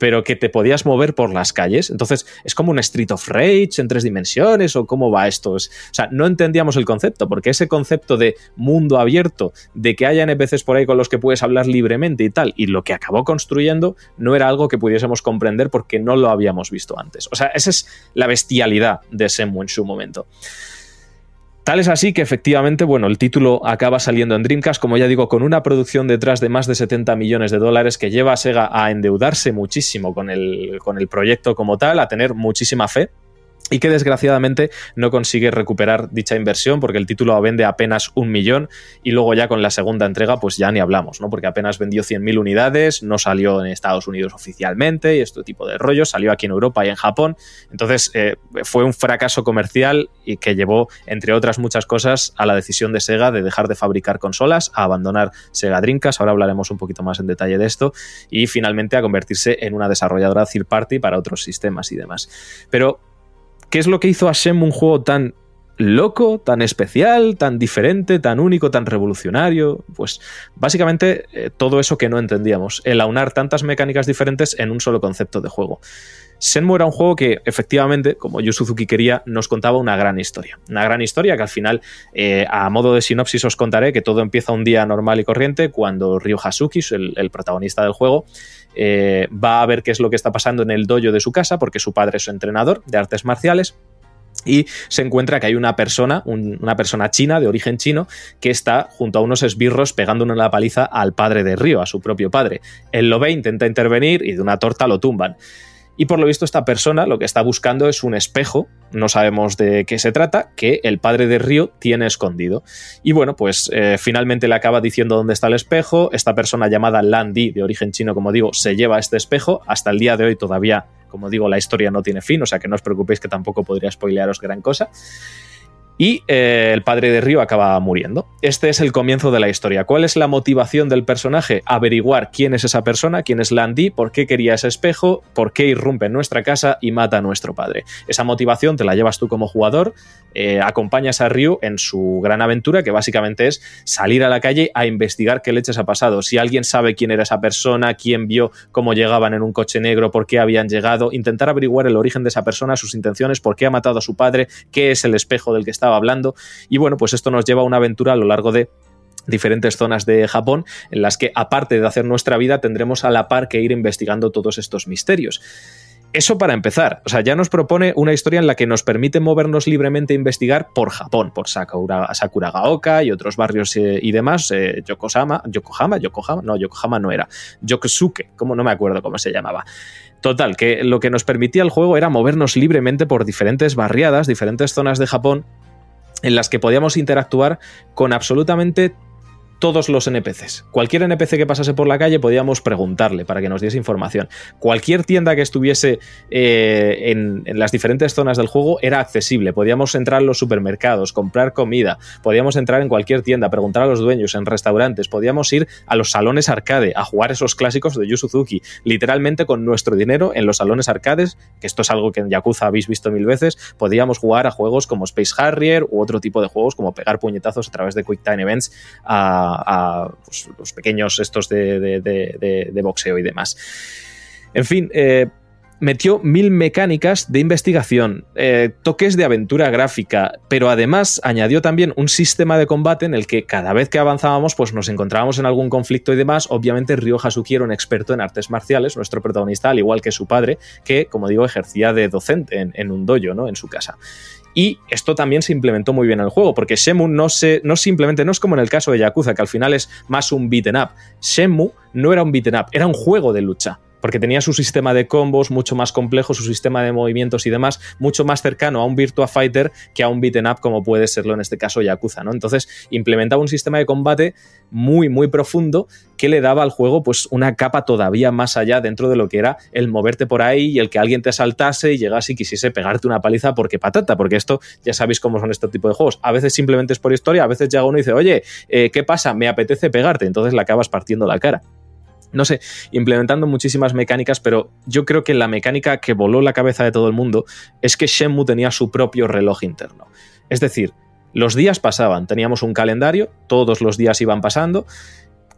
pero que te podías mover por las calles. Entonces, es como un Street of Rage en tres dimensiones o cómo va esto. Es, o sea, no entendíamos el concepto, porque ese concepto de mundo abierto, de que haya NPCs por ahí con los que puedes hablar libremente y tal, y lo que acabó construyendo no era algo que pudiésemos comprender porque no lo habíamos visto antes. O sea, esa es la bestialidad de Semu en su momento. Tal es así que efectivamente, bueno, el título acaba saliendo en Dreamcast, como ya digo, con una producción detrás de más de 70 millones de dólares que lleva a Sega a endeudarse muchísimo con el, con el proyecto como tal, a tener muchísima fe y que desgraciadamente no consigue recuperar dicha inversión porque el título vende apenas un millón y luego ya con la segunda entrega pues ya ni hablamos, ¿no? Porque apenas vendió 100.000 unidades, no salió en Estados Unidos oficialmente y este tipo de rollos, salió aquí en Europa y en Japón, entonces eh, fue un fracaso comercial y que llevó, entre otras muchas cosas, a la decisión de Sega de dejar de fabricar consolas, a abandonar Sega Dreamcast, ahora hablaremos un poquito más en detalle de esto, y finalmente a convertirse en una desarrolladora third party para otros sistemas y demás. Pero ¿Qué es lo que hizo a Shenmue un juego tan loco, tan especial, tan diferente, tan único, tan revolucionario? Pues básicamente eh, todo eso que no entendíamos, el aunar tantas mecánicas diferentes en un solo concepto de juego. Shenmue era un juego que efectivamente, como Yu Suzuki quería, nos contaba una gran historia. Una gran historia que al final, eh, a modo de sinopsis, os contaré que todo empieza un día normal y corriente cuando Ryo Hasuki, el, protagonista del juego, eh, va a ver qué es lo que está pasando en el dojo de su casa, porque su padre es su entrenador de artes marciales. Y se encuentra que hay una persona, un, una persona china, de origen chino, que está junto a unos esbirros pegándole una paliza al padre de Río, a su propio padre. Él lo ve, intenta intervenir y de una torta lo tumban. Y por lo visto esta persona lo que está buscando es un espejo, no sabemos de qué se trata, que el padre de Río tiene escondido. Y bueno, pues eh, finalmente le acaba diciendo dónde está el espejo. Esta persona llamada Landy, de origen chino, como digo, se lleva este espejo. Hasta el día de hoy todavía, como digo, la historia no tiene fin, o sea que no os preocupéis que tampoco podría spoilearos gran cosa. Y eh, el padre de Ryo acaba muriendo. Este es el comienzo de la historia. ¿Cuál es la motivación del personaje? Averiguar quién es esa persona, quién es Landy, por qué quería ese espejo, por qué irrumpe en nuestra casa y mata a nuestro padre. Esa motivación te la llevas tú como jugador, eh, acompañas a Ryu en su gran aventura, que básicamente es salir a la calle a investigar qué leches ha pasado. Si alguien sabe quién era esa persona, quién vio cómo llegaban en un coche negro, por qué habían llegado, intentar averiguar el origen de esa persona, sus intenciones, por qué ha matado a su padre, qué es el espejo del que estaba hablando. Y bueno, pues esto nos lleva a una aventura a lo largo de diferentes zonas de Japón en las que aparte de hacer nuestra vida tendremos a la par que ir investigando todos estos misterios. Eso para empezar, o sea, ya nos propone una historia en la que nos permite movernos libremente e investigar por Japón, por Sakura, Sakuragaoka y otros barrios eh, y demás, eh, Yokohama, Yokohama, Yokohama, no, Yokohama no era, Yokosuke, como no me acuerdo cómo se llamaba. Total, que lo que nos permitía el juego era movernos libremente por diferentes barriadas, diferentes zonas de Japón, en las que podíamos interactuar con absolutamente todos los NPCs. Cualquier NPC que pasase por la calle podíamos preguntarle para que nos diese información. Cualquier tienda que estuviese eh, en, las diferentes zonas del juego era accesible. Podíamos entrar en los supermercados, comprar comida, podíamos entrar en cualquier tienda, preguntar a los dueños, en restaurantes, podíamos ir a los salones arcade a jugar esos clásicos de Yu Suzuki, literalmente con nuestro dinero en los salones arcades, que esto es algo que en Yakuza habéis visto mil veces, podíamos jugar a juegos como Space Harrier u otro tipo de juegos como pegar puñetazos a través de Quick Time Events a a, pues, los pequeños estos de, boxeo y demás. En fin, eh, metió mil mecánicas de investigación, eh, toques de aventura gráfica, pero además añadió también un sistema de combate en el que cada vez que avanzábamos pues nos encontrábamos en algún conflicto y demás. Obviamente Ryo Hasuki era un experto en artes marciales, nuestro protagonista, al igual que su padre, que como digo ejercía de docente en, en un dojo, ¿no? En su casa. Y esto también se implementó muy bien en el juego, porque Shemu no, se, no simplemente, no es como en el caso de Yakuza, que al final es más un beaten up. Shemu no era un beaten up, era un juego de lucha porque tenía su sistema de combos mucho más complejo, su sistema de movimientos y demás, mucho más cercano a un Virtua Fighter que a un beaten up como puede serlo en este caso Yakuza, ¿no? Entonces implementaba un sistema de combate muy, muy profundo que le daba al juego pues una capa todavía más allá dentro de lo que era el moverte por ahí y el que alguien te saltase y llegase y quisiese pegarte una paliza porque patata, porque esto ya sabéis cómo son este tipo de juegos. A veces simplemente es por historia, a veces llega uno y dice, oye, eh, ¿qué pasa? Me apetece pegarte, entonces le acabas partiendo la cara no sé, implementando muchísimas mecánicas, pero yo creo que la mecánica que voló la cabeza de todo el mundo es que Shenmue tenía su propio reloj interno. Es decir, los días pasaban, teníamos un calendario, todos los días iban pasando,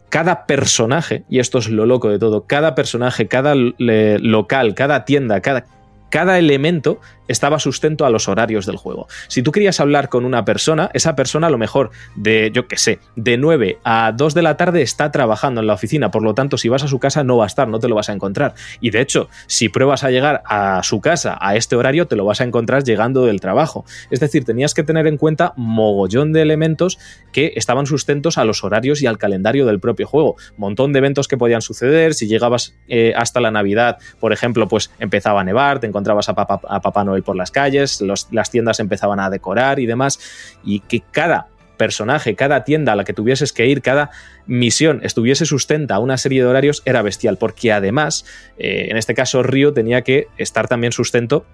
cada personaje, y esto es lo loco de todo, cada personaje, cada local, cada tienda, cada, cada elemento estaba sustento a los horarios del juego. Si tú querías hablar con una persona, esa persona a lo mejor de, yo qué sé, de 9 a 2 de la tarde está trabajando en la oficina, por lo tanto, si vas a su casa no va a estar, no te lo vas a encontrar. Y de hecho, si pruebas a llegar a su casa a este horario, te lo vas a encontrar llegando del trabajo. Es decir, tenías que tener en cuenta mogollón de elementos que estaban sustentos a los horarios y al calendario del propio juego. Montón de eventos que podían suceder, si llegabas eh, hasta la Navidad, por ejemplo, pues empezaba a nevar, te a Papá, a Papá Noel por las calles, las tiendas empezaban a decorar y demás, y que cada personaje, cada tienda a la que tuvieses que ir, cada misión estuviese sustenta a una serie de horarios era bestial, porque además, eh, en este caso Río tenía que estar también sustento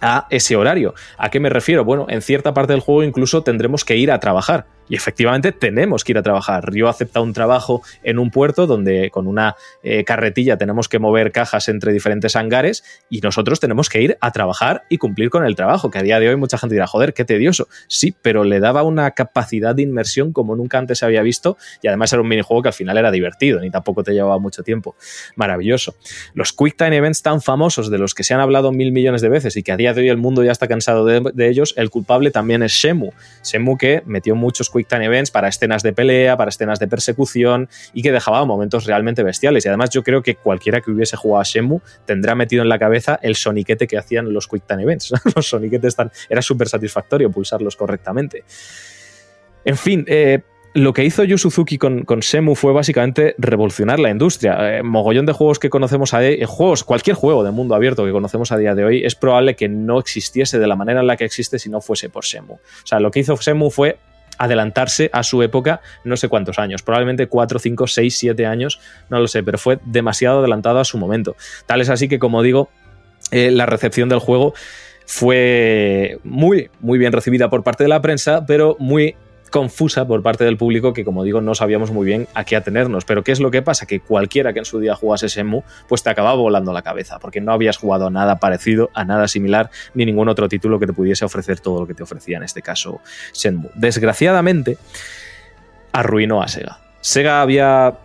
a ese horario. ¿A qué me refiero? Bueno, en cierta parte del juego incluso tendremos que ir a trabajar. Y efectivamente tenemos que ir a trabajar. Río acepta un trabajo en un puerto donde con una eh, carretilla tenemos que mover cajas entre diferentes hangares y nosotros tenemos que ir a trabajar y cumplir con el trabajo, que a día de hoy mucha gente dirá, joder, qué tedioso. Sí, pero le daba una capacidad de inmersión como nunca antes se había visto y además era un minijuego que al final era divertido, ni tampoco te llevaba mucho tiempo. Maravilloso. Los Quick Time Events tan famosos de los que se han hablado mil millones de veces y que a día de hoy el mundo ya está cansado de, ellos, el culpable también es Shemu. Shemu que metió muchos Quick Time Events para escenas de pelea, para escenas de persecución y que dejaba momentos realmente bestiales. Y además yo creo que cualquiera que hubiese jugado a Shemu tendrá metido en la cabeza el soniquete que hacían los Quick Time Events. [LAUGHS] los soniquetes tan... Era súper satisfactorio pulsarlos correctamente. En fin, eh, lo que hizo Yu Suzuki con, con, Semu fue básicamente revolucionar la industria. Eh, mogollón de juegos que conocemos a día juegos, cualquier juego de mundo abierto que conocemos a día de hoy, es probable que no existiese de la manera en la que existe si no fuese por Semu. O sea, lo que hizo Semu fue adelantarse a su época no sé cuántos años, probablemente 4, 5, 6, 7 años, no lo sé, pero fue demasiado adelantado a su momento. Tal es así que, como digo, eh, la recepción del juego fue muy, muy bien recibida por parte de la prensa, pero muy confusa por parte del público que, como digo, no sabíamos muy bien a qué atenernos. Pero ¿qué es lo que pasa? Que cualquiera que en su día jugase Shenmue, pues te acababa volando la cabeza, porque no habías jugado a nada parecido, a nada similar, ni ningún otro título que te pudiese ofrecer todo lo que te ofrecía en este caso Shenmue. Desgraciadamente, arruinó a Sega. Sega había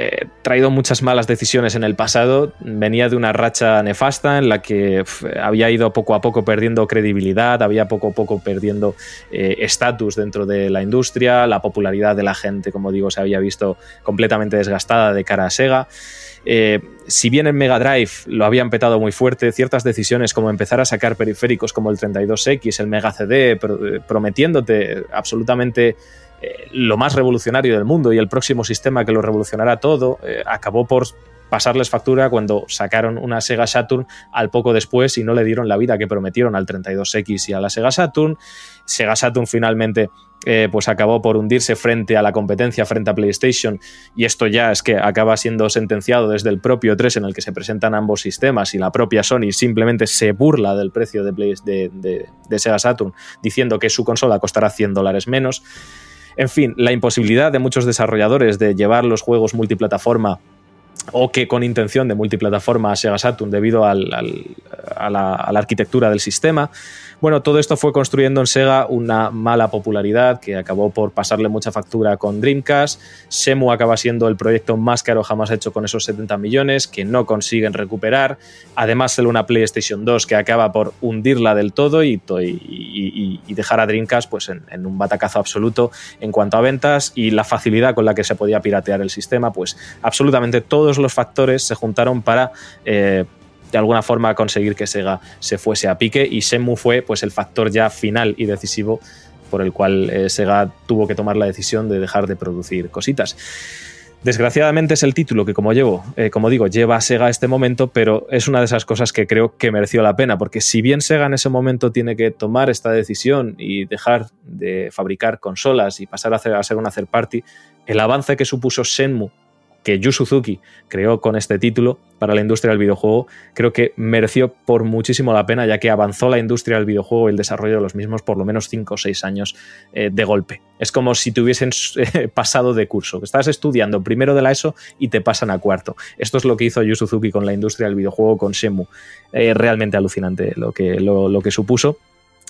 eh, traído muchas malas decisiones en el pasado. Venía de una racha nefasta en la que había ido poco a poco perdiendo credibilidad, había poco a poco perdiendo eh, estatus dentro de la industria, la popularidad de la gente, como digo, se había visto completamente desgastada de cara a Sega. Eh, si bien en Mega Drive lo habían petado muy fuerte, ciertas decisiones como empezar a sacar periféricos como el 32X, el Mega CD, prometiéndote absolutamente eh, lo más revolucionario del mundo y el próximo sistema que lo revolucionará todo, eh, acabó por pasarles factura cuando sacaron una Sega Saturn al poco después y no le dieron la vida que prometieron al 32X y a la Sega Saturn. Sega Saturn finalmente eh, pues acabó por hundirse frente a la competencia, frente a PlayStation, y esto ya es que acaba siendo sentenciado desde el propio 3 en el que se presentan ambos sistemas y la propia Sony simplemente se burla del precio de, de, de Sega Saturn diciendo que su consola costará 100 dólares menos. En fin, la imposibilidad de muchos desarrolladores de llevar los juegos multiplataforma o que con intención de multiplataforma a Sega Saturn debido a la arquitectura del sistema, bueno, todo esto fue construyendo en Sega una mala popularidad que acabó por pasarle mucha factura con Dreamcast. Semu acaba siendo el proyecto más caro jamás hecho con esos 70 millones que no consiguen recuperar. Además, sale una PlayStation 2 que acaba por hundirla del todo y, dejar a Dreamcast pues, en, un batacazo absoluto en cuanto a ventas y la facilidad con la que se podía piratear el sistema. Pues absolutamente todos los factores se juntaron para eh, de alguna forma conseguir que Sega se fuese a pique y Shenmue fue pues el factor ya final y decisivo por el cual eh, Sega tuvo que tomar la decisión de dejar de producir cositas. Desgraciadamente es el título que, como llevo, eh, como digo, lleva a Sega a este momento, pero es una de esas cosas que creo que mereció la pena, porque si bien Sega en ese momento tiene que tomar esta decisión y dejar de fabricar consolas y pasar a, a ser una third party, el avance que supuso Shenmue que Yu Suzuki creó con este título para la industria del videojuego, creo que mereció por muchísimo la pena, ya que avanzó la industria del videojuego y el desarrollo de los mismos por lo menos 5 o 6 años eh, de golpe. Es como si te hubiesen eh, [LAUGHS] pasado de curso. Estás estudiando primero de la ESO y te pasan a cuarto. Esto es lo que hizo Yu Suzuki con la industria del videojuego, con Shenmue. Eh, realmente alucinante lo que, lo que supuso.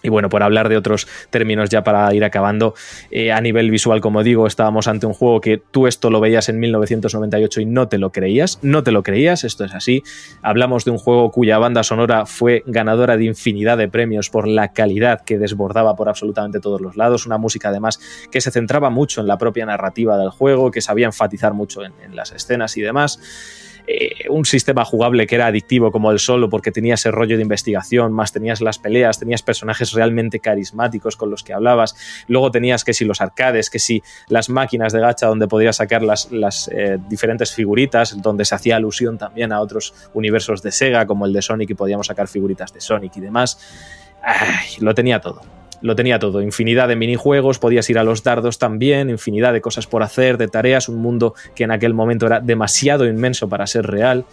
Y bueno, por hablar de otros términos ya para ir acabando, eh, a nivel visual, como digo, estábamos ante un juego que tú esto lo veías en 1998 y no te lo creías, no te lo creías, esto es así. Hablamos de un juego cuya banda sonora fue ganadora de infinidad de premios por la calidad que desbordaba por absolutamente todos los lados, una música además que se centraba mucho en la propia narrativa del juego, que sabía enfatizar mucho en, en las escenas y demás. Eh, un sistema jugable que era adictivo como el solo porque tenía ese rollo de investigación, más tenías las peleas, tenías personajes realmente carismáticos con los que hablabas, luego tenías que si los arcades, que si las máquinas de gacha donde podías sacar las, eh, diferentes figuritas, donde se hacía alusión también a otros universos de Sega como el de Sonic y podíamos sacar figuritas de Sonic y demás. lo tenía todo lo tenía todo, infinidad de minijuegos, podías ir a los dardos también, infinidad de cosas por hacer, de tareas, un mundo que en aquel momento era demasiado inmenso para ser real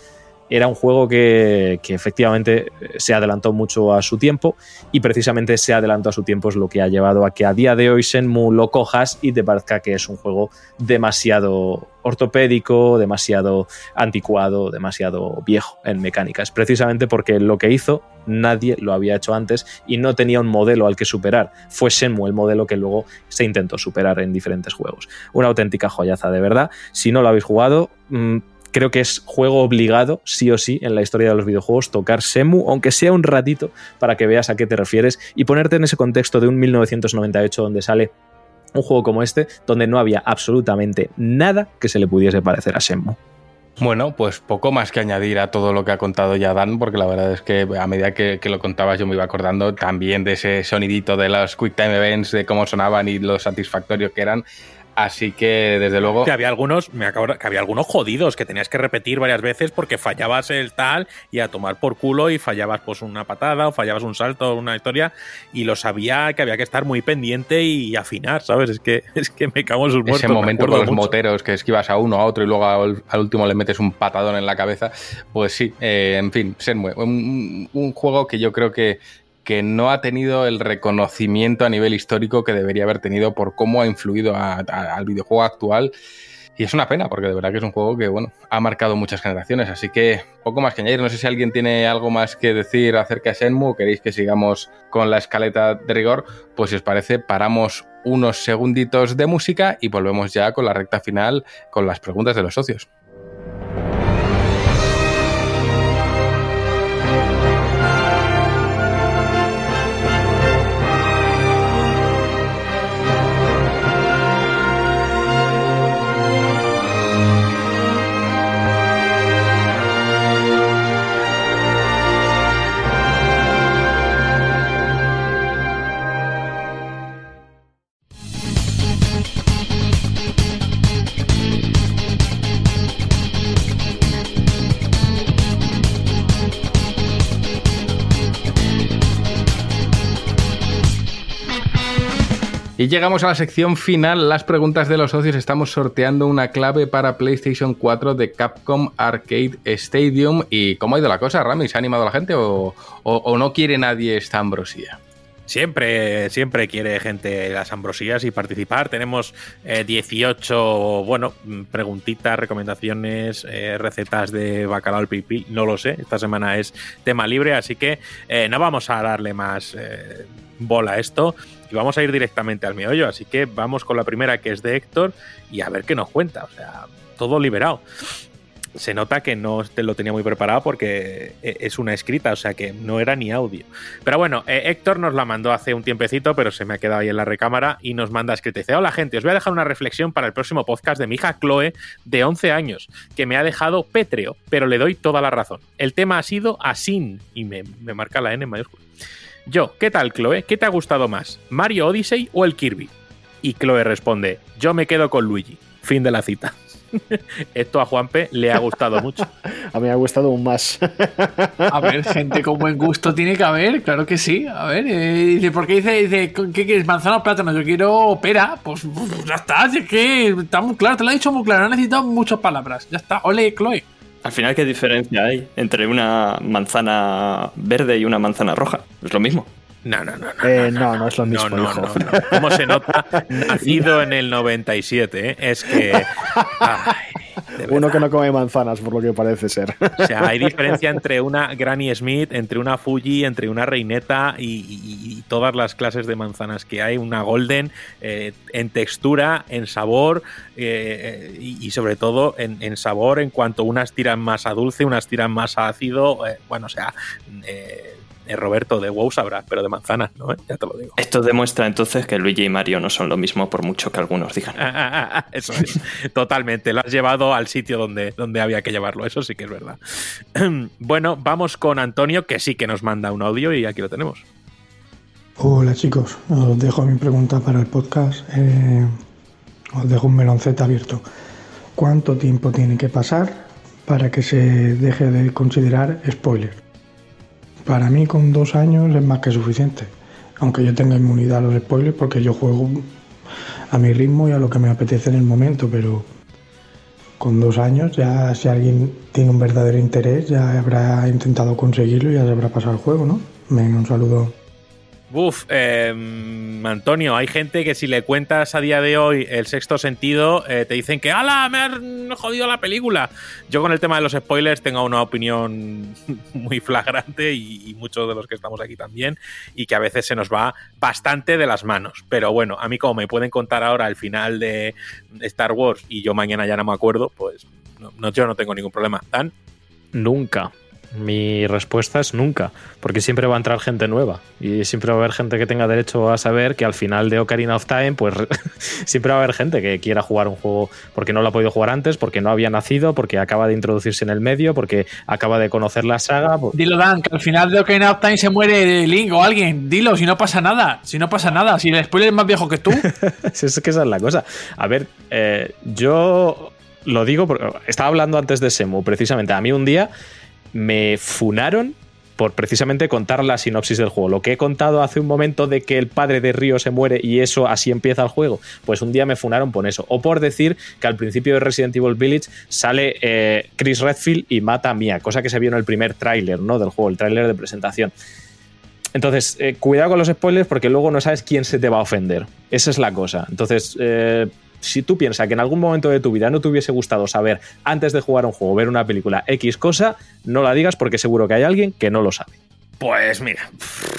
era un juego que, efectivamente eh, se adelantó mucho a su tiempo y precisamente se adelantó a su tiempo es lo que ha llevado a que a día de hoy Shenmue lo cojas y te parezca que es un juego demasiado ortopédico, demasiado anticuado, demasiado viejo en mecánicas, precisamente porque lo que hizo nadie lo había hecho antes y no tenía un modelo al que superar. Fue Shenmue el modelo que luego se intentó superar en diferentes juegos. Una auténtica joyaza, de verdad. Si no lo habéis jugado, mm, creo que es juego obligado, sí o sí, en la historia de los videojuegos, tocar Semu, aunque sea un ratito, para que veas a qué te refieres y ponerte en ese contexto de un 1998 donde sale un juego como este, donde no había absolutamente nada que se le pudiese parecer a Semu. Bueno, pues poco más que añadir a todo lo que ha contado ya Dan, porque la verdad es que a medida que, lo contabas yo me iba acordando también de ese sonidito de los Quick Time Events, de cómo sonaban y lo satisfactorios que eran. Así que, desde luego. Que había algunos, me acabo, que había algunos jodidos que tenías que repetir varias veces porque fallabas el tal y a tomar por culo y fallabas pues una patada o fallabas un salto, una historia y lo sabía que había que estar muy pendiente y afinar, ¿sabes? Es que, [LAUGHS] es que me cago en sus muertos. Ese momento con los moteros que esquivas a uno a otro y luego al, último le metes un patadón en la cabeza. Pues sí, eh, en fin, Senmue. Un, un juego que yo creo que que no ha tenido el reconocimiento a nivel histórico que debería haber tenido por cómo ha influido al videojuego actual. Y es una pena, porque de verdad que es un juego que, bueno, ha marcado muchas generaciones. Así que poco más que añadir. No sé si alguien tiene algo más que decir acerca de Shenmue o queréis que sigamos con la escaleta de rigor. Pues si os parece, paramos unos segunditos de música y volvemos ya con la recta final con las preguntas de los socios. Y llegamos a la sección final, las preguntas de los socios. Estamos sorteando una clave para PlayStation 4 de Capcom Arcade Stadium. ¿Y cómo ha ido la cosa, Rami? ¿Se ha animado la gente o, no quiere nadie esta ambrosía? Siempre, siempre quiere gente las ambrosías y participar. Tenemos eh, 18, bueno, preguntitas, recomendaciones, eh, recetas de bacalao al pipí. No lo sé. Esta semana es tema libre, así que eh, no vamos a darle más eh, bola a esto y vamos a ir directamente al meollo. Así que vamos con la primera que es de Héctor y a ver qué nos cuenta. O sea, todo liberado se nota que no lo tenía muy preparado porque eh, es una escrita, o sea que no era ni audio. Pero bueno, eh, Héctor nos la mandó hace un tiempecito, pero se me ha quedado ahí en la recámara y nos manda escrita. Dice, hola gente, os voy a dejar una reflexión para el próximo podcast de mi hija Chloe, de 11 años, que me ha dejado pétreo, pero le doy toda la razón. El tema ha sido Asin, y me, me marca la N en mayúscula. Yo, ¿qué tal Chloe? ¿Qué te ha gustado más? ¿Mario Odyssey o el Kirby? Y Chloe responde, yo me quedo con Luigi. Fin de la cita. [LAUGHS] Esto a Juanpe le ha gustado mucho. [LAUGHS] A mí me ha gustado un más. A ver, gente con buen gusto tiene que haber, claro que sí. A ver, eh, dice, ¿por qué dice, dice, ¿qué quieres? ¿Manzana o plátano? Yo quiero pera. Pues, pues, ya está, si es que está muy claro, te lo he dicho muy claro, no necesito muchas palabras. Ya está, ole, Chloe. Al final, ¿qué diferencia hay entre una manzana verde y una manzana roja? Es lo mismo. No, no, no, no. Eh, no, no es lo mismo, No, no, hijo. no, no. ¿Cómo se nota? [LAUGHS] Nacido en el 97, ¿eh? Es que. [LAUGHS] ay, Uno que no come manzanas, por lo que parece ser. O sea, hay diferencia entre una Granny Smith, entre una Fuji, entre una Reineta y, y- y todas las clases de manzanas que hay. Una Golden eh, en textura, en sabor eh, eh, y, y sobre todo en, en sabor en cuanto unas tiran más a dulce, unas tiran más a ácido. eh, bueno, o sea, eh, Roberto de WoW sabrá, pero de manzanas, ¿no? Eh, Ya te lo digo. Esto demuestra entonces que Luigi y Mario no son lo mismo, por mucho que algunos digan. Eso es, [LAUGHS] totalmente. Lo has llevado al sitio donde, donde había que llevarlo, eso sí que es verdad. [CLEARS THROAT] Bueno, vamos con Antonio, que sí que nos manda un audio y aquí lo tenemos. Hola chicos, os dejo mi pregunta para el podcast. Eh, os dejo un meloncete abierto. ¿Cuánto tiempo tiene que pasar para que se deje de considerar spoiler? Para mí con dos años es más que suficiente. Aunque yo tenga inmunidad a los spoilers porque yo juego a mi ritmo y a lo que me apetece en el momento, pero con dos años ya si alguien tiene un verdadero interés ya habrá intentado conseguirlo y ya se habrá pasado el juego, ¿no? Venga, un saludo. Uf, eh, Antonio, hay gente que si le cuentas a día de hoy el sexto sentido, eh, te dicen que ¡Hala! Me has jodido la película. Yo con el tema de los spoilers tengo una opinión [LAUGHS] muy flagrante y, muchos de los que estamos aquí también, y que a veces se nos va bastante de las manos. Pero bueno, a mí como me pueden contar ahora el final de Star Wars y yo mañana ya no me acuerdo, pues no- yo no tengo ningún problema. Dan, Nunca. Mi respuesta es nunca, porque siempre va a entrar gente nueva y siempre va a haber gente que tenga derecho a saber que al final de Ocarina of Time, pues [LAUGHS] siempre va a haber gente que quiera jugar un juego porque no lo ha podido jugar antes, porque no había nacido, porque acaba de introducirse en el medio, porque acaba de conocer la saga. pues- Dilo, Dan, que al final de Ocarina of Time se muere Link o alguien. Dilo, si no pasa nada. Si no pasa nada. Si el spoiler es más viejo que tú. [LAUGHS] es que esa es la cosa. A ver, eh, yo lo digo porque estaba hablando antes de Semu, precisamente. A mí un día me funaron por precisamente contar la sinopsis del juego. Lo que he contado hace un momento de que el padre de Río se muere y eso así empieza el juego, pues un día me funaron por eso. O por decir que al principio de Resident Evil Village sale eh, Chris Redfield y mata a Mia, cosa que se vio en el primer tráiler ¿no? del juego, el tráiler de presentación Entonces, eh, cuidado con los spoilers porque luego no sabes quién se te va a ofender. Esa es la cosa. Entonces, eh, si tú piensas que en algún momento de tu vida no te hubiese gustado saber antes de jugar un juego, ver una película X cosa, no la digas porque seguro que hay alguien que no lo sabe. Pues mira,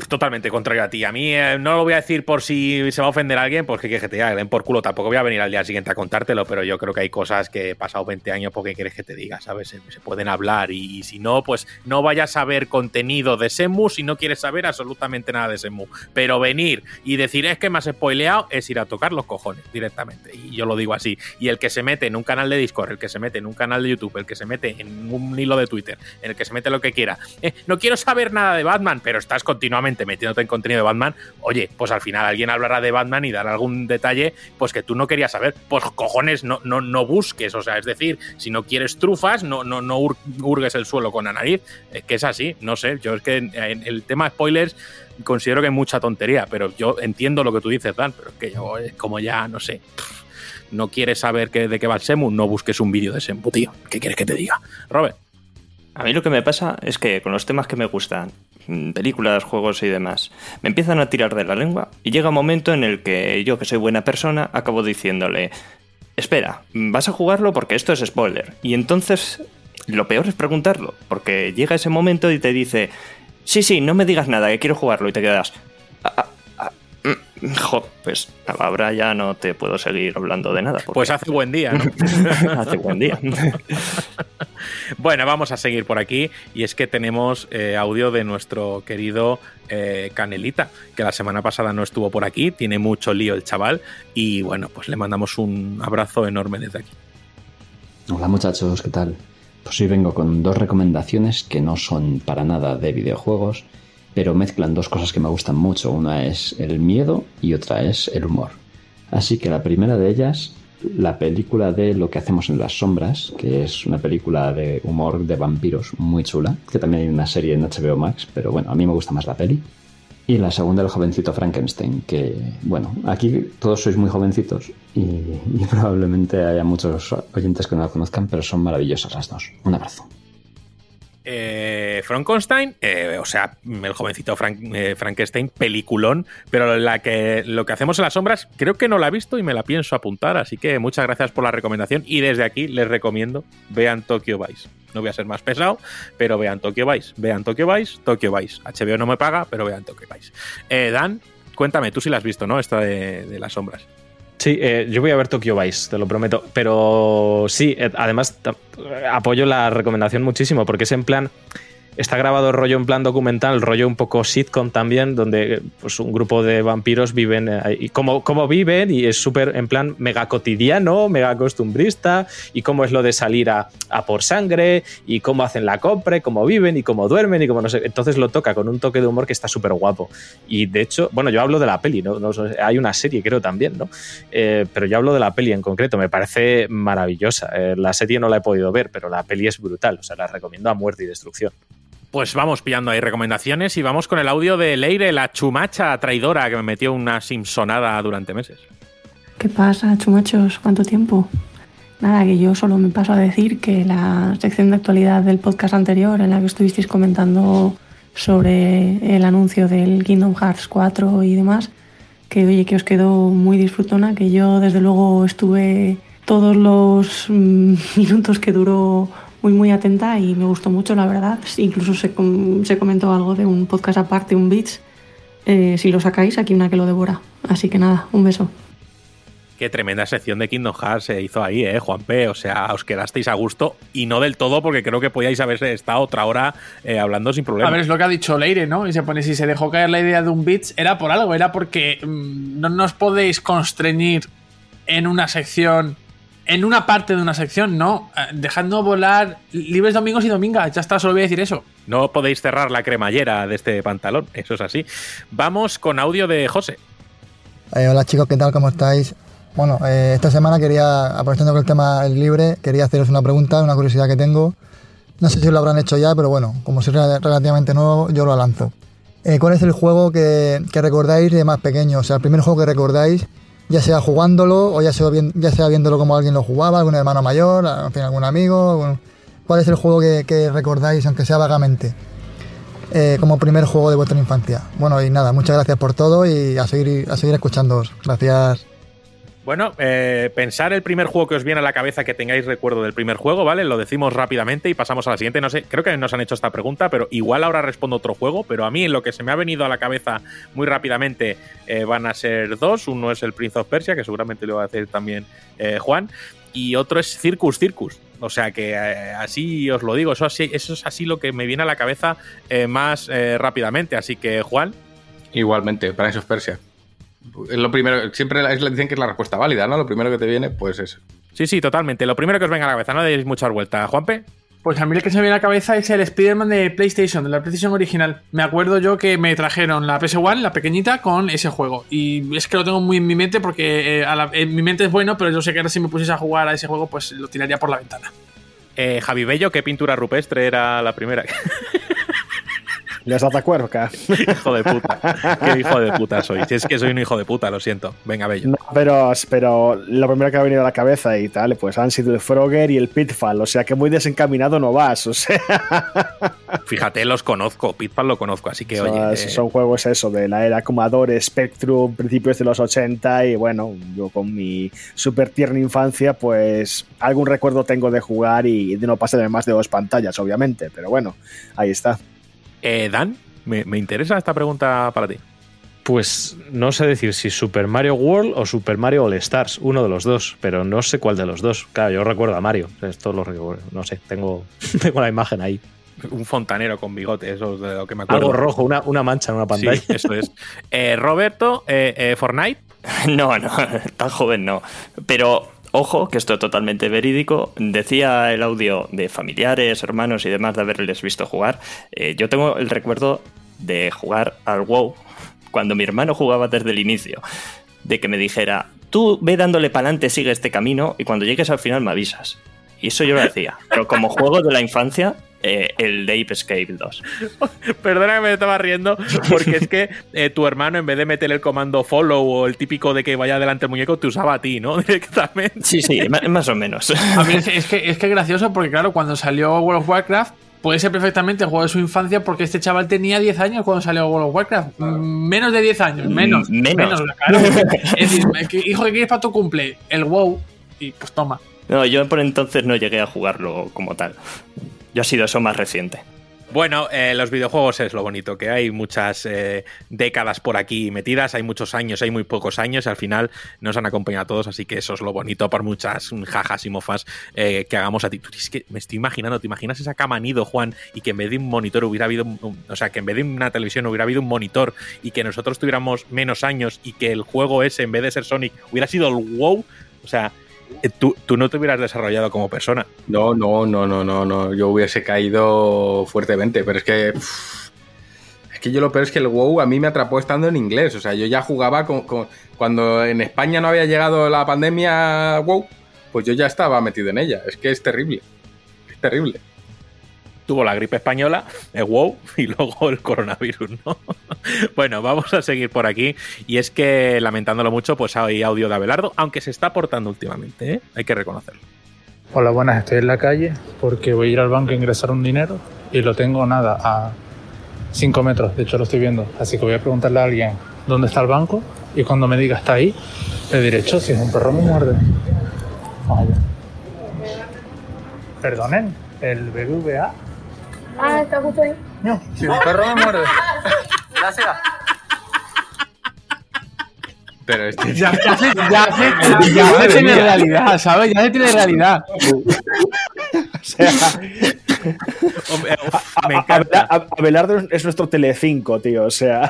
totalmente contrario a ti. A mí eh, no lo voy a decir por si se va a ofender a alguien, porque que te den por culo. Tampoco voy a venir al día siguiente a contártelo, pero yo creo que hay cosas que he pasado 20 años porque quieres que te diga, ¿sabes? Se, se pueden hablar y, si no, pues no vayas a ver contenido de Semu si no quieres saber absolutamente nada de Semu. Pero venir y decir es que me has spoileado es ir a tocar los cojones directamente. Y yo lo digo así. Y el que se mete en un canal de Discord, el que se mete en un canal de YouTube, el que se mete en un hilo de Twitter, en el que se mete lo que quiera, eh, no quiero saber nada de Batman, pero estás continuamente metiéndote en contenido de Batman, oye, pues al final alguien hablará de Batman y dará algún detalle pues que tú no querías saber. Pues cojones, no, no, no busques, o sea, es decir, si no quieres trufas, no, no, no hurgues el suelo con la nariz, es que es así, no sé, yo es que en, el tema spoilers considero que hay mucha tontería, pero yo entiendo lo que tú dices, Dan, pero es que yo es como ya, no sé, no quieres saber de qué va el Semu, no busques un vídeo de Semu, tío. ¿Qué quieres que te diga? Robert. A mí lo que me pasa es que con los temas que me gustan, películas, juegos y demás, me empiezan a tirar de la lengua y llega un momento en el que yo, que soy buena persona, acabo diciéndole, espera, vas a jugarlo porque esto es spoiler. Y entonces lo peor es preguntarlo, porque llega ese momento y te dice, sí, sí, no me digas nada, que quiero jugarlo y te quedas... Ah, ah, Jo, pues ahora ya no te puedo seguir hablando de nada. Pues hace buen día, ¿no? [LAUGHS] hace buen día. [LAUGHS] bueno, vamos a seguir por aquí. Y es que tenemos eh, audio de nuestro querido eh, Canelita, que la semana pasada no estuvo por aquí. Tiene mucho lío el chaval. Y bueno, pues le mandamos un abrazo enorme desde aquí. Hola muchachos, ¿qué tal? Pues hoy vengo con dos recomendaciones que no son para nada de videojuegos pero mezclan dos cosas que me gustan mucho. Una es el miedo y otra es el humor. Así que la primera de ellas, la película de Lo que hacemos en las sombras, que es una película de humor de vampiros muy chula, que también hay una serie en HBO Max, pero bueno, a mí me gusta más la peli. Y la segunda, el jovencito Frankenstein, que, bueno, aquí todos sois muy jovencitos y, probablemente haya muchos oyentes que no la conozcan, pero son maravillosas las dos. Un abrazo eh, Frankenstein, eh, o sea, el jovencito eh, Frankenstein, peliculón, pero que, lo que hacemos en las sombras, creo que no la he visto y me la pienso apuntar, así que muchas gracias por la recomendación y desde aquí les recomiendo, vean Tokyo Vice. No voy a ser más pesado, pero vean Tokyo Vice, vean Tokyo Vice, Tokyo Vice. HBO no me paga, pero vean Tokyo Vice. Dan, cuéntame, tú sí la has visto, ¿no? Esta de las sombras. Sí, eh, yo voy a ver Tokyo Vice, te lo prometo. Pero sí, eh, además apoyo la recomendación muchísimo porque es en plan está grabado rollo en plan documental, rollo un poco sitcom también, donde pues, un grupo de vampiros viven eh, y cómo, cómo, viven y es súper en plan mega cotidiano, mega costumbrista y cómo es lo de salir a, por sangre y cómo hacen la compra, cómo viven y cómo duermen y cómo no sé. Entonces lo toca con un toque de humor que está súper guapo. Y de hecho, bueno, yo hablo de la peli, ¿no? hay una serie creo también, ¿no? Eh, pero yo hablo de la peli en concreto, me parece maravillosa. Eh, la serie no la he podido ver, pero la peli es brutal, o sea, la recomiendo a muerte y destrucción. Pues vamos pillando ahí recomendaciones y vamos con el audio de Leire, la chumacha traidora que me metió una simsonada durante meses. ¿Qué pasa, chumachos? ¿Cuánto tiempo? Nada, que yo solo me paso a decir que la sección de actualidad del podcast anterior, en la que estuvisteis comentando sobre el anuncio del Kingdom Hearts 4 y demás, que oye, que os quedó muy disfrutona, que yo desde luego estuve todos los mm, [LAUGHS] minutos que duró muy muy atenta y me gustó mucho, la verdad. Incluso se, se comentó algo de un podcast aparte, un Beats. Eh, si lo sacáis, aquí una que lo devora. Así que nada, un beso. Qué tremenda sección de Kingdom Hearts se hizo ahí, ¿eh, Juan P? O sea, os quedasteis a gusto y no del todo porque creo que podíais haber estado otra hora eh, hablando sin problema. A ver, es lo que ha dicho Leire, ¿no? Y se pone, si se dejó caer la idea de un Beats, era por algo, era porque mm, no nos podéis constreñir en una sección en una parte de una sección, no. Eh, dejando volar libres domingos y domingas. Ya está, solo voy a decir eso. No podéis cerrar la cremallera de este pantalón, eso es así. Vamos con audio de José. Eh, hola chicos, ¿qué tal? ¿Cómo estáis? Bueno, eh, esta semana quería, aprovechando que el tema es libre, quería haceros una pregunta, una curiosidad que tengo. No sé si lo habrán hecho ya, pero bueno, como soy relativamente nuevo, yo lo lanzo. ¿Cuál es el juego que, que recordáis de más pequeño? O sea, el primer juego que recordáis ya sea jugándolo o ya sea, ya sea viéndolo como alguien lo jugaba, algún hermano mayor, en fin, algún amigo. ¿Cuál es el juego que, recordáis, aunque sea vagamente? eh, como primer juego de vuestra infancia. Bueno, y nada, muchas gracias por todo y a seguir, a seguir escuchándoos. Gracias. Bueno, eh, pensar el primer juego que os viene a la cabeza que tengáis recuerdo del primer juego, ¿vale? Lo decimos rápidamente y pasamos a la siguiente. No sé, creo que nos han hecho esta pregunta, pero igual ahora respondo otro juego. Pero a mí lo que se me ha venido a la cabeza muy rápidamente eh, van a ser dos. Uno es el Prince of Persia, que seguramente lo va a decir también eh, Juan. Y otro es Circus Circus. O sea que eh, así os lo digo, eso, es así lo que me viene a la cabeza más rápidamente. Así que, Juan. Igualmente, Prince of Persia. Es lo primero, siempre es- dicen que es la respuesta válida, ¿no? Lo primero que te viene, pues eso. Sí, sí, totalmente. Lo primero que os venga a la cabeza, no deis muchas vueltas. Juanpe. Pues a mí el que se me viene a la cabeza es el Spider-Man de PlayStation, de la PlayStation original. Me acuerdo yo que me trajeron la PS1, la pequeñita, con ese juego. Y es que lo tengo muy en mi mente porque eh, a la- en mi mente es bueno, pero yo sé que ahora si me pusiese a jugar a ese juego, pues lo tiraría por la ventana. Eh, Javi Bello, ¿qué pintura rupestre era la primera? [LAUGHS] Les da cuerca. [LAUGHS] hijo de puta. Qué hijo de puta soy. Si es que soy un hijo de puta, lo siento. Venga, Bello. No, pero, pero lo primero que ha venido a la cabeza y tal, pues han sido el Frogger y el Pitfall. O sea que muy desencaminado no vas. O sea, [LAUGHS] Fíjate, los conozco. Pitfall lo conozco, así que oye. eh, son juegos eso, de la era Commodore, Spectrum, principios de los 80. Y bueno, yo con mi súper tierna infancia, pues algún recuerdo tengo de jugar y de no pasarme más de dos pantallas, obviamente. Pero bueno, ahí está. Eh, Dan, me, me interesa esta pregunta para ti. Pues no sé decir si Super Mario World o Super Mario All Stars, uno de los dos, pero no sé cuál de los dos. Claro, yo recuerdo a Mario, esto lo recuerdo, no sé, tengo, [LAUGHS] tengo la imagen ahí. Un fontanero con bigote, eso es de lo que me acuerdo. Algo rojo, una, una mancha en una pantalla. Sí, [LAUGHS] eso es. Eh, Roberto, eh, eh, Fortnite. [LAUGHS] No, no, tan joven no. Pero ojo, que esto es totalmente verídico. Decía el audio de familiares, hermanos y demás de haberles visto jugar. Eh, yo tengo el recuerdo de jugar al WoW cuando mi hermano jugaba desde el inicio. De que me dijera, tú ve dándole para adelante, sigue este camino y cuando llegues al final me avisas. Y eso yo lo hacía. Pero como juego de la infancia, eh, el de Ape Escape 2. Perdona que me estaba riendo, porque es que [LAUGHS] eh, tu hermano, en vez de meter el comando follow o el típico de que vaya delante el muñeco, te usaba a ti, ¿no? [LAUGHS] Directamente. Sí, sí, más o menos. A mí es, es que, es que es gracioso porque, claro, cuando salió World of Warcraft, puede ser perfectamente el juego de su infancia porque este chaval tenía 10 años cuando salió World of Warcraft. Mm, Menos de 10 años, menos. Mm, menos. claro. [LAUGHS] es decir, es que, hijo, ¿qué quieres para tu cumple? El WoW. Y pues toma. No, yo por entonces no llegué a jugarlo como tal. Yo ha sido eso más reciente. Bueno, eh, los videojuegos es lo bonito, que hay muchas eh, décadas por aquí metidas, hay muchos años, hay muy pocos años, y al final nos han acompañado a todos, así que eso es lo bonito por muchas jajas y mofas eh, que hagamos a ti. Es que me estoy imaginando, ¿te imaginas esa cama nido, Juan, y que en vez de un monitor hubiera habido, o sea, que en vez de una televisión hubiera habido un monitor y que nosotros tuviéramos menos años y que el juego ese, en vez de ser Sonic, hubiera sido el WoW? O sea, tú, tú no te hubieras desarrollado como persona. No, no, no, no, no, no. Yo hubiese caído fuertemente, pero es que. es que yo lo peor es que el WoW a mí me atrapó estando en inglés. O sea, yo ya jugaba con- cuando en España no había llegado la pandemia WoW, pues yo ya estaba metido en ella. Es que es terrible. Es terrible. Tuvo la gripe española, el WoW [LAUGHS] y luego el coronavirus, ¿no? [LAUGHS] bueno, vamos a seguir por aquí. Y es que, lamentándolo mucho, pues hay audio de Abelardo, aunque se está portando últimamente, ¿eh? Hay que reconocerlo. Hola, buenas, estoy en la calle porque voy a ir al banco a ingresar un dinero y lo tengo nada a 5 metros, de hecho lo estoy viendo. Así que voy a preguntarle a alguien dónde está el banco y cuando me diga está ahí, le diré, "Cho, si es un perro me muerde. Vamos allá. Perdonen, el BBVA. Ah, está justo ahí. No, si un perro me muerde. [LAUGHS] Gracias. Pero este Ya, ya se, ya se- ya se tiene realidad, ¿sabes? Ya se tiene realidad. O sea, Hombre, uf, me A- encanta. A- es nuestro Telecinco, tío. O sea,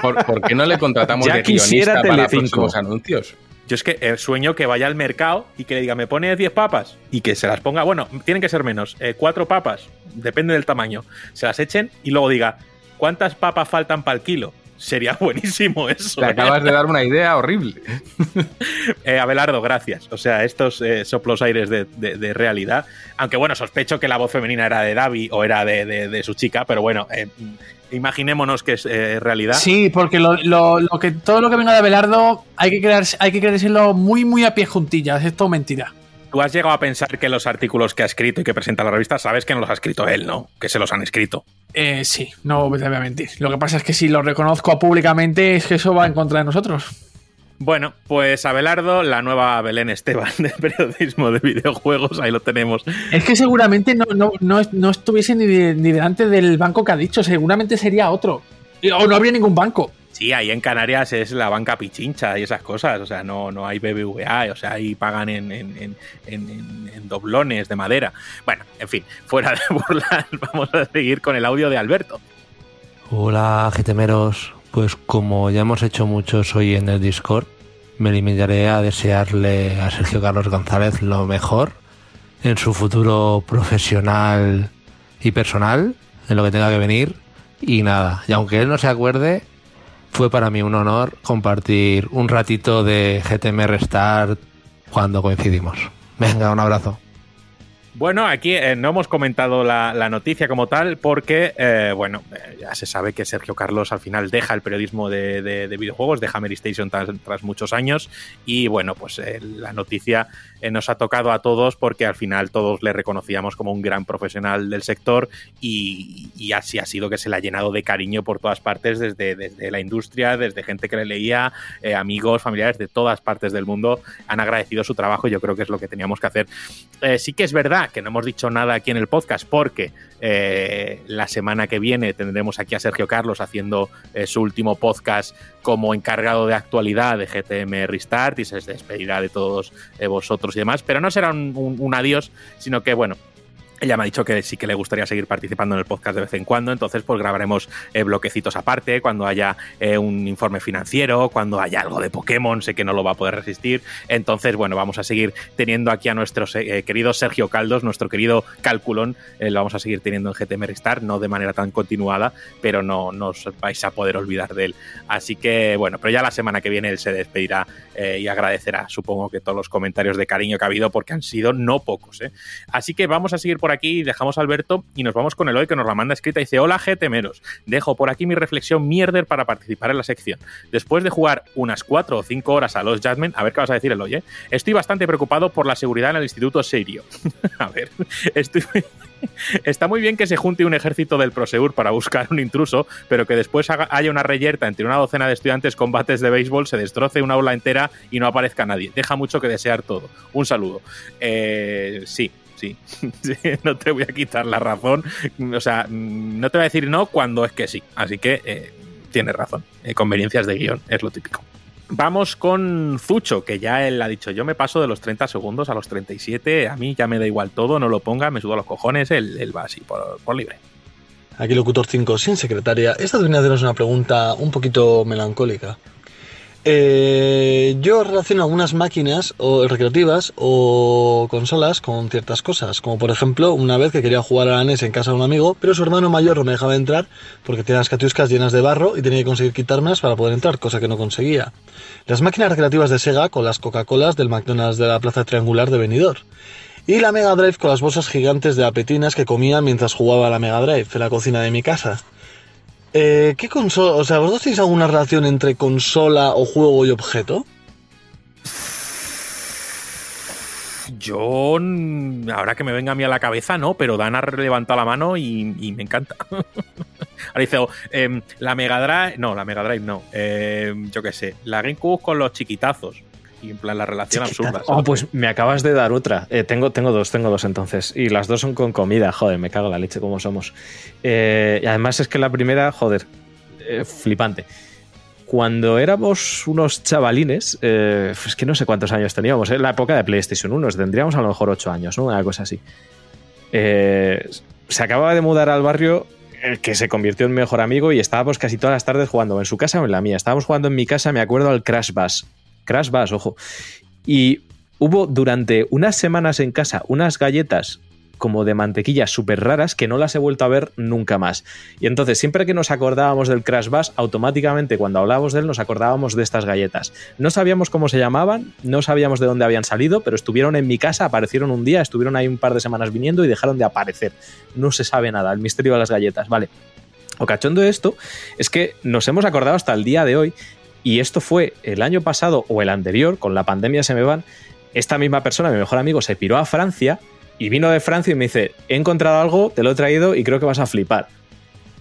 ¿Por, por qué no le contratamos Ya de quisiera guionista para próximos anuncios? Yo es que eh, sueño que vaya al mercado y que le diga, me pone 10 papas y que se las ponga, bueno, tienen que ser menos, eh, cuatro papas, depende del tamaño, se las echen y luego diga, ¿cuántas papas faltan para el kilo? Sería [LAUGHS] buenísimo eso. Le ¿eh? acabas de dar una idea horrible. [LAUGHS] Eh, Abelardo, gracias. O sea, estos eh, soplos aires de, de- de realidad. Aunque bueno, sospecho que la voz femenina era de Davi o era de, de- de su chica, pero bueno, eh, imaginémonos que es eh, realidad. Sí, porque lo, lo- lo que, todo lo que venga de Abelardo hay que, creerse, hay que creérselo muy, muy a pie juntillas. Es todo mentira. tú has llegado a pensar que los artículos que ha escrito y que presenta la revista, sabes que no los ha escrito él, ¿no? Que se los han escrito. Eh, sí, no te voy a mentir. Lo que pasa es que si lo reconozco públicamente es que eso va en contra de nosotros. Bueno, pues Abelardo, la nueva Belén Esteban de periodismo de videojuegos, ahí lo tenemos. Es que seguramente no, no, no, no estuviese ni, de- ni delante del banco que ha dicho, seguramente sería otro. O no habría ningún banco. Sí, ahí en Canarias es la banca pichincha y esas cosas, o sea, no, no hay BBVA, o sea, ahí pagan en, en- en- en- en- en doblones de madera. Bueno, en fin, fuera de [LAUGHS] burlas, vamos a seguir con el audio de Alberto. Hola, GTMeros. Pues como ya hemos hecho muchos hoy en el Discord, me limitaré a desearle a Sergio Carlos González lo mejor en su futuro profesional y personal, en lo que tenga que venir. Y nada, y aunque él no se acuerde, fue para mí un honor compartir un ratito de GTM Restart cuando coincidimos. Venga, un abrazo. Bueno, aquí eh, no hemos comentado la, noticia como tal porque, eh, bueno, eh, ya se sabe que Sergio Carlos al final deja el periodismo de, de- de videojuegos, deja Mary Station tras, muchos años y, bueno, pues la noticia nos ha tocado a todos porque al final todos le reconocíamos como un gran profesional del sector y, y así ha sido que se le ha llenado de cariño por todas partes, desde, desde la industria, desde gente que le leía, amigos, familiares de todas partes del mundo han agradecido su trabajo y yo creo que es lo que teníamos que hacer. Sí que es verdad que no hemos dicho nada aquí en el podcast porque eh, la semana que viene tendremos aquí a Sergio Carlos haciendo eh, su último podcast como encargado de actualidad de GTM Restart y se despedirá de todos eh, vosotros y demás, pero no será un, adiós, sino que bueno. Ella me ha dicho que sí que le gustaría seguir participando en el podcast de vez en cuando, entonces pues grabaremos eh, bloquecitos aparte, cuando haya eh, un informe financiero, cuando haya algo de Pokémon, sé que no lo va a poder resistir, entonces bueno, vamos a seguir teniendo aquí a nuestro eh, querido Sergio Caldos, nuestro querido Calculón, lo vamos a seguir teniendo en GTM Restart, no de manera tan continuada, pero no, no os vais a poder olvidar de él. Así que bueno, pero ya la semana que viene él se despedirá y agradecerá, supongo que todos los comentarios de cariño que ha habido, porque han sido no pocos. Así que vamos a seguir por aquí, dejamos a Alberto y nos vamos con el hoy que nos la manda escrita. Dice: Hola, GTMeros. Dejo por aquí mi reflexión mierder para participar en la sección. Después de jugar unas 4 o 5 horas a los Jasmine, a ver qué vas a decir, Eloy, ¿eh? Estoy bastante preocupado por la seguridad en el Instituto Serio. [LAUGHS] a ver, estoy. [LAUGHS] Está muy bien que se junte un ejército del Proseur para buscar un intruso, pero que después haya una reyerta entre una docena de estudiantes con bates de béisbol, se destroce una aula entera y no aparezca nadie. Deja mucho que desear todo. Un saludo. Eh, sí. [LAUGHS] Sí. No te voy a quitar la razón. O sea, no te voy a decir no cuando es que sí. Así que eh, tienes razón. Eh, conveniencias de guion, es lo típico. Vamos con Zucho, que ya él ha dicho, yo me paso de los 30 segundos a los 37, a mí ya me da igual todo, no lo ponga, me sudo los cojones, él, él va así, por, por libre. Aquí Locutor 5, sin secretaria. Esta venía a haceros una pregunta un poquito melancólica. Eh, yo relaciono algunas máquinas o recreativas o consolas con ciertas cosas, como por ejemplo una vez que quería jugar a la NES en casa de un amigo, pero su hermano mayor no me dejaba entrar porque tenía las catiuscas llenas de barro y tenía que conseguir quitármelas para poder entrar, cosa que no conseguía. Las máquinas recreativas de Sega con las Coca-Colas del McDonald's de la Plaza Triangular de Benidorm. Y la Mega Drive con las bolsas gigantes de apetinas que comía mientras jugaba a la Mega Drive en la cocina de mi casa. Eh, ¿Qué consola? O sea, ¿vosotros tenéis alguna relación entre consola o juego y objeto? Yo, ahora que me venga a mí a la cabeza, no, pero Dan ha levantado la mano y, y me encanta. [LAUGHS] Ahora dice, oh, em, la Mega Drive, no, la Mega Drive no, em, yo qué sé, la GameCube con los chiquitazos. Y en plan la relación absurda. Oh, pues me acabas de dar otra. Eh, tengo, tengo dos, tengo dos entonces. Y las dos son con comida, joder, me cago en la leche como somos. Eh, y además es que la primera, joder, eh, flipante. Cuando éramos unos chavalines, eh, es que no sé cuántos años teníamos, en la época de PlayStation 1, tendríamos a lo mejor ocho años, ¿no? Una cosa así. Eh, se acababa de mudar al barrio el que se convirtió en mejor amigo y estábamos casi todas las tardes jugando en su casa o en la mía. Estábamos jugando en mi casa, me acuerdo, al Crash Bass. Crash Bass, ojo. Y hubo durante unas semanas en casa unas galletas como de mantequilla súper raras que no las he vuelto a ver nunca más. Y entonces, siempre que nos acordábamos del Crash Bash, automáticamente cuando hablábamos de él nos acordábamos de estas galletas. No sabíamos cómo se llamaban, no sabíamos de dónde habían salido, pero estuvieron en mi casa, aparecieron un día, estuvieron ahí un par de semanas viniendo y dejaron de aparecer. No se sabe nada, el misterio de las galletas, vale. Lo cachondo de esto es que nos hemos acordado hasta el día de hoy, y esto fue el año pasado o el anterior, con la pandemia se me van, esta misma persona, mi mejor amigo, se piró a Francia y vino de Francia y me dice, he encontrado algo, te lo he traído y creo que vas a flipar.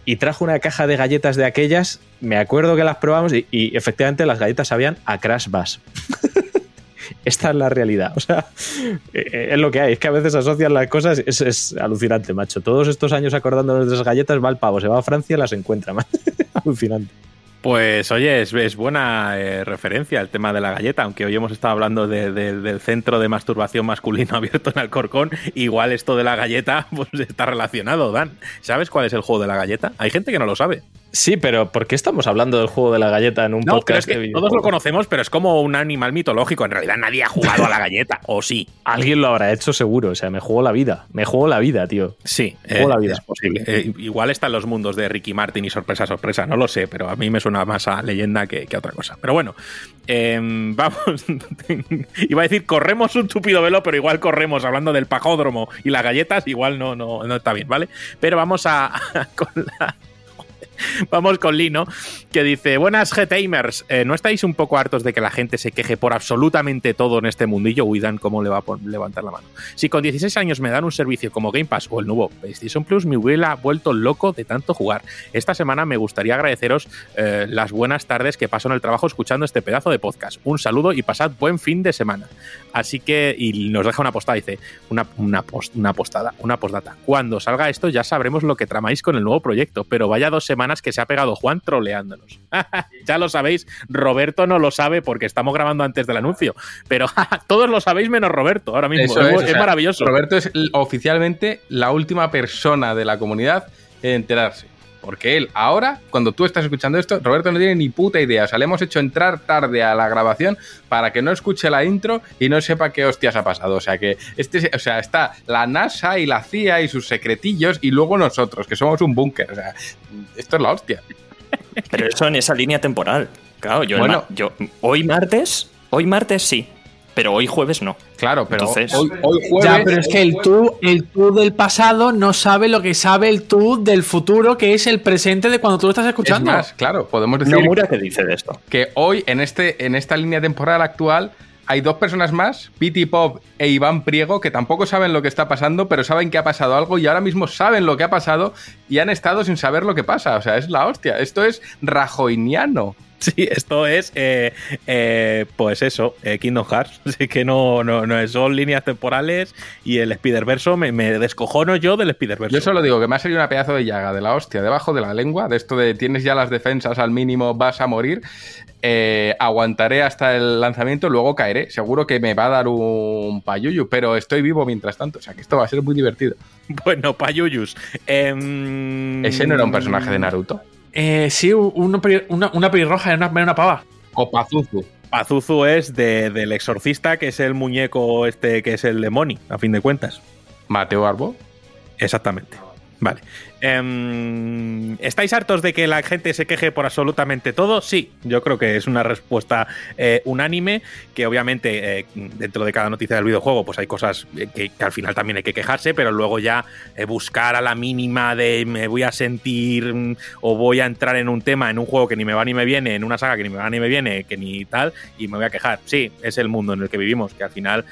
Y trajo una caja de galletas de aquellas, me acuerdo que las probamos y, efectivamente las galletas sabían a Crash Bass. [LAUGHS] Esta es la realidad. O sea, [LAUGHS] eh, es lo que hay. Es que a veces asocian las cosas. Es, es alucinante, macho. Todos estos años acordándonos de esas galletas, va el pavo, se va a Francia y las encuentra. [LAUGHS] macho. alucinante. Pues oye, es, es buena eh, referencia el tema de la galleta, aunque hoy hemos estado hablando de- de- del centro de masturbación masculino [LAUGHS] abierto en Alcorcón, igual esto de la galleta [LAUGHS] pues está relacionado, Dan. ¿Sabes cuál es el juego de la galleta? Hay gente que no lo sabe. Sí, pero ¿por qué estamos hablando del juego de la galleta en un No, pero podcast es que todos lo conocemos, pero es como un animal mitológico. En realidad nadie ha jugado a la galleta, ¿o sí? Alguien lo habrá hecho seguro. O sea, me juego la vida. Me juego la vida, tío. Sí, Me juego eh, la vida. es posible. Eh, igual están los mundos de Ricky Martin y sorpresa, sorpresa, no lo sé, pero a mí me suena más a leyenda que, que a otra cosa. Pero bueno, eh, [LAUGHS] vamos. Iba a decir, corremos un tupido velo, pero igual corremos hablando del pajódromo y las galletas, igual no, no, no está bien, ¿vale? Pero vamos a, [LAUGHS] con la. [LAUGHS] Vamos con Lino, que dice: Buenas G-Tamers, eh, ¿no estáis un poco hartos de que la gente se queje por absolutamente todo en este mundillo? Uy, ¿cómo le va a levantar la mano? Si con 16 años me dan un servicio como Game Pass o el nuevo PlayStation Plus, me hubiera vuelto loco de tanto jugar. Esta semana me gustaría agradeceros eh, las buenas tardes que paso en el trabajo escuchando este pedazo de podcast. Un saludo y pasad buen fin de semana. Así que, y nos deja una postada, dice, una, una, post- una postada, una postdata. Cuando salga esto ya sabremos lo que tramáis con el nuevo proyecto, pero vaya dos semanas que se ha pegado Juan troleándonos. [LAUGHS] ya lo sabéis, Roberto no lo sabe porque estamos grabando antes del anuncio, pero [LAUGHS] todos lo sabéis menos Roberto ahora mismo. Eso es, es, o es sea, maravilloso. Roberto es oficialmente la última persona de la comunidad en enterarse. Porque él, ahora, cuando tú estás escuchando esto, Roberto no tiene ni puta idea. O sea, le hemos hecho entrar tarde a la grabación para que no escuche la intro y no sepa qué hostias ha pasado. O sea, que este, o sea, está la NASA y la CIA y sus secretillos y luego nosotros, que somos un búnker. O sea, esto es la hostia. Pero eso en esa línea temporal. Claro, yo, Bueno. ma- yo hoy martes, hoy martes sí, pero hoy jueves no. Claro, pero Entonces, hoy, hoy jueves... Ya, pero es que el tú, el tú del pasado no sabe lo que sabe el tú del futuro, que es el presente de cuando tú lo estás Es escuchando. más, claro, podemos decir Nomura que dice de esto. que hoy, en, este, en esta línea temporal actual, hay dos personas más, Pity Pop e Iván Priego, que tampoco saben lo que está pasando, pero saben que ha pasado algo y ahora mismo saben lo que ha pasado y han estado sin saber lo que pasa. O sea, es la hostia. Esto es rajoiniano. [LAUGHS] Sí, esto es, eh, eh, pues eso, eh, Kingdom Hearts. [LAUGHS] Así que no, no, no son líneas temporales y el Spider-Verse me, me descojono yo del Spider-Verse. Yo solo digo que me ha salido una pedazo de llaga de la hostia debajo de la lengua, de esto de tienes ya las defensas al mínimo, vas a morir. Aguantaré hasta el lanzamiento, luego caeré. Seguro que me va a dar un payuyu, pero estoy vivo mientras tanto. O sea que esto va a ser muy divertido. [LAUGHS] Bueno, Payuyus. em, Ese no era un personaje de Naruto. Eh, sí, peli- una, una pelirroja, era una, una pava. O Pazuzu. Pazuzu es de- del exorcista, que es el muñeco este, que es el demonio, a fin de cuentas. Mateo Arbo. Exactamente. Vale. Em, ¿Estáis hartos de que la gente se queje por absolutamente todo? Sí, yo creo que es una respuesta eh, unánime, que obviamente eh, dentro de cada noticia del videojuego pues hay cosas eh, que, que al final también hay que quejarse, pero luego ya eh, buscar a la mínima de me voy a sentir mm, o voy a entrar en un tema, en un juego que ni me va ni me viene, en una saga que ni me va ni me viene, que ni tal, y me voy a quejar. Sí, es el mundo en el que vivimos, que al final...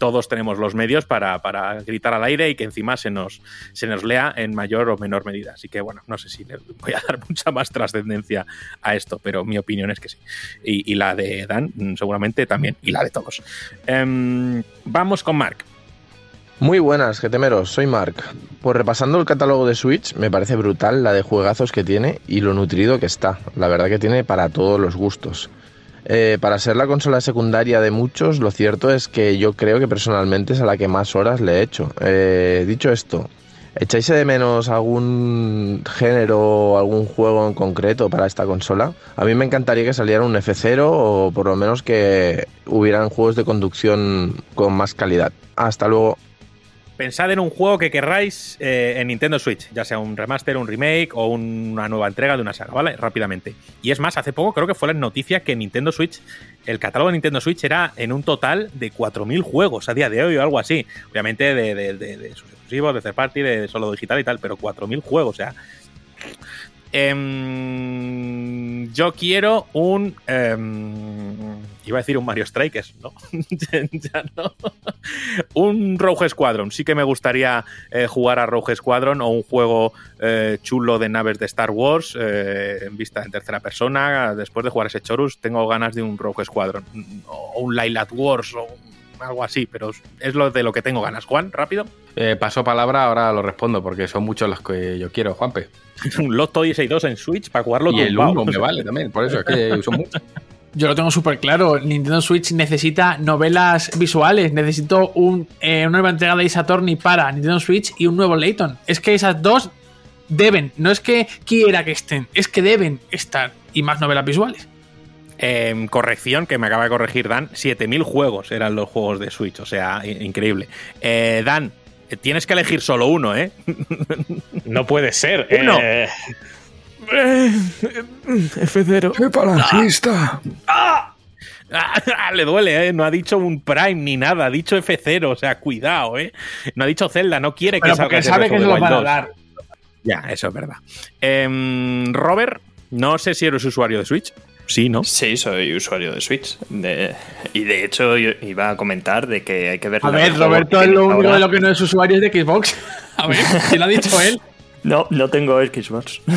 todos tenemos los medios para, para gritar al aire y que encima se nos, se nos lea en mayor o menor medida. Así que bueno, no sé si le voy a [LAUGHS] dar mucha más trascendencia a esto, pero mi opinión es que sí. Y, y la de Dan mm, seguramente también, y la de todos. Em, vamos con Mark. Muy buenas, getemeros, soy Mark. Pues repasando el catálogo de Switch, me parece brutal la de juegazos que tiene y lo nutrido que está. La verdad que tiene para todos los gustos. Eh, para ser la consola secundaria de muchos, lo cierto es que yo creo que personalmente es a la que más horas le he hecho. Eh, dicho esto, ¿echáis de menos algún género o algún juego en concreto para esta consola? A mí me encantaría que saliera un F0 o por lo menos que hubieran juegos de conducción con más calidad. Hasta luego. Pensad en un juego que querráis eh, en Nintendo Switch, ya sea un remaster, un remake o una nueva entrega de una saga, ¿vale? Rápidamente. Y es más, hace poco creo que fue la noticia que Nintendo Switch, el catálogo de Nintendo Switch era en un total de 4.000 juegos a día de hoy o algo así. Obviamente de, de, sus exclusivos, de third party, de solo digital y tal, pero 4.000 juegos, o sea. Em, yo quiero un. em, Iba a decir un Mario Strikers, ¿no? [LAUGHS] ya no. un Rogue Squadron. Sí que me gustaría eh, jugar a Rogue Squadron o un juego eh, chulo de naves de Star Wars eh, en vista en tercera persona. Después de jugar ese Chorus, tengo ganas de un Rogue Squadron o un Lylat Wars o algo así, pero es lo de lo que tengo ganas. Juan, rápido. Eh, paso palabra, ahora lo respondo porque son muchos los que yo quiero, Juanpe. [LAUGHS] un Lotto 2 en Switch para jugarlo Y el 1 me vale también, por eso es que [LAUGHS] son muchos. Yo lo tengo súper claro. Nintendo Switch necesita novelas visuales. Necesito un, eh, una nueva entrega de Ace Attorney para Nintendo Switch y un nuevo Layton. Es que esas dos deben. No es que quiera que estén, es que deben estar. Y más novelas visuales. Eh, corrección, que me acaba de corregir Dan, 7000 juegos eran los juegos de Switch, o sea, increíble. Eh, Dan, tienes que elegir solo uno, ¿eh? [LAUGHS] no puede ser. [LAUGHS] Uno. Eh, F0. ¡Qué palancista! ¡Ah! [LAUGHS] Ah, le duele, ¿eh? No ha dicho un Prime ni nada, ha dicho F0, o sea, cuidado, ¿eh? No ha dicho Zelda, no quiere que Pero salga sabe que se lo van a 2. dar. Ya, eso es verdad. Em, Robert, no sé si eres usuario de Switch. Sí, ¿no? Sí, soy usuario de Switch. De- y de hecho, yo iba a comentar de que hay que ver. A ver, Roberto es lo único ahora. de lo que no es usuario es de Xbox. [LAUGHS] A ver, si lo ha dicho él. No, no tengo Xbox. [LAUGHS]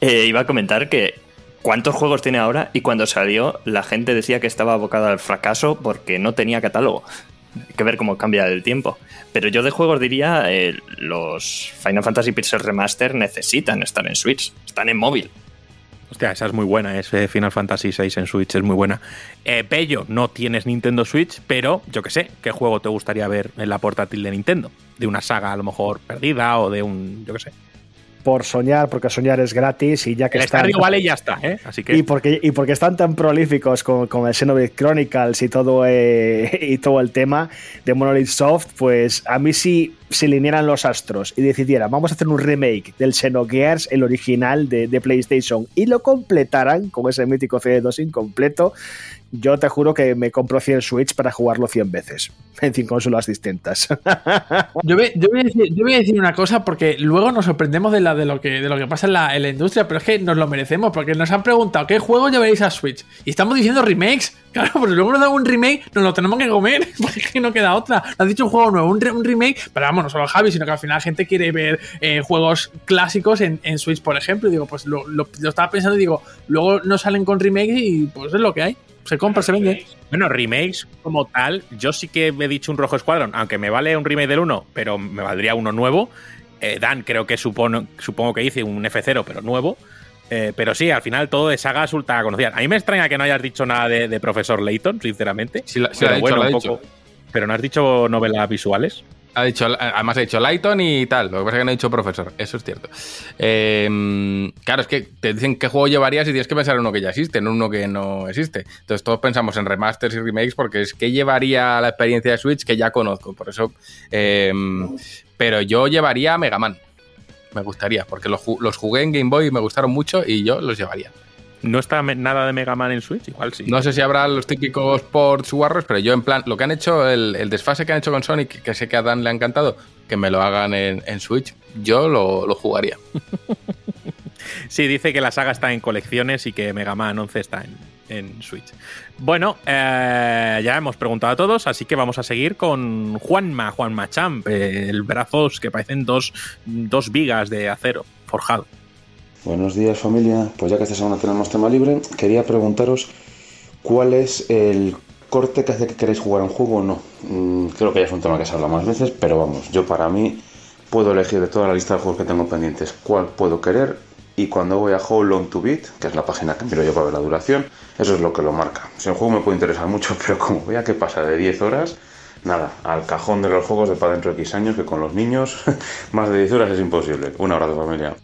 Eh, iba a comentar que cuántos juegos tiene ahora y cuando salió la gente decía que estaba abocada al fracaso porque no tenía catálogo. Hay que ver cómo cambia el tiempo. Pero yo de juegos diría, eh, los Final Fantasy Pixel Remaster necesitan estar en Switch, están en móvil. Hostia, esa es muy buena, ese Final Fantasy VI en Switch es muy buena. Eh, Pello, no tienes Nintendo Switch, pero yo qué sé, ¿qué juego te gustaría ver en la portátil de Nintendo? De una saga a lo mejor perdida o de un, yo qué sé. Por soñar, porque soñar es gratis y ya que El están- Valley ya está, ¿eh? Así que... Y porque, y porque están tan prolíficos con, con el Xenoblade Chronicles y todo, eh, [LAUGHS] y todo el tema de Monolith Soft, pues a mí si se alinearan los astros y decidieran, vamos a hacer un remake del Xenogears, el original de, de PlayStation, y lo completaran con ese mítico CD2 incompleto, yo te juro que me compro 100 Switch para jugarlo 100 veces [LAUGHS] en 100 consolas distintas. [LAUGHS] Yo voy, a decir, una cosa porque luego nos sorprendemos de, la, de, lo, que, de lo que pasa en la, industria, pero es que nos lo merecemos porque nos han preguntado qué juego llevaréis a Switch y estamos diciendo remakes. Claro, porque luego nos dan un remake, nos lo tenemos que comer [LAUGHS] porque no queda otra. Nos han dicho un juego nuevo, un, re- un remake, pero vamos, no solo Javi, sino que al final la gente quiere ver eh, juegos clásicos en, en Switch, por ejemplo. Y digo, pues lo, lo- lo estaba pensando y digo, luego no salen con remakes y pues es lo que hay. Se compra, se vende. Bueno, remakes como tal, yo sí que he dicho un Rojo Escuadrón, aunque me vale un remake del 1, pero me valdría uno nuevo. Eh, Dan creo que supono, supongo que hice un F0, pero nuevo. Eh, pero sí, al final todo de sagas ultra conocidas. A mí me extraña que no hayas dicho nada de, de Profesor Layton, sinceramente. Sí, la- sí pero lo ha dicho, bueno, ha un dicho. poco- Pero no has dicho novelas visuales. Ha dicho, además ha dicho Lighton y tal. Lo que pasa es que no ha dicho profesor. Eso es cierto. Eh, claro, es que te dicen qué juego llevarías y tienes que pensar en uno que ya existe, no uno que no existe. Entonces todos pensamos en remasters y remakes porque es que llevaría la experiencia de Switch que ya conozco. Por eso. eh, pero yo llevaría Mega Man. Me gustaría, porque los jugué en Game Boy y me gustaron mucho y yo los llevaría. ¿No está nada de Mega Man en Switch? Igual sí. No sé si habrá los típicos ports warriors, pero yo en plan, lo que han hecho, el, el desfase que han hecho con Sonic, que sé que a Dan le ha encantado, que me lo hagan en, en Switch, yo lo, lo jugaría. [LAUGHS] Sí, dice que la saga está en colecciones y que Mega Man 11 está en, en Switch. Bueno, eh, ya hemos preguntado a todos, así que vamos a seguir con Juanma, Juanma Champ, eh, el brazos que parecen dos, dos vigas de acero forjado. Buenos días familia, pues ya que esta semana tenemos tema libre, quería preguntaros cuál es el corte que hace que queréis jugar un juego o no. Mm, creo que ya es un tema que se habla más veces, pero vamos, yo para mí puedo elegir de toda la lista de juegos que tengo pendientes cuál puedo querer y cuando voy a How Long to Beat, que es la página que miro yo para ver la duración, eso es lo que lo marca. Si el juego me puede interesar mucho, [LAUGHS] pero como vea que pasa de 10 horas, nada, al cajón de los juegos de para dentro de X años, que con los niños [LAUGHS] más de 10 horas es imposible. Un abrazo familia.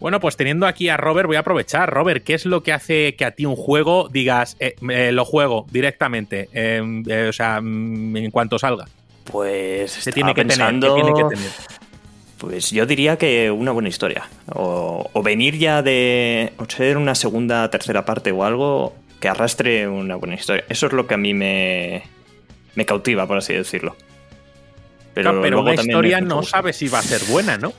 Bueno, pues teniendo aquí a Robert, voy a aprovechar. Robert, ¿qué es lo que hace que a ti un juego digas, eh, eh, lo juego directamente? eh, eh, o sea, mm, en cuanto salga. Pues Se tiene que tener, pensando- ¿qué tiene que tener? Pues yo diría que una buena historia. O, o venir ya de. O ser una segunda, tercera parte o algo que arrastre una buena historia. Eso es lo que a mí me. me cautiva, por así decirlo. Pero, Claro, pero una historia no sabe si va a ser buena, ¿no?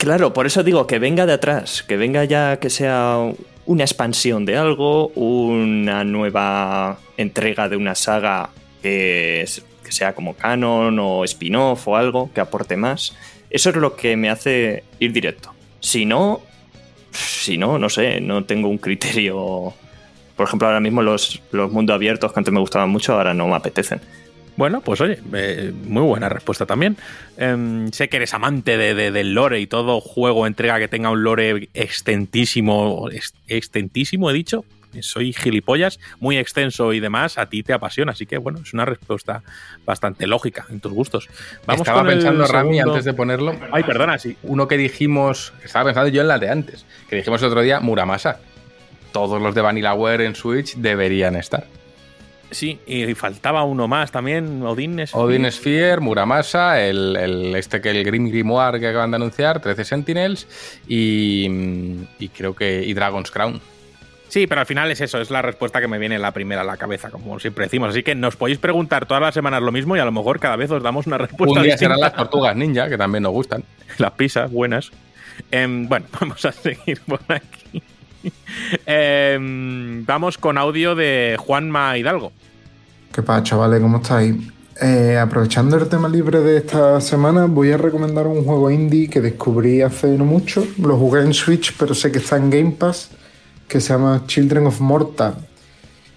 Claro, por eso digo que venga de atrás, que venga ya que sea una expansión de algo, una nueva entrega de una saga que, sea como canon o spin-off o algo que aporte más. Eso es lo que me hace ir directo. Si no, si no, no sé, no tengo un criterio. Por ejemplo, ahora mismo los, los mundos abiertos que antes me gustaban mucho, ahora no me apetecen. Bueno, pues oye, eh, muy buena respuesta también. Em, sé que eres amante de, de- del lore y todo juego, entrega que tenga un lore extentísimo, ex- extentísimo he dicho, soy gilipollas, muy extenso y demás, a ti te apasiona. Así que bueno, es una respuesta bastante lógica en tus gustos. Vamos estaba pensando, Rami, segundo- antes de ponerlo. Ay, perdona, sí. Uno que dijimos, estaba pensando yo en la de antes, que dijimos el otro día, Muramasa. Todos los de Vanillaware en Switch deberían estar. Sí, y faltaba uno más también, Odin Sphere. Odin Sphere, Muramasa, el, el- este que el Grim Grimoire que acaban de anunciar, 13 Sentinels y, y creo que y Dragon's Crown. Sí, pero al final es eso, es la respuesta que me viene la primera a la cabeza, como siempre decimos. Así que nos podéis preguntar todas las semanas lo mismo y a lo mejor cada vez os damos una respuesta Un día distinta. serán las tortugas ninja, que también nos gustan. [LAUGHS] Las pizzas, buenas. Em, bueno, [LAUGHS] vamos a seguir por aquí. [LAUGHS] Em, vamos con audio de Juanma Hidalgo. ¿Qué pasa, chavales? ¿Cómo estáis? Eh, aprovechando el tema libre de esta semana, voy a recomendar un juego indie que descubrí hace no mucho. Lo jugué en Switch, pero sé que está en Game Pass, que se llama Children of Morta.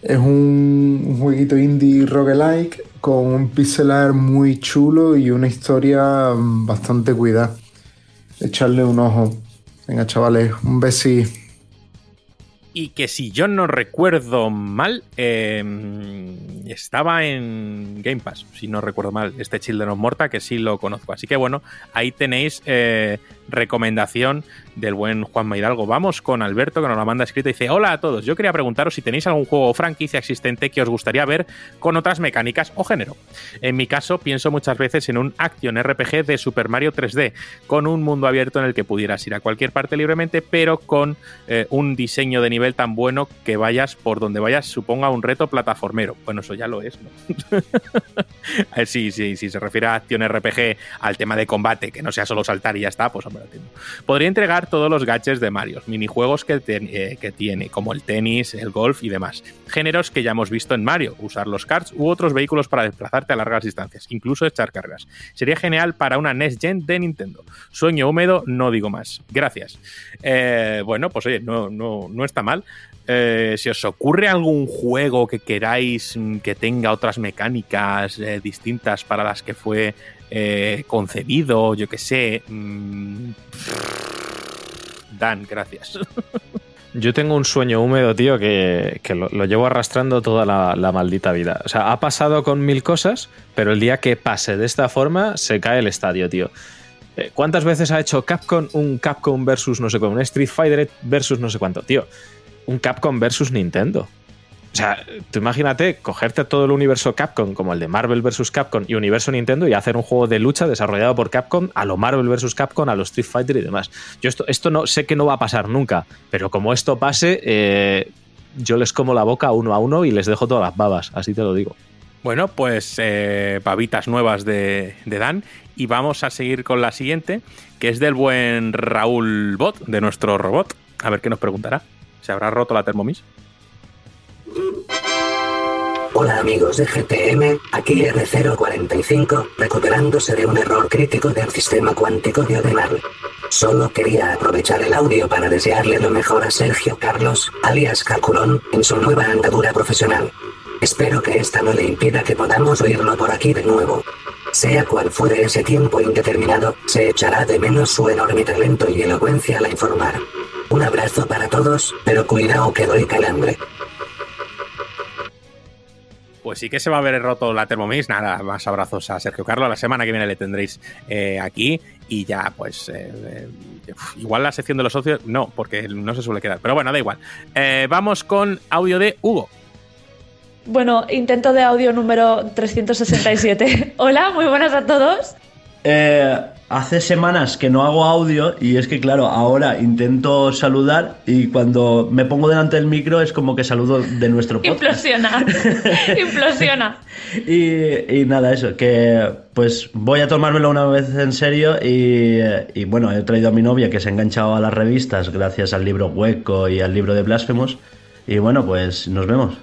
Es un, jueguito indie roguelike con un pixel art muy chulo y una historia bastante cuidada. Echarle un ojo. Venga, chavales, un besi. Y que si yo no recuerdo mal, em, estaba en Game Pass, si no recuerdo mal, este Children of Morta, que sí lo conozco. Así que bueno, ahí tenéis eh, recomendación del buen Juan Hidalgo. Vamos con Alberto, que nos la manda escrita y dice: Hola a todos, yo quería preguntaros si tenéis algún juego o franquicia existente que os gustaría ver con otras mecánicas o género. En mi caso, pienso muchas veces en un Action RPG de Super Mario 3D, con un mundo abierto en el que pudieras ir a cualquier parte libremente, pero con eh, un diseño de nivel tan bueno que vayas por donde vayas, suponga un reto plataformero. Bueno, eso ya lo es, ¿no? Sí, sí, sí, se refiere a Action RPG al tema de combate, que no sea solo saltar y ya está, pues Podría entregar todos los gadgets de Mario, minijuegos que, eh, que tiene, como el tenis, el golf y demás. Géneros que ya hemos visto en Mario, usar los karts u otros vehículos para desplazarte a largas distancias, incluso echar cargas. Sería genial para una Next Gen de Nintendo. Sueño húmedo, no digo más. Gracias. Eh, bueno, pues oye, no, no, no está mal. Eh, si os ocurre algún juego que queráis mm, que tenga otras mecánicas distintas para las que fue eh, concebido, yo que sé. mm, Dan, gracias. [LAUGHS] Yo tengo un sueño húmedo, tío, que, que lo, llevo arrastrando toda la, la maldita vida. O sea, ha pasado con mil cosas, pero el día que pase de esta forma, se cae el estadio, tío. Eh, ¿Cuántas veces ha hecho Capcom un Capcom versus no sé cuánto? Un Street Fighter versus no sé cuánto, tío? Un Capcom versus Nintendo. O sea, tú imagínate cogerte todo el universo Capcom, como el de Marvel vs. Capcom y universo Nintendo, y hacer un juego de lucha desarrollado por Capcom a lo Marvel vs. Capcom, a lo Street Fighter y demás. Yo esto, esto no sé que no va a pasar nunca, pero como esto pase, eh, yo les como la boca uno a uno y les dejo todas las babas, así te lo digo. Bueno, pues eh, babitas nuevas de, de Dan. Y vamos a seguir con la siguiente, que es del buen Raúl Bot, de nuestro robot. A ver qué nos preguntará. ¿Se habrá roto la Thermomix? Hola amigos de GTM, aquí R045, recuperándose de un error crítico del sistema cuántico diagonal. Solo quería aprovechar el audio para desearle lo mejor a Sergio Carlos, alias Calculón, en su nueva andadura profesional. Espero que esta no le impida que podamos oírlo por aquí de nuevo. Sea cual fuere ese tiempo indeterminado, se echará de menos su enorme talento y elocuencia al informar. Un abrazo para todos, pero cuidado que doy calambre. Pues sí que se va a ver roto la Thermomix. Nada, más abrazos a Sergio Carlos. La semana que viene le tendréis eh, aquí. Y ya, pues, eh, eh, igual la sección de los socios, no, porque no se suele quedar. Pero bueno, da igual. Vamos con audio de Hugo. Bueno, intento de audio número 367. [LAUGHS] Hola, muy buenas a todos. Eh, hace semanas que no hago audio y es que claro, ahora intento saludar y cuando me pongo delante del micro es como que saludo de nuestro podcast. Implosiona. [LAUGHS] Implosiona. Y, y nada, eso, que pues voy a tomármelo una vez en serio y, y bueno, he traído a mi novia que se ha enganchado a las revistas gracias al libro Hueco y al libro de Blasphemous y bueno, pues nos vemos.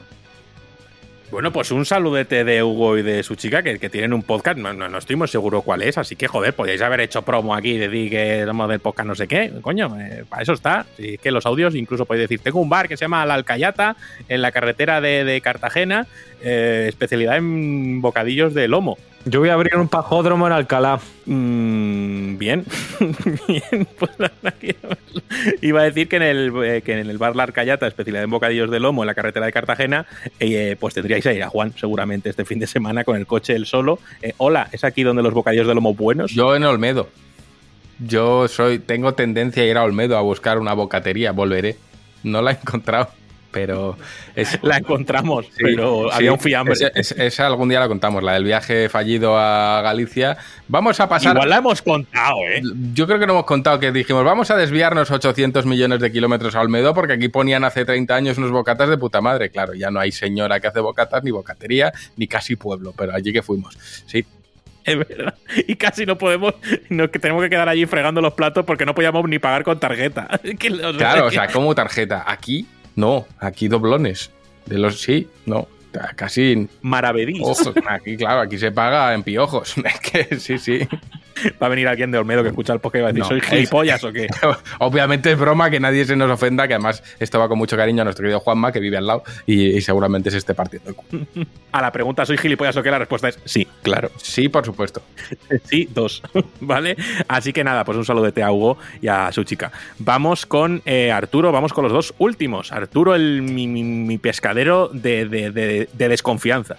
Bueno, pues un saludete de Hugo y de su chica que, que tienen un podcast. No, no, no estoy muy seguro cuál es, así que joder, podríais haber hecho promo aquí de decir que del podcast no sé qué. Coño, eh, para eso está. Sí, que los audios incluso podéis decir: Tengo un bar que se llama La Alcayata en la carretera de, de Cartagena, eh, especialidad en bocadillos de lomo. Yo voy a abrir un pajódromo en Alcalá. Mm, bien. [LAUGHS] bien, pues iba a decir que en el, eh, que en el bar La Arcayata, especialidad en bocadillos de lomo en la carretera de Cartagena, eh, pues tendríais a ir a Juan seguramente este fin de semana con el coche él solo. Eh, hola, ¿es aquí donde los bocadillos de lomo buenos? Yo en Olmedo. Yo soy, tengo tendencia a ir a Olmedo a buscar una bocatería, volveré. No la he encontrado, pero [LAUGHS] es, la encontramos, pero había un fiambre. Esa, esa- esa algún día la contamos, la del viaje fallido a Galicia. Vamos a pasar. Igual la hemos contado, ¿eh? Yo creo que no hemos contado que dijimos, vamos a desviarnos 800 millones de kilómetros a Olmedo porque aquí ponían hace 30 años unos bocatas de puta madre. Claro, ya no hay señora que hace bocatas, ni bocatería, ni casi pueblo, pero allí que fuimos. Sí. Es verdad. Y casi no podemos, no, que tenemos que quedar allí fregando los platos porque no podíamos ni pagar con tarjeta. [LAUGHS] Que, o sea, Claro, o sea, [LAUGHS] como tarjeta. Aquí, no. Aquí doblones. De los sí, no. Casi. Maravedís. Aquí, claro, aquí se paga en piojos. [LAUGHS] Es que sí, sí. Va a venir alguien de Olmedo que escucha el podcast y va a decir, No, ¿soy es- gilipollas o qué? [LAUGHS] Obviamente es broma, que nadie se nos ofenda, que además esto va con mucho cariño a nuestro querido Juanma, que vive al lado y, y seguramente se esté partiendo el culo. [LAUGHS] A la pregunta, ¿soy gilipollas o qué? La respuesta es sí, claro. Sí, por supuesto. Sí, dos. ¿Vale? Así que nada, pues un saludete a Hugo y a su chica. Vamos con eh, Arturo, vamos con los dos últimos. Arturo, el, mi, mi- mi pescadero de, de- de- de desconfianza.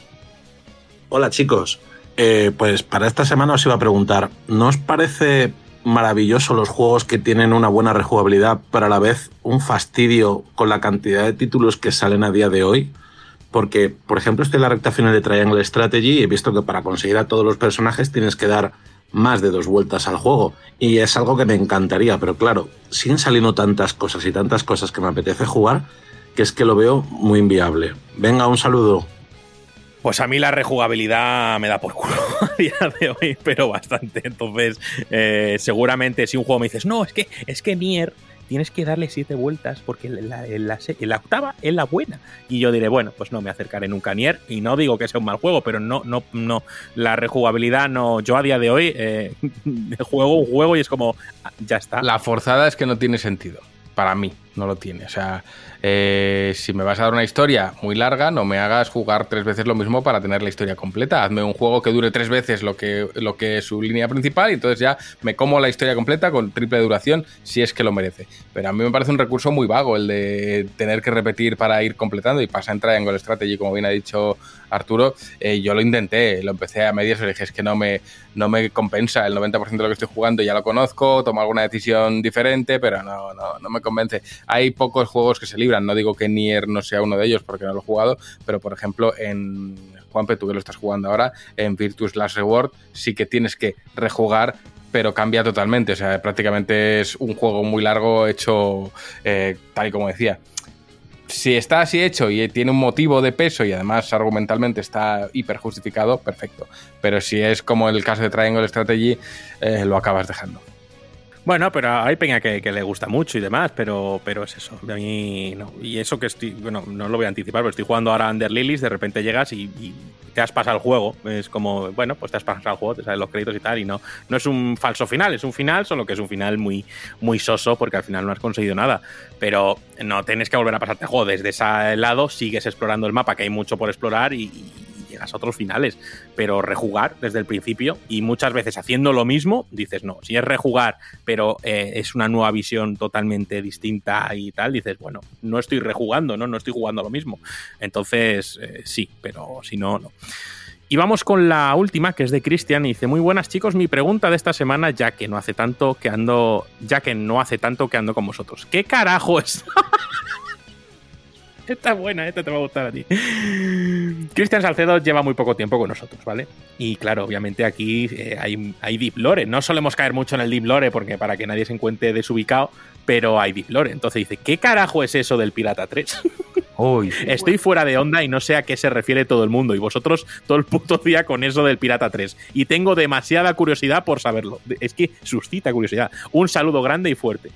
Hola chicos, Eh, pues para esta semana os iba a preguntar, ¿no os parece maravilloso los juegos que tienen una buena rejugabilidad, pero a la vez un fastidio con la cantidad de títulos que salen a día de hoy? Porque, por ejemplo, estoy en la recta final de Triangle Strategy y he visto que para conseguir a todos los personajes tienes que dar más de dos vueltas al juego. Y es algo que me encantaría, pero claro, siguen saliendo tantas cosas y tantas cosas que me apetece jugar que es que lo veo muy inviable. Venga, un saludo. Pues a mí la rejugabilidad me da por culo [LAUGHS] a día de hoy, pero bastante. Entonces, eh, seguramente si un juego me dices, no, es que, es que Nier tienes que darle siete vueltas porque en la, en la la octava es la buena. Y yo diré, bueno, pues no me acercaré nunca a Nier. Y no digo que sea un mal juego, pero no, no, no. La rejugabilidad no. Yo a día de hoy eh, [LAUGHS] juego un juego y es como, ah, ya está. La forzada es que no tiene sentido. Para mí, no lo tiene. O sea, eh, si me vas a dar una historia muy larga, no me hagas jugar tres veces lo mismo para tener la historia completa. Hazme un juego que dure tres veces lo que, lo que es su línea principal y entonces ya me como la historia completa con triple duración si es que lo merece. Pero a mí me parece un recurso muy vago el de tener que repetir para ir completando y pasa en Triangle Strategy, como bien ha dicho Arturo. Eh, yo lo intenté, lo empecé a medias dije, es que no me, no me compensa el 90% de lo que estoy jugando, ya lo conozco, tomo alguna decisión diferente, pero no, no, no me convence. Hay pocos juegos que se libran, no digo que Nier no sea uno de ellos porque no lo he jugado, pero por ejemplo en Juanpe, tú que lo estás jugando ahora, en Virtus Last Reward sí que tienes que rejugar pero cambia totalmente, o sea, prácticamente es un juego muy largo hecho eh, tal y como decía si está así hecho y tiene un motivo de peso y además argumentalmente está hiper justificado, perfecto. Pero si es como el caso de Triangle Strategy, eh, lo acabas dejando. Bueno, pero hay peña que, que le gusta mucho y demás, pero, pero es eso. A mí no. Y eso que estoy, bueno, no lo voy a anticipar, pero estoy jugando ahora Under Lilies, de repente llegas y, y te has pasado el juego. Es como, bueno, pues te has pasado el juego, te salen los créditos y tal, y no, no es un falso final, es un final, solo que es un final muy, muy soso porque al final no has conseguido nada. Pero no tienes que volver a pasarte el juego. Desde ese lado sigues explorando el mapa, que hay mucho por explorar y, y a otros finales. Pero rejugar desde el principio y muchas veces haciendo lo mismo, dices no. Si es rejugar, pero eh, es una nueva visión totalmente distinta y tal, dices, bueno, no estoy rejugando, no, no estoy jugando lo mismo. Entonces, eh, sí, pero si no, no. Y vamos con la última, que es de Cristian, y dice, muy buenas chicos, mi pregunta de esta semana, ya que no hace tanto que ando, ya que no hace tanto que ando con vosotros. ¿Qué carajo es? [LAUGHS] Esta es buena, esta te va a gustar a ti. Cristian Salcedo lleva muy poco tiempo con nosotros, ¿vale? Y claro, obviamente aquí eh, hay, hay deep lore. No solemos caer mucho en el deep lore porque para que nadie se encuentre desubicado, pero hay deep lore. Entonces dice, ¿qué carajo es eso del Pirata 3? [LAUGHS] Uy, Estoy fuera de onda y no sé a qué se refiere todo el mundo. Y vosotros todo el puto día con eso del Pirata 3. Y tengo demasiada curiosidad por saberlo. Es que suscita curiosidad. Un saludo grande y fuerte.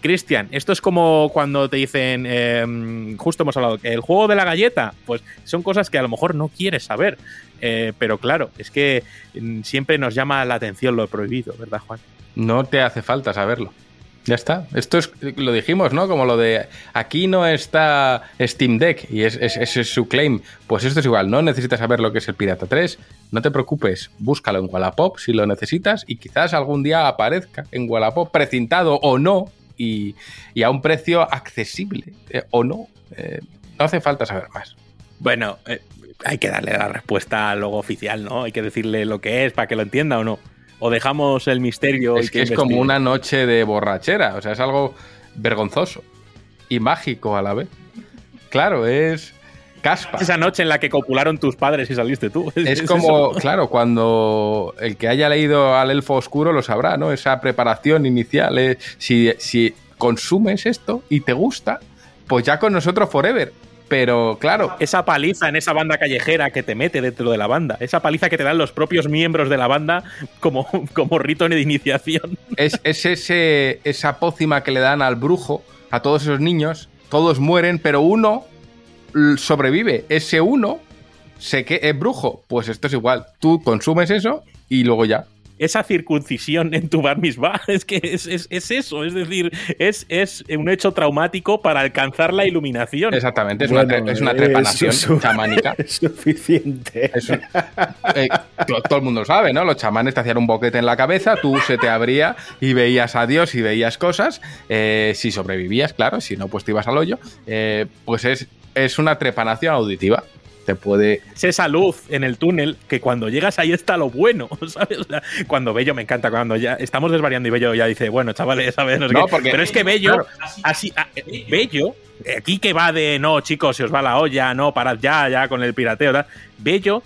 Cristian, esto es como cuando te dicen, eh, justo hemos hablado, el juego de la galleta, pues son cosas que a lo mejor no quieres saber. Eh, pero claro, es que mm, siempre nos llama la atención lo prohibido, ¿verdad, Juan? No te hace falta saberlo. Ya está. Esto es, lo dijimos, ¿no? Como lo de aquí no está Steam Deck y es- es- ese es, su claim. Pues esto es igual, no necesitas saber lo que es el Pirata 3. No te preocupes, búscalo en Wallapop si lo necesitas y quizás algún día aparezca en Wallapop, precintado o no, y, y a un precio accesible eh, o no. Eh, no hace falta saber más. Bueno, eh, hay que darle la respuesta luego oficial, ¿no? Hay que decirle lo que es para que lo entienda o no. O dejamos el misterio. y Es que es como una noche de borrachera, o sea, es algo vergonzoso y mágico a la vez. Claro, es caspa. Esa noche en la que copularon tus padres y saliste tú. [LAUGHS] Es como, eso. claro, cuando el que haya leído al Elfo Oscuro lo sabrá, ¿no? Esa preparación inicial. es, si, si consumes esto y te gusta, pues ya con nosotros forever. Pero claro, Esa paliza en esa banda callejera que te mete dentro de la banda. Esa paliza que te dan los propios miembros de la banda como, [LAUGHS] como rito de iniciación. es, es ese, esa pócima que le dan al brujo, a todos esos niños, todos mueren, pero uno sobrevive. Ese uno se que es brujo. Pues esto es igual. Tú consumes eso y luego ya. Esa circuncisión en tu bar mitzvah. [LAUGHS] Es que es, es- es eso. Es decir, es, es un hecho traumático para alcanzar la iluminación. Exactamente, es, una, tre- es una trepanación eso- chamánica. [LAUGHS] Es suficiente. Eh, to- todo el mundo lo sabe, ¿no? Los chamanes te hacían un boquete en la cabeza, tú se te abría y veías a Dios y veías cosas. Eh, si sobrevivías, claro, si no, pues te ibas al hoyo. Eh, pues es, es una trepanación auditiva. Te puede. Es esa luz en el túnel que cuando llegas ahí está lo bueno, [LAUGHS] ¿sabes? O sea, cuando Bello me encanta, cuando ya estamos desvariando y Bello ya dice, bueno, chavales, ¿sabes? No No, porque- Pero es que Bello, claro. así, a- eh, Bello, eh, aquí que va de, no, chicos, se os va la olla, no, parad ya, ya con el pirateo, tal. Bello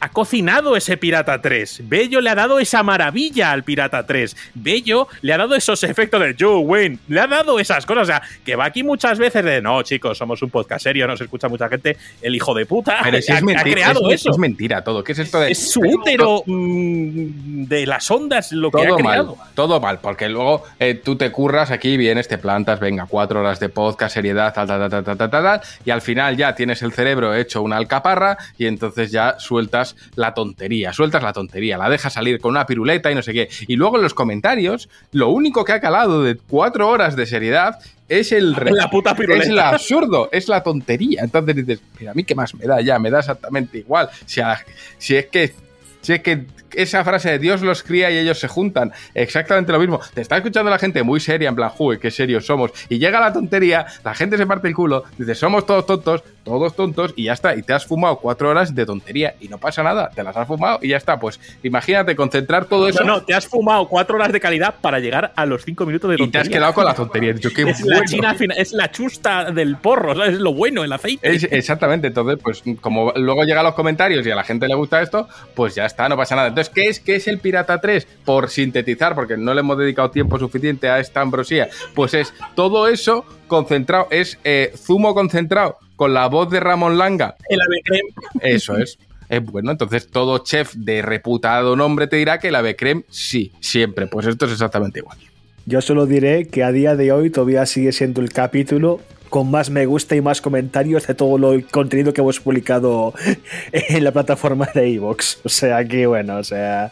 ha cocinado ese Pirata 3. Bello le ha dado esa maravilla al Pirata 3. Bello le ha dado esos efectos de Joe Wayne. Le ha dado esas cosas. O sea, que va aquí muchas veces de no, chicos, somos un podcast serio, nos escucha mucha gente. El hijo de puta Pero si [LAUGHS] ha, es ha mentira, creado es, eso. es mentira todo. ¿Qué es esto de.? Es su útero mm, de las ondas lo que ha Todo creado. mal, todo mal, porque luego eh, tú te curras aquí, vienes, te plantas, venga, cuatro horas de podcast, seriedad, tal, tal, tal, tal, tal, tal, tal, y al final ya tienes el cerebro hecho una alcaparra y entonces ya sueltas la tontería, sueltas la tontería, la dejas salir con una piruleta y no sé qué. Y luego en los comentarios, lo único que ha calado de cuatro horas de seriedad es el [LAUGHS] La puta piruleta. Es el absurdo, es la tontería. Entonces dices, pero a mí qué más me da ya, me da exactamente igual. Si, a- si es que si es que esa frase de Dios los cría y ellos se juntan, exactamente lo mismo. Te está escuchando la gente muy seria, en plan, jugue, qué serios somos. Y llega la tontería, la gente se parte el culo, dice, somos todos tontos, todos tontos, y ya está. Y te has fumado cuatro horas de tontería y no pasa nada, te las has fumado y ya está. Pues imagínate concentrar todo eso. No, no, te has fumado cuatro horas de calidad para llegar a los cinco minutos de y te tontería. has quedado con la tontería. He dicho, qué es bueno. la china es la chusta del porro, ¿sabes? Es lo bueno, el aceite. Es- exactamente, entonces, pues como luego llega a los comentarios y a la gente le gusta esto, pues ya está, no pasa nada. Entonces, ¿qué es, qué es el Pirata 3? Por sintetizar, porque no le hemos dedicado tiempo suficiente a esta ambrosía, pues es todo eso concentrado, es eh, zumo concentrado con la voz de Ramón Langa. El ave creme. Eso es. Es bueno, entonces todo chef de reputado nombre te dirá que el ave creme sí, siempre. Pues esto es exactamente igual. Yo solo diré que a día de hoy todavía sigue siendo el capítulo con más me gusta y más comentarios de todo lo el contenido que hemos publicado [LAUGHS] en la plataforma de iVoox. O sea que bueno, o sea,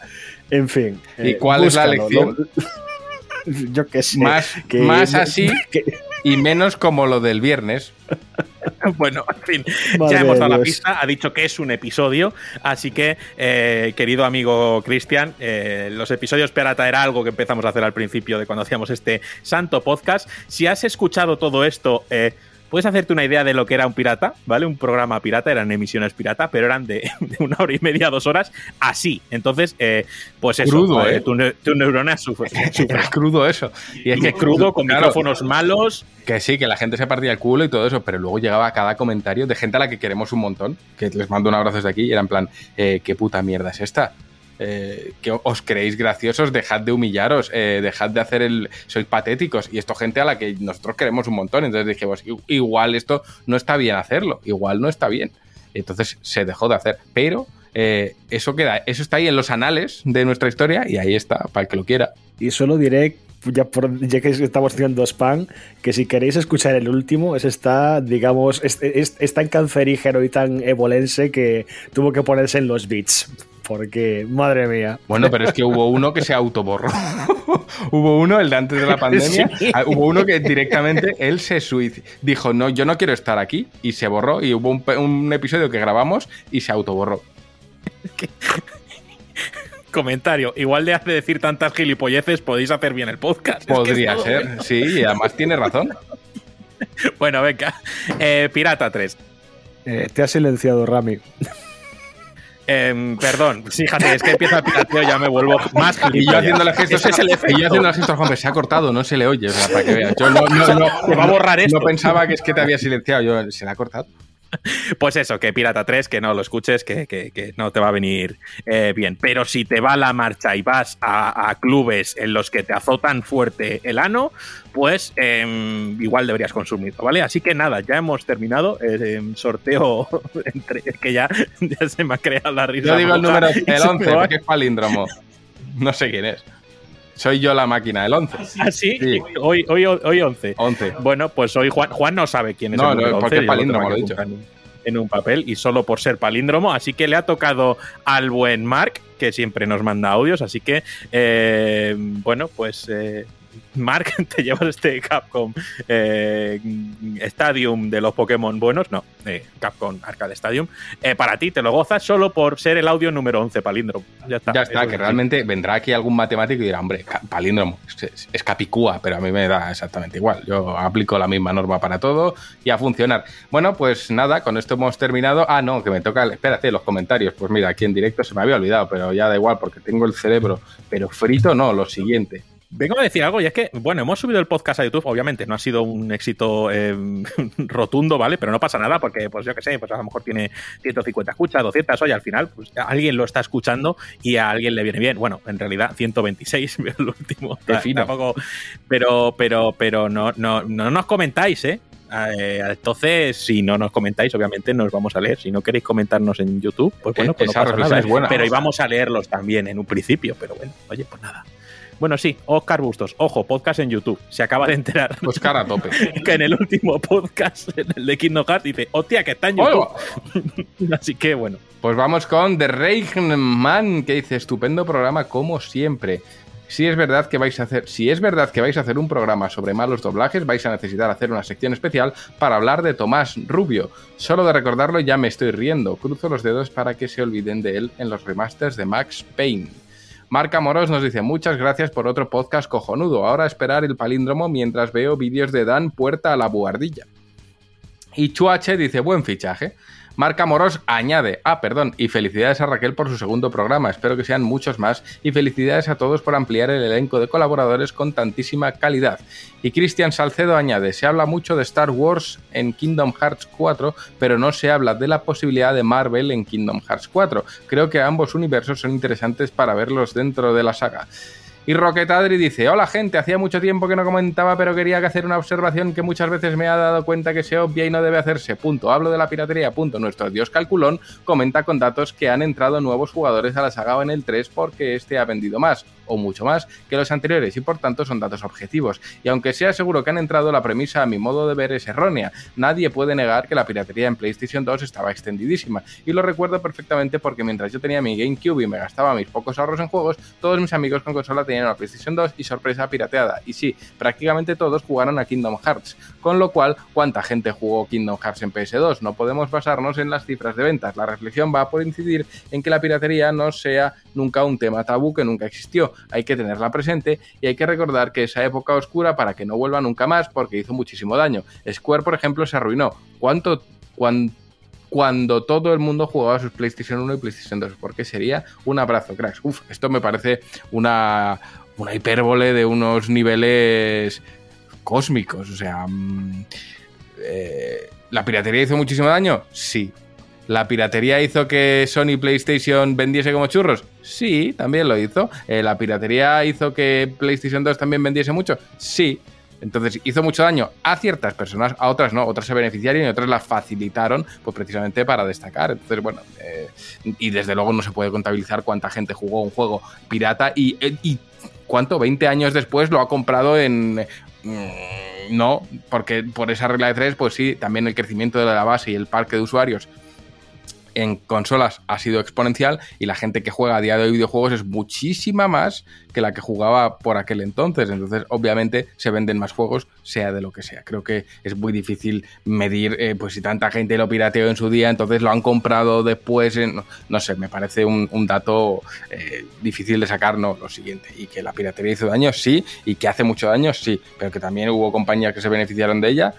en fin. ¿Y eh, cuál es la lección? [LAUGHS] yo qué sé. Más, que- más así [LAUGHS] y menos como lo del viernes. [LAUGHS] Bueno, en fin, Madre ya hemos dado la pista, ha dicho que es un episodio, así que, eh, querido amigo Cristian, eh, los episodios pirata era algo que empezamos a hacer al principio de cuando hacíamos este santo podcast. Si has escuchado todo esto, eh, puedes hacerte una idea de lo que era un pirata, ¿vale? Un programa pirata, eran emisiones pirata, pero eran de, [LAUGHS] de una hora y media, dos horas, así. Entonces, eh, pues eso, Crudo, eh, ¿eh? tu, ne- tu neurona sufre. Era [LAUGHS] [LAUGHS] crudo eso. Y es que crudo, con claro, micrófonos malos. Que sí, que la gente se partía el culo y todo eso, pero luego llegaba cada comentario de gente a la que queremos un montón, que les mando un abrazo desde aquí y era en plan, eh, ¿qué puta mierda es esta? Eh, que os creéis graciosos, dejad de humillaros, eh, dejad de hacer el... Sois patéticos. Y esto gente a la que nosotros queremos un montón. Entonces dijimos, "I- igual esto no está bien hacerlo, igual no está bien. Entonces se dejó de hacer. Pero eh, eso queda, eso está ahí en los anales de nuestra historia y ahí está, para el que lo quiera. Y solo diré, ya, por- ya que estamos haciendo spam, que si queréis escuchar el último, ese está, digamos, es, es- es tan cancerígeno y tan ebolense que tuvo que ponerse en los beats. Porque, madre mía. Bueno, pero es que hubo uno que se autoborró. [LAUGHS] hubo uno, el de antes de la [LAUGHS] pandemia, Sí. ah, hubo uno que directamente él se suicidó. Dijo, no, yo no quiero estar aquí. Y se borró. Y hubo un, episodio que grabamos y se autoborró. [LAUGHS] Comentario, igual de hace decir tantas gilipolleces, podéis hacer bien el podcast. Es que Podría es ser, bueno. sí, y además tiene razón. Bueno, venga. Eh, Pirata 3. Eh, te ha silenciado, Rami. Em, perdón, fíjate, es que empieza el pirateo ya me vuelvo más Y yo haciéndole gestos, Ese es el [LAUGHS] y yo haciendo gestos, Juan, se ha cortado, no se le oye, o sea, para que veas. Yo no, no, [LAUGHS] no, va a borrar no esto. pensaba que es que te había silenciado, yo se le ha cortado. Pues eso, que Pirata 3, que no lo escuches, que, que- que no te va a venir eh, bien. Pero si te va la marcha y vas a, a clubes en los que te azotan fuerte el ano, pues em, igual deberías consumirlo, ¿vale? Así que nada, ya hemos terminado. el em, sorteo [LAUGHS] entre. Es que ya, ya se me ha creado la risa. Yo digo el número, [LAUGHS] el se 11, me va- porque es palíndromo. No sé quién es. Soy yo la máquina, el 11. [LAUGHS] ¿Ah, sí? Hoy, hoy, hoy 11. 11. Bueno, pues hoy Juan, Juan no sabe quién es No, el no, número porque 11, es yo lo palíndromo, lo he dicho. en un papel y solo por ser palíndromo, así que le ha tocado al buen Mark, que siempre nos manda audios, así que, eh, bueno, pues... eh, Mark, [LAUGHS] te llevas este Capcom eh, Stadium de los Pokémon buenos, no, eh, Capcom Arcade Stadium, eh, para ti te lo gozas solo por ser el audio número 11 palíndromo. Ya está. Ya está, Eso que es realmente vendrá aquí algún matemático y dirá, hombre, palíndromo, es, es- es capicúa, pero a mí me da exactamente igual. Yo aplico la misma norma para todo y a funcionar. Bueno, pues nada, con esto hemos terminado. Ah, no, que me toca, espérate, los comentarios. Pues mira, aquí en directo se me había olvidado, pero ya da igual porque tengo el cerebro. Pero frito no, lo siguiente. Vengo a decir algo, y es que, bueno, hemos subido el podcast a YouTube, obviamente no ha sido un éxito eh, [LAUGHS] rotundo, ¿vale? Pero no pasa nada porque, pues yo qué sé, pues a lo mejor tiene 150 escuchas, 200, oye, al final, pues alguien lo está escuchando y a alguien le viene bien. Bueno, en realidad 126, veo [LAUGHS] el último. Tampoco- pero, pero, pero no, no, no nos comentáis, ¿eh? Eh, entonces, si no nos comentáis, obviamente nos vamos a leer. Si no queréis comentarnos en YouTube, pues bueno, pues no pasa nada. es buena. Pero íbamos a leerlos también en un principio, pero bueno, oye, pues nada. Bueno, sí, Oscar Bustos, ojo, podcast en YouTube. Se acaba de enterar. Oscar a tope. [LAUGHS] que en el último podcast, en el de Kingdom Hearts, dice, hostia, que está en YouTube. [LAUGHS] Así que bueno. Pues vamos con The Reichman, que dice, estupendo programa como siempre. Si es verdad que vais a hacer, si es verdad que vais a hacer un programa sobre malos doblajes, vais a necesitar hacer una sección especial para hablar de Tomás Rubio. Solo de recordarlo ya me estoy riendo. Cruzo los dedos para que se olviden de él en los remasters de Max Payne. Marca Moros nos dice muchas gracias por otro podcast cojonudo. Ahora esperar el palíndromo mientras veo vídeos de Dan Puerta a la Buhardilla. Y Chuache dice buen fichaje. Marca Moros añade, ah, perdón, y felicidades a Raquel por su segundo programa, espero que sean muchos más, y felicidades a todos por ampliar el elenco de colaboradores con tantísima calidad. Y Cristian Salcedo añade, se habla mucho de Star Wars en Kingdom Hearts 4, pero no se habla de la posibilidad de Marvel en Kingdom Hearts 4. Creo que ambos universos son interesantes para verlos dentro de la saga. Y Rocket Adri dice, hola gente, hacía mucho tiempo que no comentaba, pero quería hacer una observación que muchas veces me ha dado cuenta que se obvia y no debe hacerse. Punto. Hablo de la piratería. Punto. Nuestro dios calculón comenta con datos que han entrado nuevos jugadores a la saga en el 3 porque este ha vendido más, o mucho más, que los anteriores y por tanto son datos objetivos. Y aunque sea seguro que han entrado, la premisa a mi modo de ver es errónea. Nadie puede negar que la piratería en PlayStation 2 estaba extendidísima. Y lo recuerdo perfectamente porque mientras yo tenía mi GameCube y me gastaba mis pocos ahorros en juegos, todos mis amigos con consola tenían una PlayStation 2 y sorpresa pirateada. Y sí, prácticamente todos jugaron a Kingdom Hearts. Con lo cual, ¿cuánta gente jugó Kingdom Hearts en PS2? No podemos basarnos en las cifras de ventas. La reflexión va por incidir en que la piratería no sea nunca un tema tabú que nunca existió. Hay que tenerla presente y hay que recordar que esa época oscura para que no vuelva nunca más porque hizo muchísimo daño. Square, por ejemplo, se arruinó. ¿Cuánto, cuando todo el mundo jugaba sus PlayStation 1 y PlayStation 2, porque sería un abrazo, cracks. Uf, esto me parece una, una hipérbole de unos niveles cósmicos. O sea, mm, eh, ¿la piratería hizo muchísimo daño? Sí. ¿La piratería hizo que Sony PlayStation vendiese como churros? Sí, también lo hizo. Eh, ¿La piratería hizo que PlayStation 2 también vendiese mucho? Sí. Entonces hizo mucho daño a ciertas personas, a otras no, otras se beneficiaron y otras las facilitaron, pues precisamente para destacar. Entonces, bueno, eh, y desde luego no se puede contabilizar cuánta gente jugó un juego pirata y, eh, y cuánto, 20 años después lo ha comprado en... mm, no, porque por esa regla de tres, pues sí, también el crecimiento de la base y el parque de usuarios en consolas ha sido exponencial y la gente que juega a día de hoy videojuegos es muchísima más que la que jugaba por aquel entonces. Entonces, obviamente, se venden más juegos, sea de lo que sea. Creo que es muy difícil medir, eh, pues si tanta gente lo pirateó en su día, entonces lo han comprado después. En, no, sé, me parece un, un dato eh, difícil de sacar, no, lo siguiente. Y que la piratería hizo daño, sí, y que hace mucho daño, sí, pero que también hubo compañías que se beneficiaron de ella,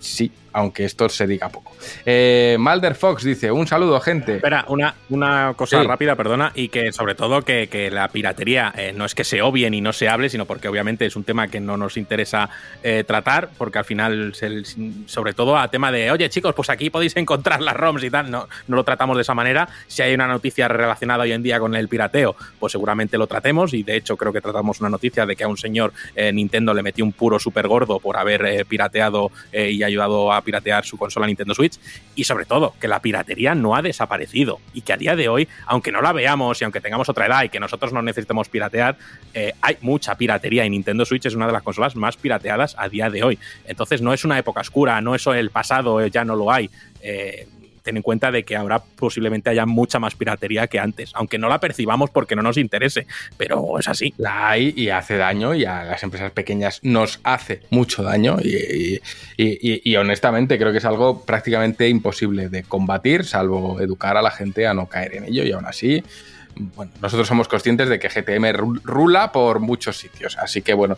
sí, aunque esto se diga poco. Eh, Malder Fox dice, un saludo, gente. Espera, una, una cosa Sí. rápida, perdona, y que sobre todo que, que la piratería eh, no es que se obvie ni no se hable, sino porque obviamente es un tema que no nos interesa eh, tratar, porque al final, se- sobre todo a tema de, oye chicos, pues aquí podéis encontrar las ROMs y tal, no, no lo tratamos de esa manera. Si hay una noticia relacionada hoy en día con el pirateo, pues seguramente lo tratemos, y de hecho creo que tratamos una noticia de que a un señor eh, Nintendo le metió un puro súper gordo por haber pirateado y ayudado a piratear su consola Nintendo Switch, y sobre todo que la piratería no ha desaparecido y que a día de hoy, aunque no la veamos y aunque tengamos otra edad y que nosotros no necesitemos piratear, eh, hay mucha piratería y Nintendo Switch es una de las consolas más pirateadas a día de hoy. Entonces no es una época oscura, no es el pasado, eh, ya no lo hay. Eh, ten en cuenta de que ahora posiblemente haya mucha más piratería que antes, aunque no la percibamos porque no nos interese, pero es así. La hay y hace daño y a las empresas pequeñas nos hace mucho daño y, y- honestamente creo que es algo prácticamente imposible de combatir, salvo educar a la gente a no caer en ello y aún así, bueno, nosotros somos conscientes de que GTM ru- rula por muchos sitios, así que bueno,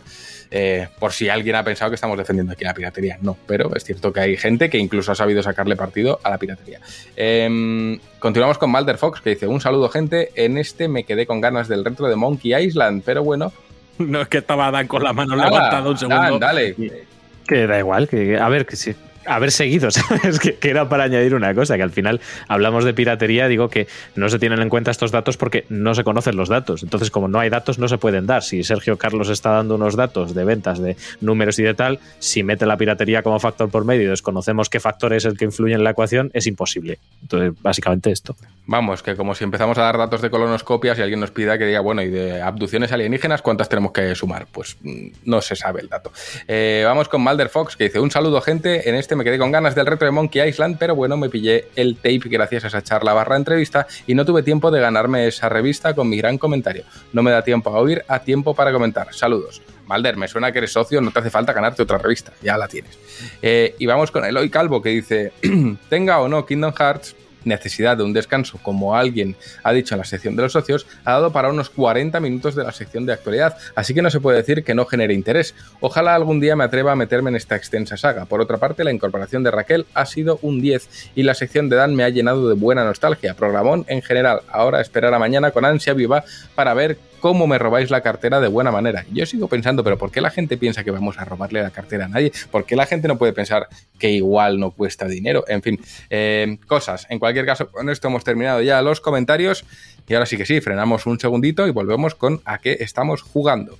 eh, por si alguien ha pensado que estamos defendiendo aquí la piratería, no, pero es cierto que hay gente que incluso ha sabido sacarle partido a la piratería. Em, continuamos con Malder Fox que dice, un saludo gente, en este me quedé con ganas del retro de Monkey Island, pero bueno, [LAUGHS] No es que estaba Dan con la mano levantada un segundo. Dan, dale. Que da igual, que a ver, que sí. Haber seguido, [LAUGHS] ¿sabes? Que, que era para añadir una cosa, que al final hablamos de piratería, digo que no se tienen en cuenta estos datos porque no se conocen los datos. Entonces, como no hay datos, no se pueden dar. Si Sergio Carlos está dando unos datos de ventas, de números y de tal, si mete la piratería como factor por medio y desconocemos qué factor es el que influye en la ecuación, es imposible. Entonces, básicamente esto. Vamos, que como si empezamos a dar datos de colonoscopias y alguien nos pida que diga, bueno, y de abducciones alienígenas, ¿cuántas tenemos que sumar? Pues mm, no se sabe el dato. Eh, vamos con Malder Fox, que dice, un saludo gente, en este me quedé con ganas del reto de Monkey Island, pero bueno, me pillé el tape gracias a esa charla barra entrevista y no tuve tiempo de ganarme esa revista con mi gran comentario. No me da tiempo a oír, a tiempo para comentar. Saludos. Malder, me suena que eres socio, no te hace falta ganarte otra revista, ya la tienes. Eh, y vamos con Eloy Calvo, que dice, [CLEARS THROAT] tenga o no Kingdom Hearts, necesidad de un descanso, como alguien ha dicho en la sección de los socios, ha dado para unos 40 minutos de la sección de actualidad, así que no se puede decir que no genere interés. Ojalá algún día me atreva a meterme en esta extensa saga. Por otra parte, la incorporación de Raquel ha sido un 10 y la sección de Dan me ha llenado de buena nostalgia. Programón en general. Ahora esperar a mañana con ansia viva para ver cómo me robáis la cartera de buena manera. Yo sigo pensando, pero ¿por qué la gente piensa que vamos a robarle la cartera a nadie? ¿Por qué la gente no puede pensar que igual no cuesta dinero? En fin, eh, cosas. En cualquier caso, con esto hemos terminado ya los comentarios y ahora sí que sí, frenamos un segundito y volvemos con a qué estamos jugando.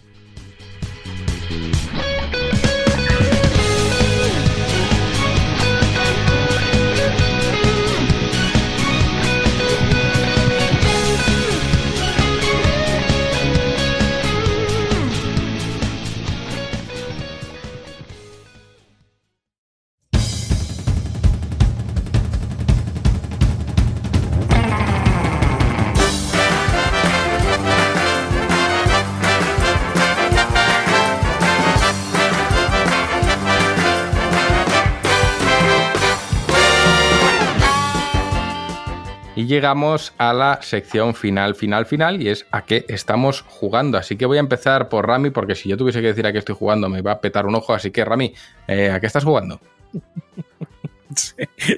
Llegamos a la sección final, final, final, y es a qué estamos jugando. Así que voy a empezar por Rami, porque si yo tuviese que decir a qué estoy jugando, me va a petar un ojo. Así que, Rami, eh, ¿a qué estás jugando? [LAUGHS]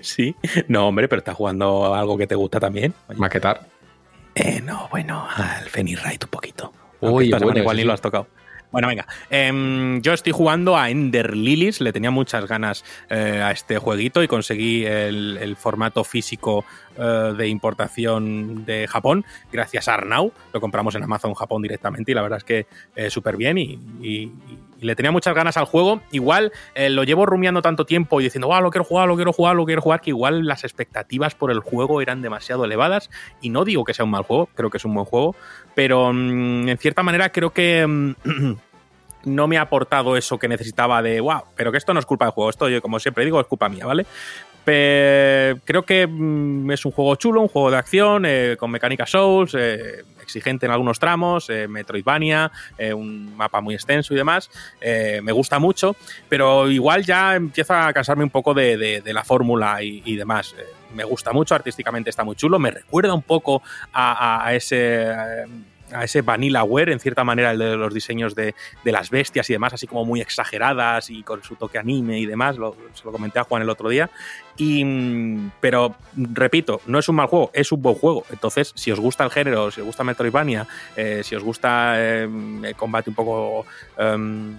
Sí, no, hombre, pero estás jugando algo que te gusta también. ¿Maquetar? Eh, no, bueno, al Fenirrite un poquito. Uy, esta bueno, igual ni sí. lo has tocado. Bueno, venga. Em, yo estoy jugando a Ender Lilies. Le tenía muchas ganas eh, a este jueguito y conseguí el, formato físico eh, de importación de Japón gracias a Arnau. Lo compramos en Amazon Japón directamente y la verdad es que eh, súper bien y le tenía muchas ganas al juego. Igual eh, lo llevo rumiando tanto tiempo y diciendo, "Guau, lo quiero jugar, lo quiero jugar, lo quiero jugar, que igual las expectativas por el juego eran demasiado elevadas. Y no digo que sea un mal juego, creo que es un buen juego, pero mm, en cierta manera creo que mm, [CLEARS THROAT] no me ha aportado eso que necesitaba de, wow, pero que esto no es culpa del juego, esto yo como siempre digo es culpa mía, ¿vale? Pe- creo que mm, es un juego chulo, un juego de acción, eh, con mecánica Souls, eh, exigente en algunos tramos, eh, Metroidvania, eh, un mapa muy extenso y demás. Eh, me gusta mucho, pero igual ya empieza a cansarme un poco de, la fórmula y, demás. Eh, me gusta mucho, artísticamente está muy chulo, me recuerda un poco a ese... a ese Vanillaware, en cierta manera, el de los diseños de, de las bestias y demás, así como muy exageradas y con su toque anime y demás. Lo- se lo comenté a Juan el otro día. Y, pero, repito, no es un mal juego, es un buen juego. Entonces, si os gusta el género, si os gusta Metroidvania, eh, si os gusta eh, el combate un poco em,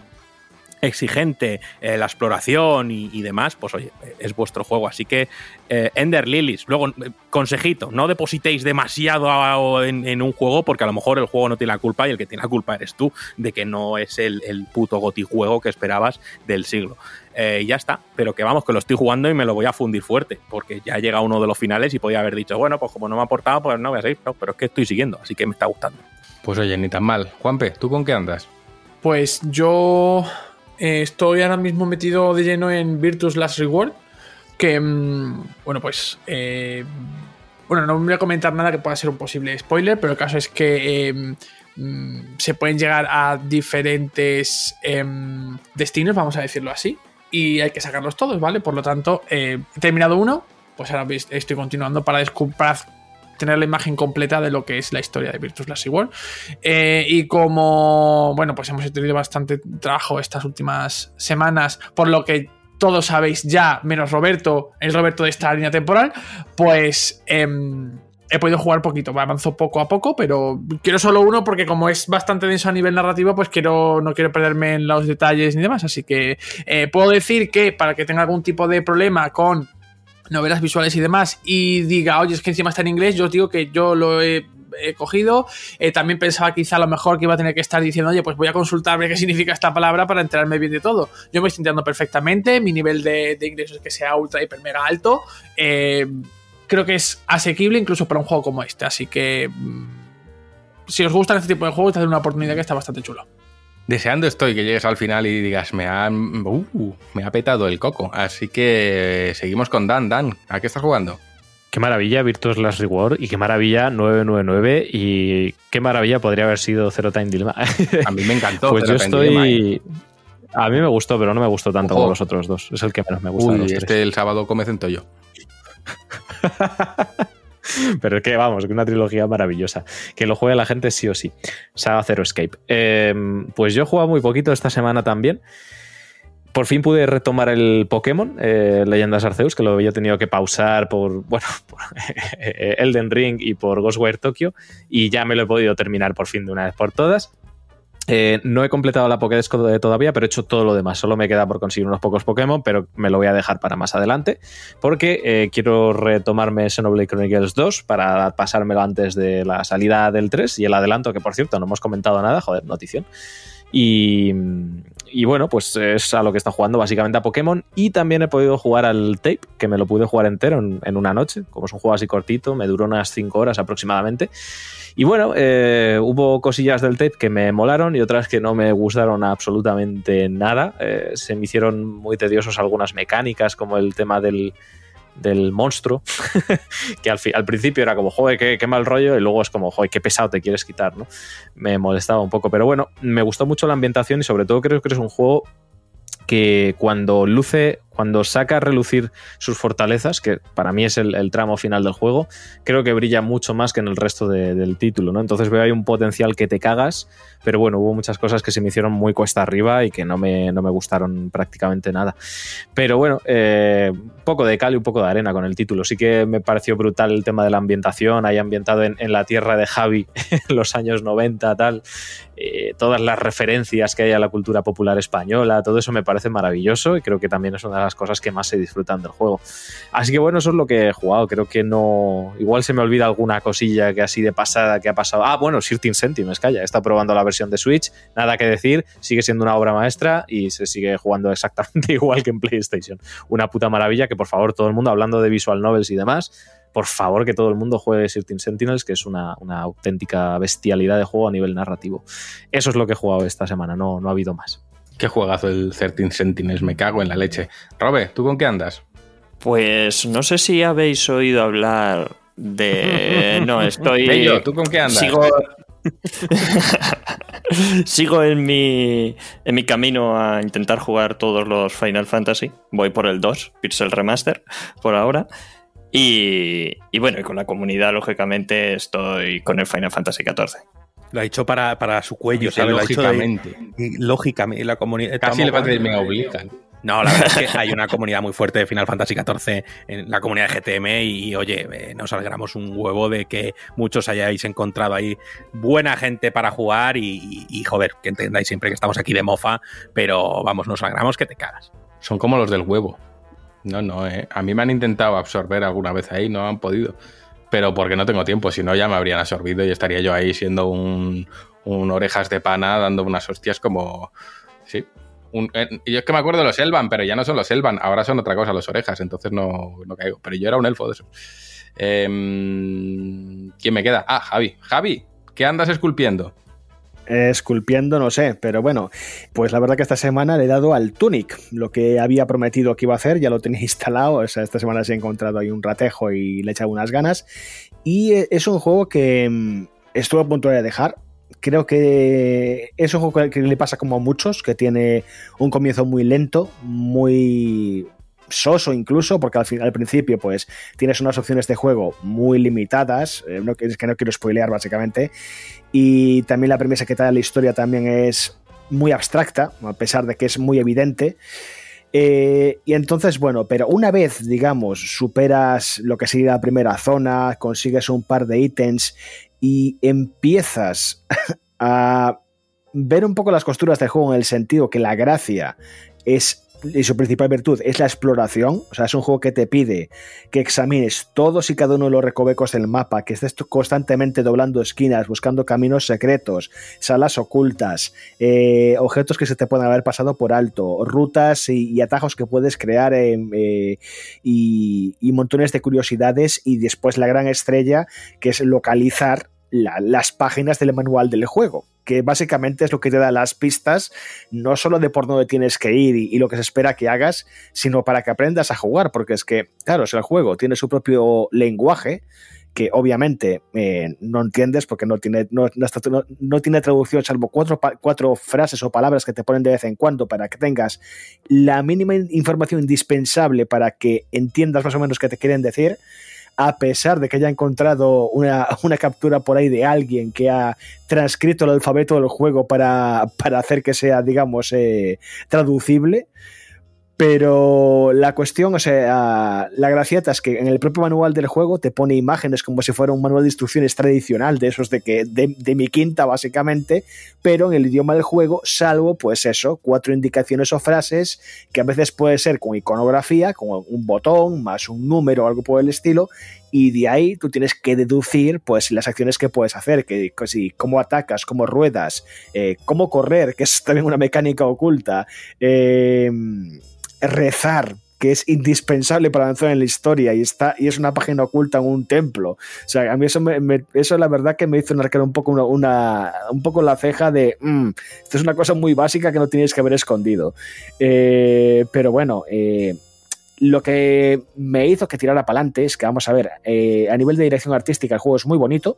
exigente, eh, la exploración y, y demás, pues oye, es vuestro juego. Así que eh, Ender Lilies. Luego, eh, consejito, no depositéis demasiado a- en, en un juego porque a lo mejor el juego no tiene la culpa y el que tiene la culpa eres tú de que no es el, el puto goti juego que esperabas del siglo. Eh, y ya está, pero que vamos, que lo estoy jugando y me lo voy a fundir fuerte porque ya llega uno de los finales y podía haber dicho, bueno, pues como no me ha aportado, pues no voy a seguir, No, pero es que estoy siguiendo, así que me está gustando. Pues oye, ni tan mal. Juanpe, ¿tú con qué andas? Pues yo eh, estoy ahora mismo metido de lleno en Virtus Last Reward. Que, mm, bueno, pues. eh, bueno, no voy a comentar nada que pueda ser un posible spoiler, pero el caso es que eh, mm, se pueden llegar a diferentes em, destinos, vamos a decirlo así, y hay que sacarlos todos, ¿vale? Por lo tanto, he terminado uno, pues ahora estoy continuando para, para tener la imagen completa de lo que es la historia de Virtus Last Reward. Eh, y como, bueno, pues hemos tenido bastante trabajo estas últimas semanas, por lo que todos sabéis ya, menos Roberto, el Roberto de esta línea temporal, pues em, he podido jugar poquito, me avanzo poco a poco, pero quiero solo uno porque como es bastante denso a nivel narrativo, pues quiero, no quiero perderme en los detalles ni demás. Así que eh, puedo decir que para que tenga algún tipo de problema con novelas visuales y demás y diga, oye, es que encima está en inglés, yo os digo que yo lo he, cogido. Eh, también pensaba quizá a lo mejor que iba a tener que estar diciendo, oye, pues voy a consultar ver qué [LAUGHS] significa esta palabra para enterarme bien de todo. Yo me estoy enterando perfectamente, mi nivel de, de inglés es que sea ultra, hiper, mega alto. Eh, creo que es asequible incluso para un juego como este, así que... mm, Si os gustan este tipo de juegos, te una oportunidad que está bastante chulo. Deseando estoy que llegues al final y digas, me ha, uh, me ha petado el coco. Así que seguimos con Dan. Dan, ¿a qué estás jugando? Qué maravilla Virtuos Last Reward y qué maravilla 999 y qué maravilla podría haber sido Zero Time Dilemma. A mí me encantó. [LAUGHS] pues Zero yo Time Dilemma, estoy... A mí me gustó, pero no me gustó tanto Ojo. como los otros dos. Es el que menos me gusta de Uy, tres. este el sábado come centollo. [LAUGHS] [LAUGHS] Pero es que vamos, una trilogía maravillosa. Que lo juegue la gente sí o sí. Saga Zero Escape. Eh, pues yo he jugado muy poquito esta semana también. Por fin pude retomar el Pokémon, eh, Leyendas Arceus, que lo había tenido que pausar por, bueno, [LAUGHS] Elden Ring y por Ghostwire Tokyo. Y ya me lo he podido terminar por fin de una vez por todas. Eh, no he completado la Pokédex todavía, pero he hecho todo lo demás. Solo me queda por conseguir unos pocos Pokémon, pero me lo voy a dejar para más adelante. Porque eh, quiero retomarme Xenoblade Chronicles 2 para pasármelo antes de la salida del 3 y el adelanto, que por cierto no hemos comentado nada, joder, notición. Y, y, bueno, pues es a lo que está jugando básicamente a Pokémon. Y también he podido jugar al Tape, que me lo pude jugar entero en, en una noche. Como es un juego así cortito, me duró unas 5 horas aproximadamente. Y bueno, eh, hubo cosillas del tape que me molaron y otras que no me gustaron absolutamente nada. Eh, se me hicieron muy tediosos algunas mecánicas, como el tema del, del monstruo, [LAUGHS] que al, al principio era como, joder, qué, qué mal rollo, y luego es como, joder, qué pesado te quieres quitar, ¿no? Me molestaba un poco, pero bueno, me gustó mucho la ambientación y sobre todo creo que es un juego que cuando luce, cuando saca a relucir sus fortalezas, que para mí es el, tramo final del juego, creo que brilla mucho más que en el resto de- del título, ¿no? Entonces veo ahí un potencial que te cagas, pero bueno, hubo muchas cosas que se me hicieron muy cuesta arriba y que no me, no me gustaron prácticamente nada. Pero bueno, eh, poco de cal y un poco de arena con el título. Sí que me pareció brutal el tema de la ambientación, ahí ambientado en, en la tierra de Javi [LAUGHS] en los años 90, tal. Eh, todas las referencias que hay a la cultura popular española, todo eso me parece maravilloso y creo que también es una de las cosas que más se disfrutan del juego. Así que bueno, eso es lo que he jugado. Creo que no. Igual se me olvida alguna cosilla que así de pasada que ha pasado. Ah, bueno, Sirtin Sentinels, calla, está probando la versión de Switch, nada que decir, sigue siendo una obra maestra y se sigue jugando [LAUGHS] exactamente igual que en PlayStation. Una puta maravilla que por favor todo el mundo, hablando de visual novels y demás, por favor que todo el mundo juegue Sirtin Sentinels, que es una, una auténtica bestialidad de juego a nivel narrativo. Eso es lo que he jugado esta semana, no, no ha habido más. Qué juegazo el 13 Sentinels, me cago en la leche. Robe, ¿tú con qué andas? Pues no sé si habéis oído hablar de. [LAUGHS] No, estoy. Bello, ¿tú con qué andas? Sigo. [LAUGHS] Sigo en mi, en mi camino a intentar jugar todos los Final Fantasy. Voy por el 2, Pixel Remaster, por ahora. Y, y bueno, y con la comunidad, lógicamente, estoy con el Final Fantasy XIV. Lo ha hecho para, para su cuello, Dice ¿sabes? Lo ha hecho de- lógicamente. lógicamente, la comunidad. Casi le parece que me obligan. No, la verdad es que [LAUGHS] hay una comunidad muy fuerte de Final Fantasy XIV en la comunidad de GTM y, oye, eh, nos alegramos un huevo de que muchos hayáis encontrado ahí buena gente para jugar y, y- y, joder, que entendáis siempre que estamos aquí de mofa, pero vamos, nos alegramos que te cagas. Son como los del huevo. No, no, eh. A mí me han intentado absorber alguna vez ahí, no han podido. Pero porque no tengo tiempo, si no ya me habrían absorbido y estaría yo ahí siendo un, orejas de pana dando unas hostias como... Sí. Eh, yo es que me acuerdo de los Elvan, pero ya no son los Elvan, ahora son otra cosa los orejas, entonces no, no caigo. Pero yo era un elfo de eso. Em, ¿Quién me queda? Ah, Javi. Javi, ¿qué andas esculpiendo? Esculpiendo, no sé, pero bueno, pues la verdad que esta semana le he dado al Tunic, lo que había prometido que iba a hacer, ya lo tenía [LAUGHS] instalado, o sea, esta semana se ha encontrado ahí un ratejo y le he echado unas ganas, y eh, es un juego que mm, estuve a punto de dejar, creo que es un juego que le pasa como a muchos, que tiene un comienzo muy lento, muy soso incluso, porque al, fin, al principio pues tienes unas opciones de juego muy limitadas, eh, no, es que no quiero spoilear básicamente, y también la premisa que te da la historia también es muy abstracta, a pesar de que es muy evidente. Eh, y entonces, bueno, pero una vez, digamos, superas lo que sería la primera zona, consigues un par de ítems y empiezas [LAUGHS] a ver un poco las costuras del juego en el sentido que la gracia es y su principal virtud es la exploración, o sea, es un juego que te pide que examines todos y cada uno de los recovecos del mapa, que estés constantemente doblando esquinas, buscando caminos secretos, salas ocultas, eh, objetos que se te pueden haber pasado por alto, rutas y, atajos que puedes crear eh, eh, y montones de curiosidades y después la gran estrella que es localizar la- las páginas del manual del juego, que básicamente es lo que te da las pistas, no solo de por dónde tienes que ir y, lo que se espera que hagas, sino para que aprendas a jugar, porque es que, claro, si el juego tiene su propio lenguaje, que obviamente eh, no entiendes porque no tiene, no, no no- tiene traducción, salvo cuatro, cuatro frases o palabras que te ponen de vez en cuando para que tengas la mínima in- información indispensable para que entiendas más o menos qué te quieren decir a pesar de que haya encontrado una, una captura por ahí de alguien que ha transcrito el alfabeto del juego para, para hacer que sea, digamos, eh, traducible. Pero la cuestión, o sea, la gracieta es que en el propio manual del juego te pone imágenes como si fuera un manual de instrucciones tradicional, de esos de que de, mi quinta básicamente, pero en el idioma del juego, salvo pues eso, cuatro indicaciones o frases que a veces puede ser con iconografía, como un botón más un número o algo por el estilo, y de ahí tú tienes que deducir pues las acciones que puedes hacer, que, que si, cómo atacas, cómo ruedas, eh, cómo correr, que es también una mecánica oculta, eh, rezar que es indispensable para avanzar en la historia y está y es una página oculta en un templo. O sea, a mí eso, me, eso la verdad que me hizo narcar un poco una, un poco la ceja de "Mm, esto es una cosa muy básica que no tienes que haber escondido. Eh, pero bueno, eh, lo que me hizo que tirara para adelante es que, vamos a ver, eh, a nivel de dirección artística el juego es muy bonito.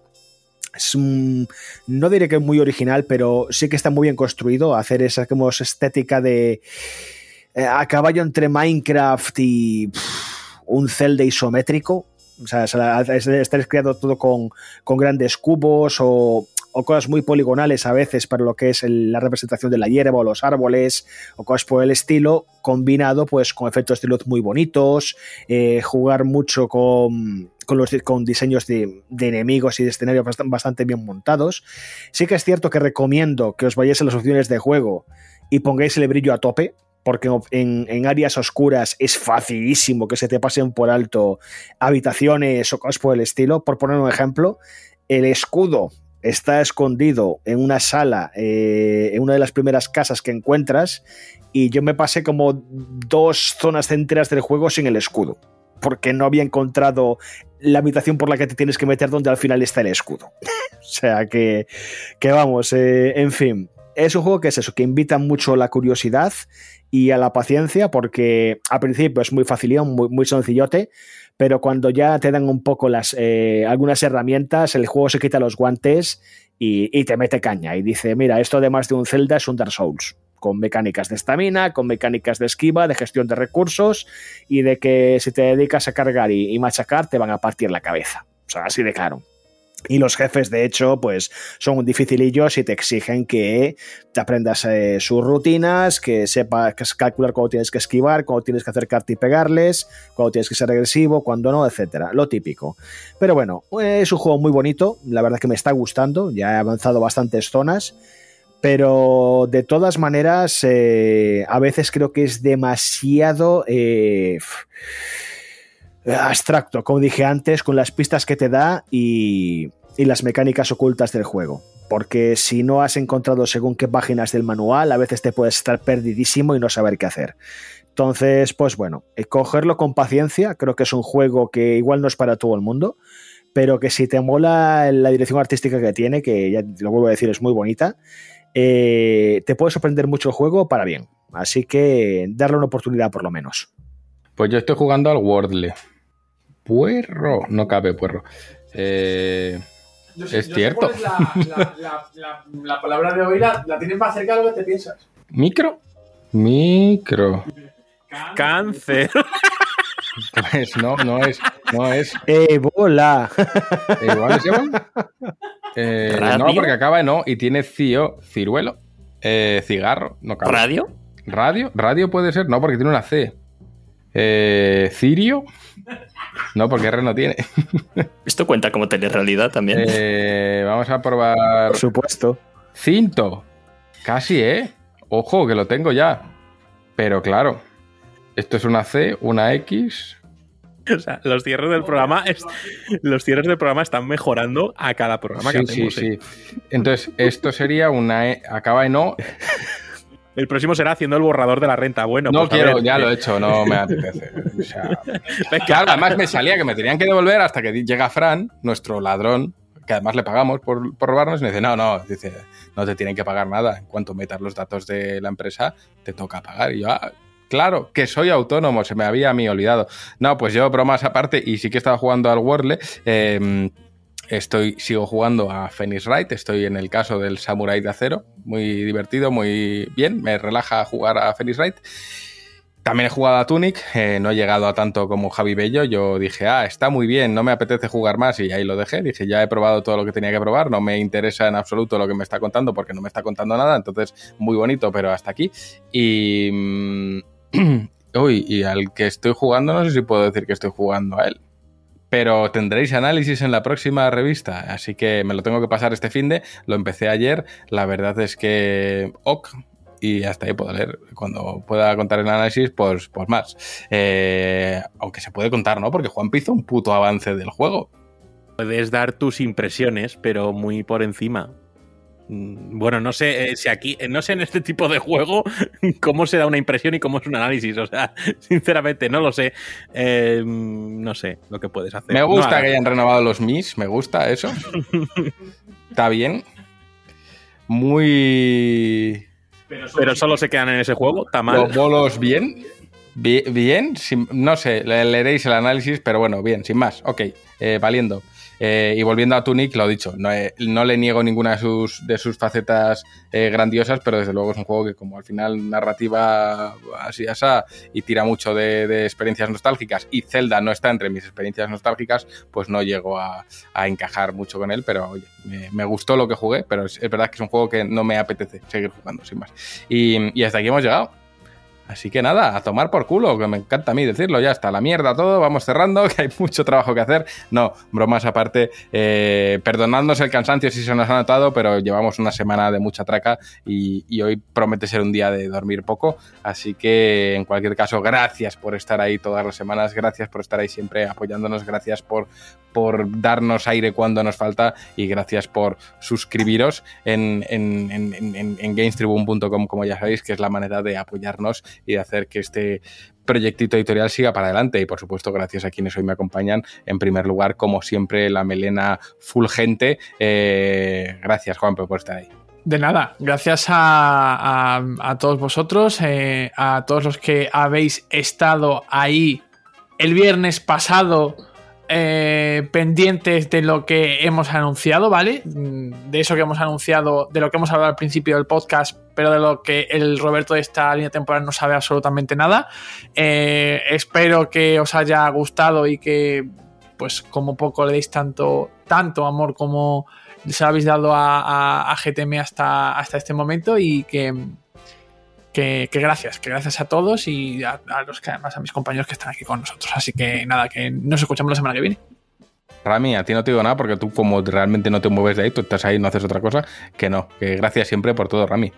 Es no diré que es muy original, pero sí que está muy bien construido. Hacer esa como estética de a caballo entre Minecraft y un Zelda isométrico. O sea, se la- es- está creado todo con, grandes cubos o, cosas muy poligonales a veces para lo que es la representación de la hierba o los árboles o cosas por el estilo, combinado pues con efectos de luz muy bonitos, eh, jugar mucho con, con, los, diseños de, de enemigos y de escenarios bastan- bastante bien montados. Sí que es cierto que recomiendo que os vayáis a las opciones de juego y pongáis el brillo a tope, porque en, en áreas oscuras es facilísimo que se te pasen por alto habitaciones o cosas por el estilo. Por poner un ejemplo, el escudo está escondido en una sala, eh, en una de las primeras casas que encuentras, y yo me pasé como dos zonas enteras del juego sin el escudo, porque no había encontrado la habitación por la que te tienes que meter donde al final está el escudo. [LAUGHS] o sea que, que vamos, eh, en fin. Es un juego que es eso, que invita mucho a la curiosidad y a la paciencia, porque al principio es muy facilón, muy, muy sencillote, pero cuando ya te dan un poco las eh, algunas herramientas, el juego se quita los guantes y, y te mete caña y dice, mira, esto además de un Zelda es un Dark Souls, con mecánicas de estamina, con mecánicas de esquiva, de gestión de recursos y de que si te dedicas a cargar y, y machacar te van a partir la cabeza. O sea, así de claro. Y los jefes, de hecho, pues son dificilillos y te exigen que te aprendas eh, sus rutinas, que sepas calcular cuándo tienes que esquivar, cuándo tienes que acercarte y pegarles, cuándo tienes que ser agresivo, cuándo no, etcétera. Lo típico. Pero bueno, es un juego muy bonito, la verdad que me está gustando, ya he avanzado bastantes zonas. Pero de todas maneras, eh, a veces creo que es demasiado eh, abstracto, como dije antes, con las pistas que te da y, y las mecánicas ocultas del juego. Porque si no has encontrado según qué páginas del manual, a veces te puedes estar perdidísimo y no saber qué hacer. Entonces, pues bueno, eh, cogerlo con paciencia, creo que es un juego que igual no es para todo el mundo, pero que si te mola la dirección artística que tiene, que ya lo vuelvo a decir, es muy bonita, eh, te puede sorprender mucho el juego para bien. Así que darle una oportunidad por lo menos. Pues yo estoy jugando al Wordle. Puerro. No cabe puerro. Eh, Yo sé- es yo sé cierto. cuál es la, la- la- la- la palabra de hoy la, la tienes más cerca de lo que te piensas. ¿Micro? Micro. Cáncer. Pues no, no es. No es. ¡Ebola! ¿Igual es igual? Eh, no, porque acaba en O y tiene CIO, ciruelo, eh, cigarro, no cabe. ¿Radio? ¿Radio? ¿Radio puede ser? No, porque tiene una C. Eh, ¿Cirio? No, porque R no tiene. [LAUGHS] ¿Esto cuenta como telerrealidad también? Eh, vamos a probar. Por supuesto. Cinto. Casi, ¿eh? Ojo, que lo tengo ya. Pero claro, esto es una C, una X. [LAUGHS] O sea, los cierres del programa es- los cierres del programa están mejorando a cada programa que Sí, hacemos. sí, ¿eh? sí. Entonces, esto sería una E, acaba en O. El próximo será haciendo el borrador de la renta. Bueno, No pues quiero, ya lo he hecho, no me apetece. [LAUGHS] O sea, claro, además me salía que me tenían que devolver hasta que llega Fran, nuestro ladrón, que además le pagamos por, por robarnos, y me dice, no, no, dice, no te tienen que pagar nada. En cuanto metas los datos de la empresa, te toca pagar. Y yo, ah, claro, que soy autónomo, se me había a mí olvidado. No, pues yo, bromas aparte, y sí que estaba jugando al Wordle, eh, Estoy, sigo jugando a Phoenix Wright, estoy en el caso del Samurai de Acero, muy divertido, muy bien, me relaja jugar a Phoenix Wright. También he jugado a Tunic, eh, no he llegado a tanto como Javi Bello, yo dije, ah, está muy bien, no me apetece jugar más y ahí lo dejé, dije, ya he probado todo lo que tenía que probar, no me interesa en absoluto lo que me está contando porque no me está contando nada, entonces muy bonito, pero hasta aquí. Y... mm, [CLEARS THROAT] y al que estoy jugando, no sé si puedo decir que estoy jugando a él pero tendréis análisis en la próxima revista, así que me lo tengo que pasar este fin de, lo empecé ayer, la verdad es que ok, y hasta ahí puedo leer. Cuando pueda contar el análisis, pues, pues más. Eh, aunque se puede contar, ¿no? Porque Juan hizo un puto avance del juego. Puedes dar tus impresiones, pero muy por encima. Mm, Bueno, no sé eh, si aquí, eh, no sé en este tipo de juego [LAUGHS] cómo se da una impresión y cómo es un análisis. O sea, [LAUGHS] sinceramente, no lo sé. Eh, no sé lo que puedes hacer. Me gusta que hayan renovado los Mis, me gusta eso. Está bien. Muy. Pero solo se quedan en ese juego. Está mal. Los bolos bien. Bi- Bien, sin- no sé, le- leeréis el análisis, pero bueno, bien, sin más. Ok, eh, valiendo. Eh, y volviendo a Tunic, lo dicho, no, eh, no le niego ninguna de sus, de sus facetas eh, grandiosas, pero desde luego es un juego que como al final narrativa así asa y tira mucho de, experiencias nostálgicas y Zelda no está entre mis experiencias nostálgicas, pues no llego a, encajar mucho con él, pero oye, me, gustó lo que jugué, pero es, verdad que es un juego que no me apetece seguir jugando, sin más. Y hasta aquí hemos llegado. Así que nada, a tomar por culo, que me encanta a mí decirlo, ya está la mierda todo, vamos cerrando, [LAUGHS] que hay mucho trabajo que hacer. No, bromas aparte, eh, perdonadnos el cansancio si se nos ha notado, pero llevamos una semana de mucha traca y, hoy promete ser un día de dormir poco. Así que en cualquier caso, gracias por estar ahí todas las semanas, gracias por estar ahí siempre apoyándonos, gracias por, por darnos aire cuando nos falta y gracias por suscribiros en, en, en, en, en- en gamestribune.com, como ya sabéis, que es la manera de apoyarnos y de hacer que este proyectito editorial siga para adelante. Y por supuesto, gracias a quienes hoy me acompañan. En primer lugar, como siempre, la melena fulgente. Eh, gracias, Juanpe, por estar ahí. De nada, gracias a todos vosotros, eh, a todos los que habéis estado ahí el viernes pasado eh, pendientes de lo que hemos anunciado, ¿vale? Mm, De eso que hemos anunciado, de lo que hemos hablado al principio del podcast, pero de lo que el Roberto de esta línea temporal no sabe absolutamente nada. Eh, espero que os haya gustado y que, pues, como poco le deis tanto, tanto amor como se habéis dado a GTM hasta, hasta este momento y que, que, gracias, que gracias a todos y a, los que además a mis compañeros que están aquí con nosotros. Así que nada, que nos escuchamos la semana que viene. Rami, a ti no te digo nada porque tú como realmente no te mueves de ahí, tú estás ahí no haces otra cosa, que no, que gracias siempre por todo, Rami.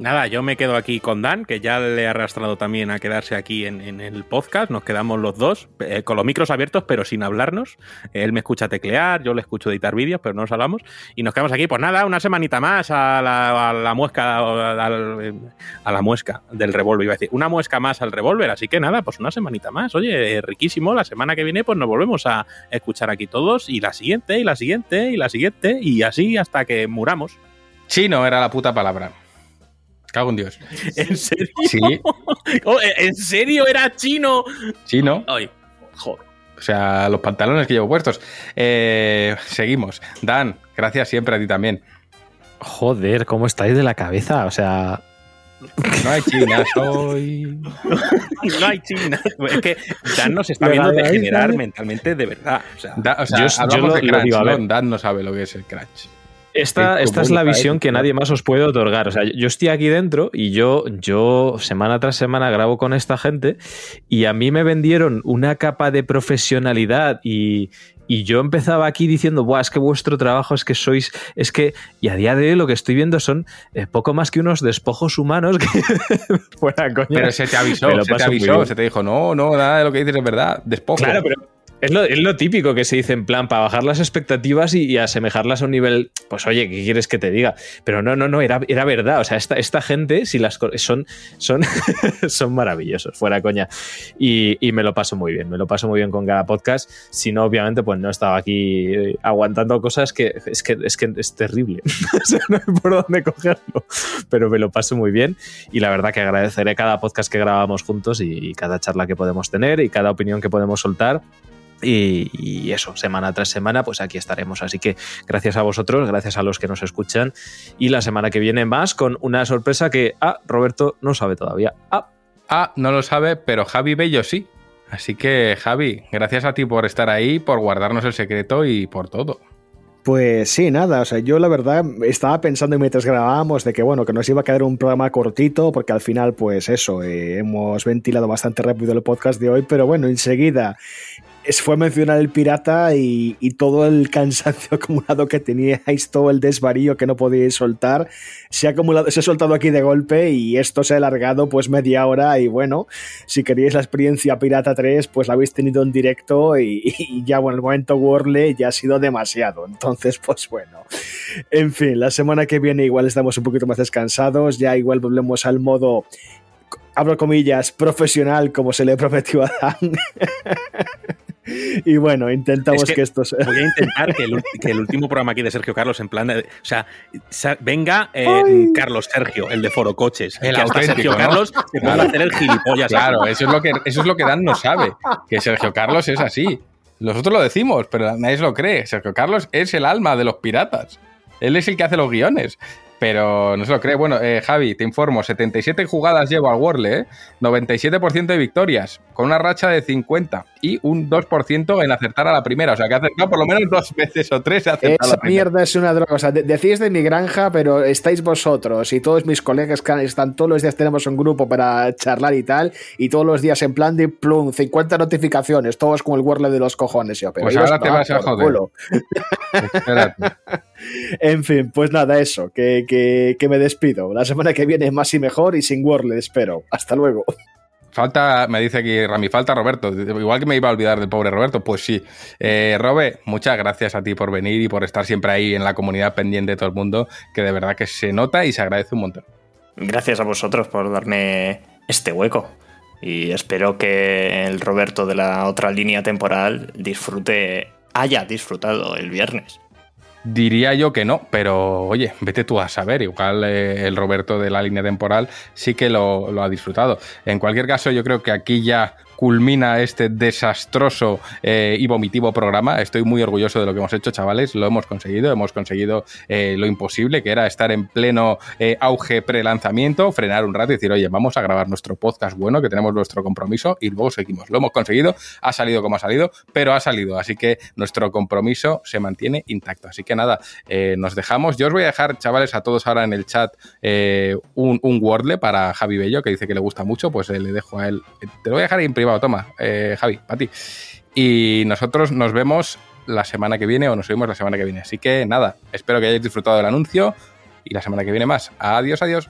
Nada, yo me quedo aquí con Dan, que ya le he arrastrado también a quedarse aquí en, el podcast. Nos quedamos los dos, eh, con los micros abiertos, pero sin hablarnos. Él me escucha teclear, yo le escucho editar vídeos, pero no nos hablamos. Y nos quedamos aquí, pues nada, una semanita más a la, a la muesca a la muesca del revólver, iba a decir. Una muesca más al revólver, así que nada, pues una semanita más. Oye, eh, riquísimo. La semana que viene, pues nos volvemos a escuchar aquí todos. Y la siguiente, y la siguiente, y la siguiente, y así hasta que muramos. Chino era la puta palabra. Cago en Dios. [LAUGHS] ¿En serio? Sí, [LAUGHS] Oh, ¿En serio era chino? chino. Ay, joder. O sea, los pantalones que llevo puestos. Eh, seguimos. Dan, gracias siempre a ti también. Joder, ¿cómo estáis de la cabeza? O sea, No hay chinas [LAUGHS] hoy. No hay china. Es que Dan nos está viendo degenerar mentalmente de verdad. O sea, Da- o sea, Yo- yo lo- de lo crunch, digo, a ver. ¿no? Dan no sabe lo que es el crunch. Esta, esta es la visión que nadie más os puede otorgar. O sea, yo estoy aquí dentro y yo, yo semana tras semana grabo con esta gente y a mí me vendieron una capa de profesionalidad y, y yo empezaba aquí diciendo, Buah, es que vuestro trabajo es que sois, es que, y a día de hoy lo que estoy viendo son eh, poco más que unos despojos humanos que [LAUGHS] fuera coña. Pero se te avisó, se te avisó, se te dijo, no, no, nada de lo que dices es verdad, despojo. Claro, pero es lo, típico que se dice en plan para bajar las expectativas y, asemejarlas a un nivel, pues oye, ¿qué quieres que te diga? Pero no, no, no, era, era verdad. O sea, esta, esta gente, si las son, son, [LAUGHS] son maravillosos, fuera coña. Y, me lo paso muy bien, me lo paso muy bien con cada podcast. Si no, obviamente, pues no estaba aquí eh, aguantando cosas que es que es, que es terrible. [LAUGHS] no hay por dónde cogerlo. Pero me lo paso muy bien. Y la verdad que agradeceré cada podcast que grabamos juntos y cada charla que podemos tener y cada opinión que podemos soltar. Y, y eso, semana tras semana, pues aquí estaremos. Así que gracias a vosotros, gracias a los que nos escuchan. Y la semana que viene más con una sorpresa que, ah, Roberto no sabe todavía. Ah, Ah, no lo sabe, pero Javi Bello sí. Así que, Javi, gracias a ti por estar ahí, por guardarnos el secreto y por todo. Pues sí, nada, o sea, yo la verdad estaba pensando mientras grabábamos de que bueno, que nos iba a quedar un programa cortito, porque al final, pues eso, eh, hemos ventilado bastante rápido el podcast de hoy, pero bueno, enseguida fue mencionar el pirata y, y todo el [LAUGHS] cansancio acumulado que teníais, todo el desvarío que no podíais soltar, se ha acumulado, se ha soltado aquí de golpe y esto se ha alargado pues media hora y bueno, si queríais la experiencia Pirata 3, pues la habéis tenido en directo y, [LAUGHS] y ya bueno, el momento Worley ya ha sido demasiado, entonces pues bueno, en fin, la semana que viene igual estamos un poquito más descansados, ya igual volvemos al modo abro comillas, profesional como se le prometió a Dan. [LAUGHS] [LAUGHS] y bueno, intentamos Es que, que esto se... Voy a [LAUGHS] intentar que el, ulti- que el último programa aquí de Sergio Carlos, en plan. de- o sea, sa- venga eh, Carlos Sergio, el de Foro Coches. El que hasta Sergio ¿no? Carlos se Claro. a hacer el gilipollas. Claro, eso es lo que eso es lo que Dan no sabe, que Sergio Carlos es así. Nosotros lo decimos, pero nadie se lo cree. Sergio Carlos es el alma de los piratas. Él es el que hace los guiones. Pero no se lo cree. Bueno, eh, Javi, te informo, 77 jugadas llevo al Worle, ¿eh? 97% de victorias, con una racha de 50 y un 2% en acertar a la primera. O sea, que ha acertado por lo menos dos veces o tres. a Esa la primera. mierda es una droga. O sea, de- decís de mi granja, pero estáis vosotros y todos mis colegas que están todos los días tenemos un grupo para charlar y tal, y todos los días en plan de plum, 50 notificaciones, todos con el Wordle de los cojones. Yo, pero Pues ahora te vas a joder. Espérate. [LAUGHS] En fin, pues nada, eso, que, que, que me despido. La semana que viene más y mejor y sin Wordle, espero. Hasta luego. Falta, me dice aquí Rami, falta Roberto. Igual que me iba a olvidar del pobre Roberto, pues sí. Eh, Robe, muchas gracias a ti por venir y por estar siempre ahí en la comunidad pendiente de todo el mundo, que de verdad que se nota y se agradece un montón. Gracias a vosotros por darme este hueco. Y espero que el Roberto de la otra línea temporal disfrute, haya disfrutado el viernes. Diría yo que no, pero oye, vete tú a saber. Igual eh, el Roberto de la línea temporal sí que lo, lo ha disfrutado. En cualquier caso, yo creo que aquí ya culmina este desastroso eh, y vomitivo programa. Estoy muy orgulloso de lo que hemos hecho, chavales. Lo hemos conseguido. Hemos conseguido eh, lo imposible, que era estar en pleno eh, auge pre-lanzamiento, frenar un rato y decir, oye, vamos a grabar nuestro podcast bueno, que tenemos nuestro compromiso y luego seguimos. Lo hemos conseguido. Ha salido como ha salido, pero ha salido. Así que nuestro compromiso se mantiene intacto. Así que nada, nos dejamos. Yo os voy a dejar, chavales, a todos ahora en el chat un, Wordle para Javi Bello, que dice que le gusta mucho. Pues le dejo a él. Te lo voy a dejar en toma, eh, Javi, para ti. Y nosotros nos vemos la semana que viene o nos vemos la semana que viene. Así que nada, espero que hayáis disfrutado del anuncio y la semana que viene más. Adiós, adiós.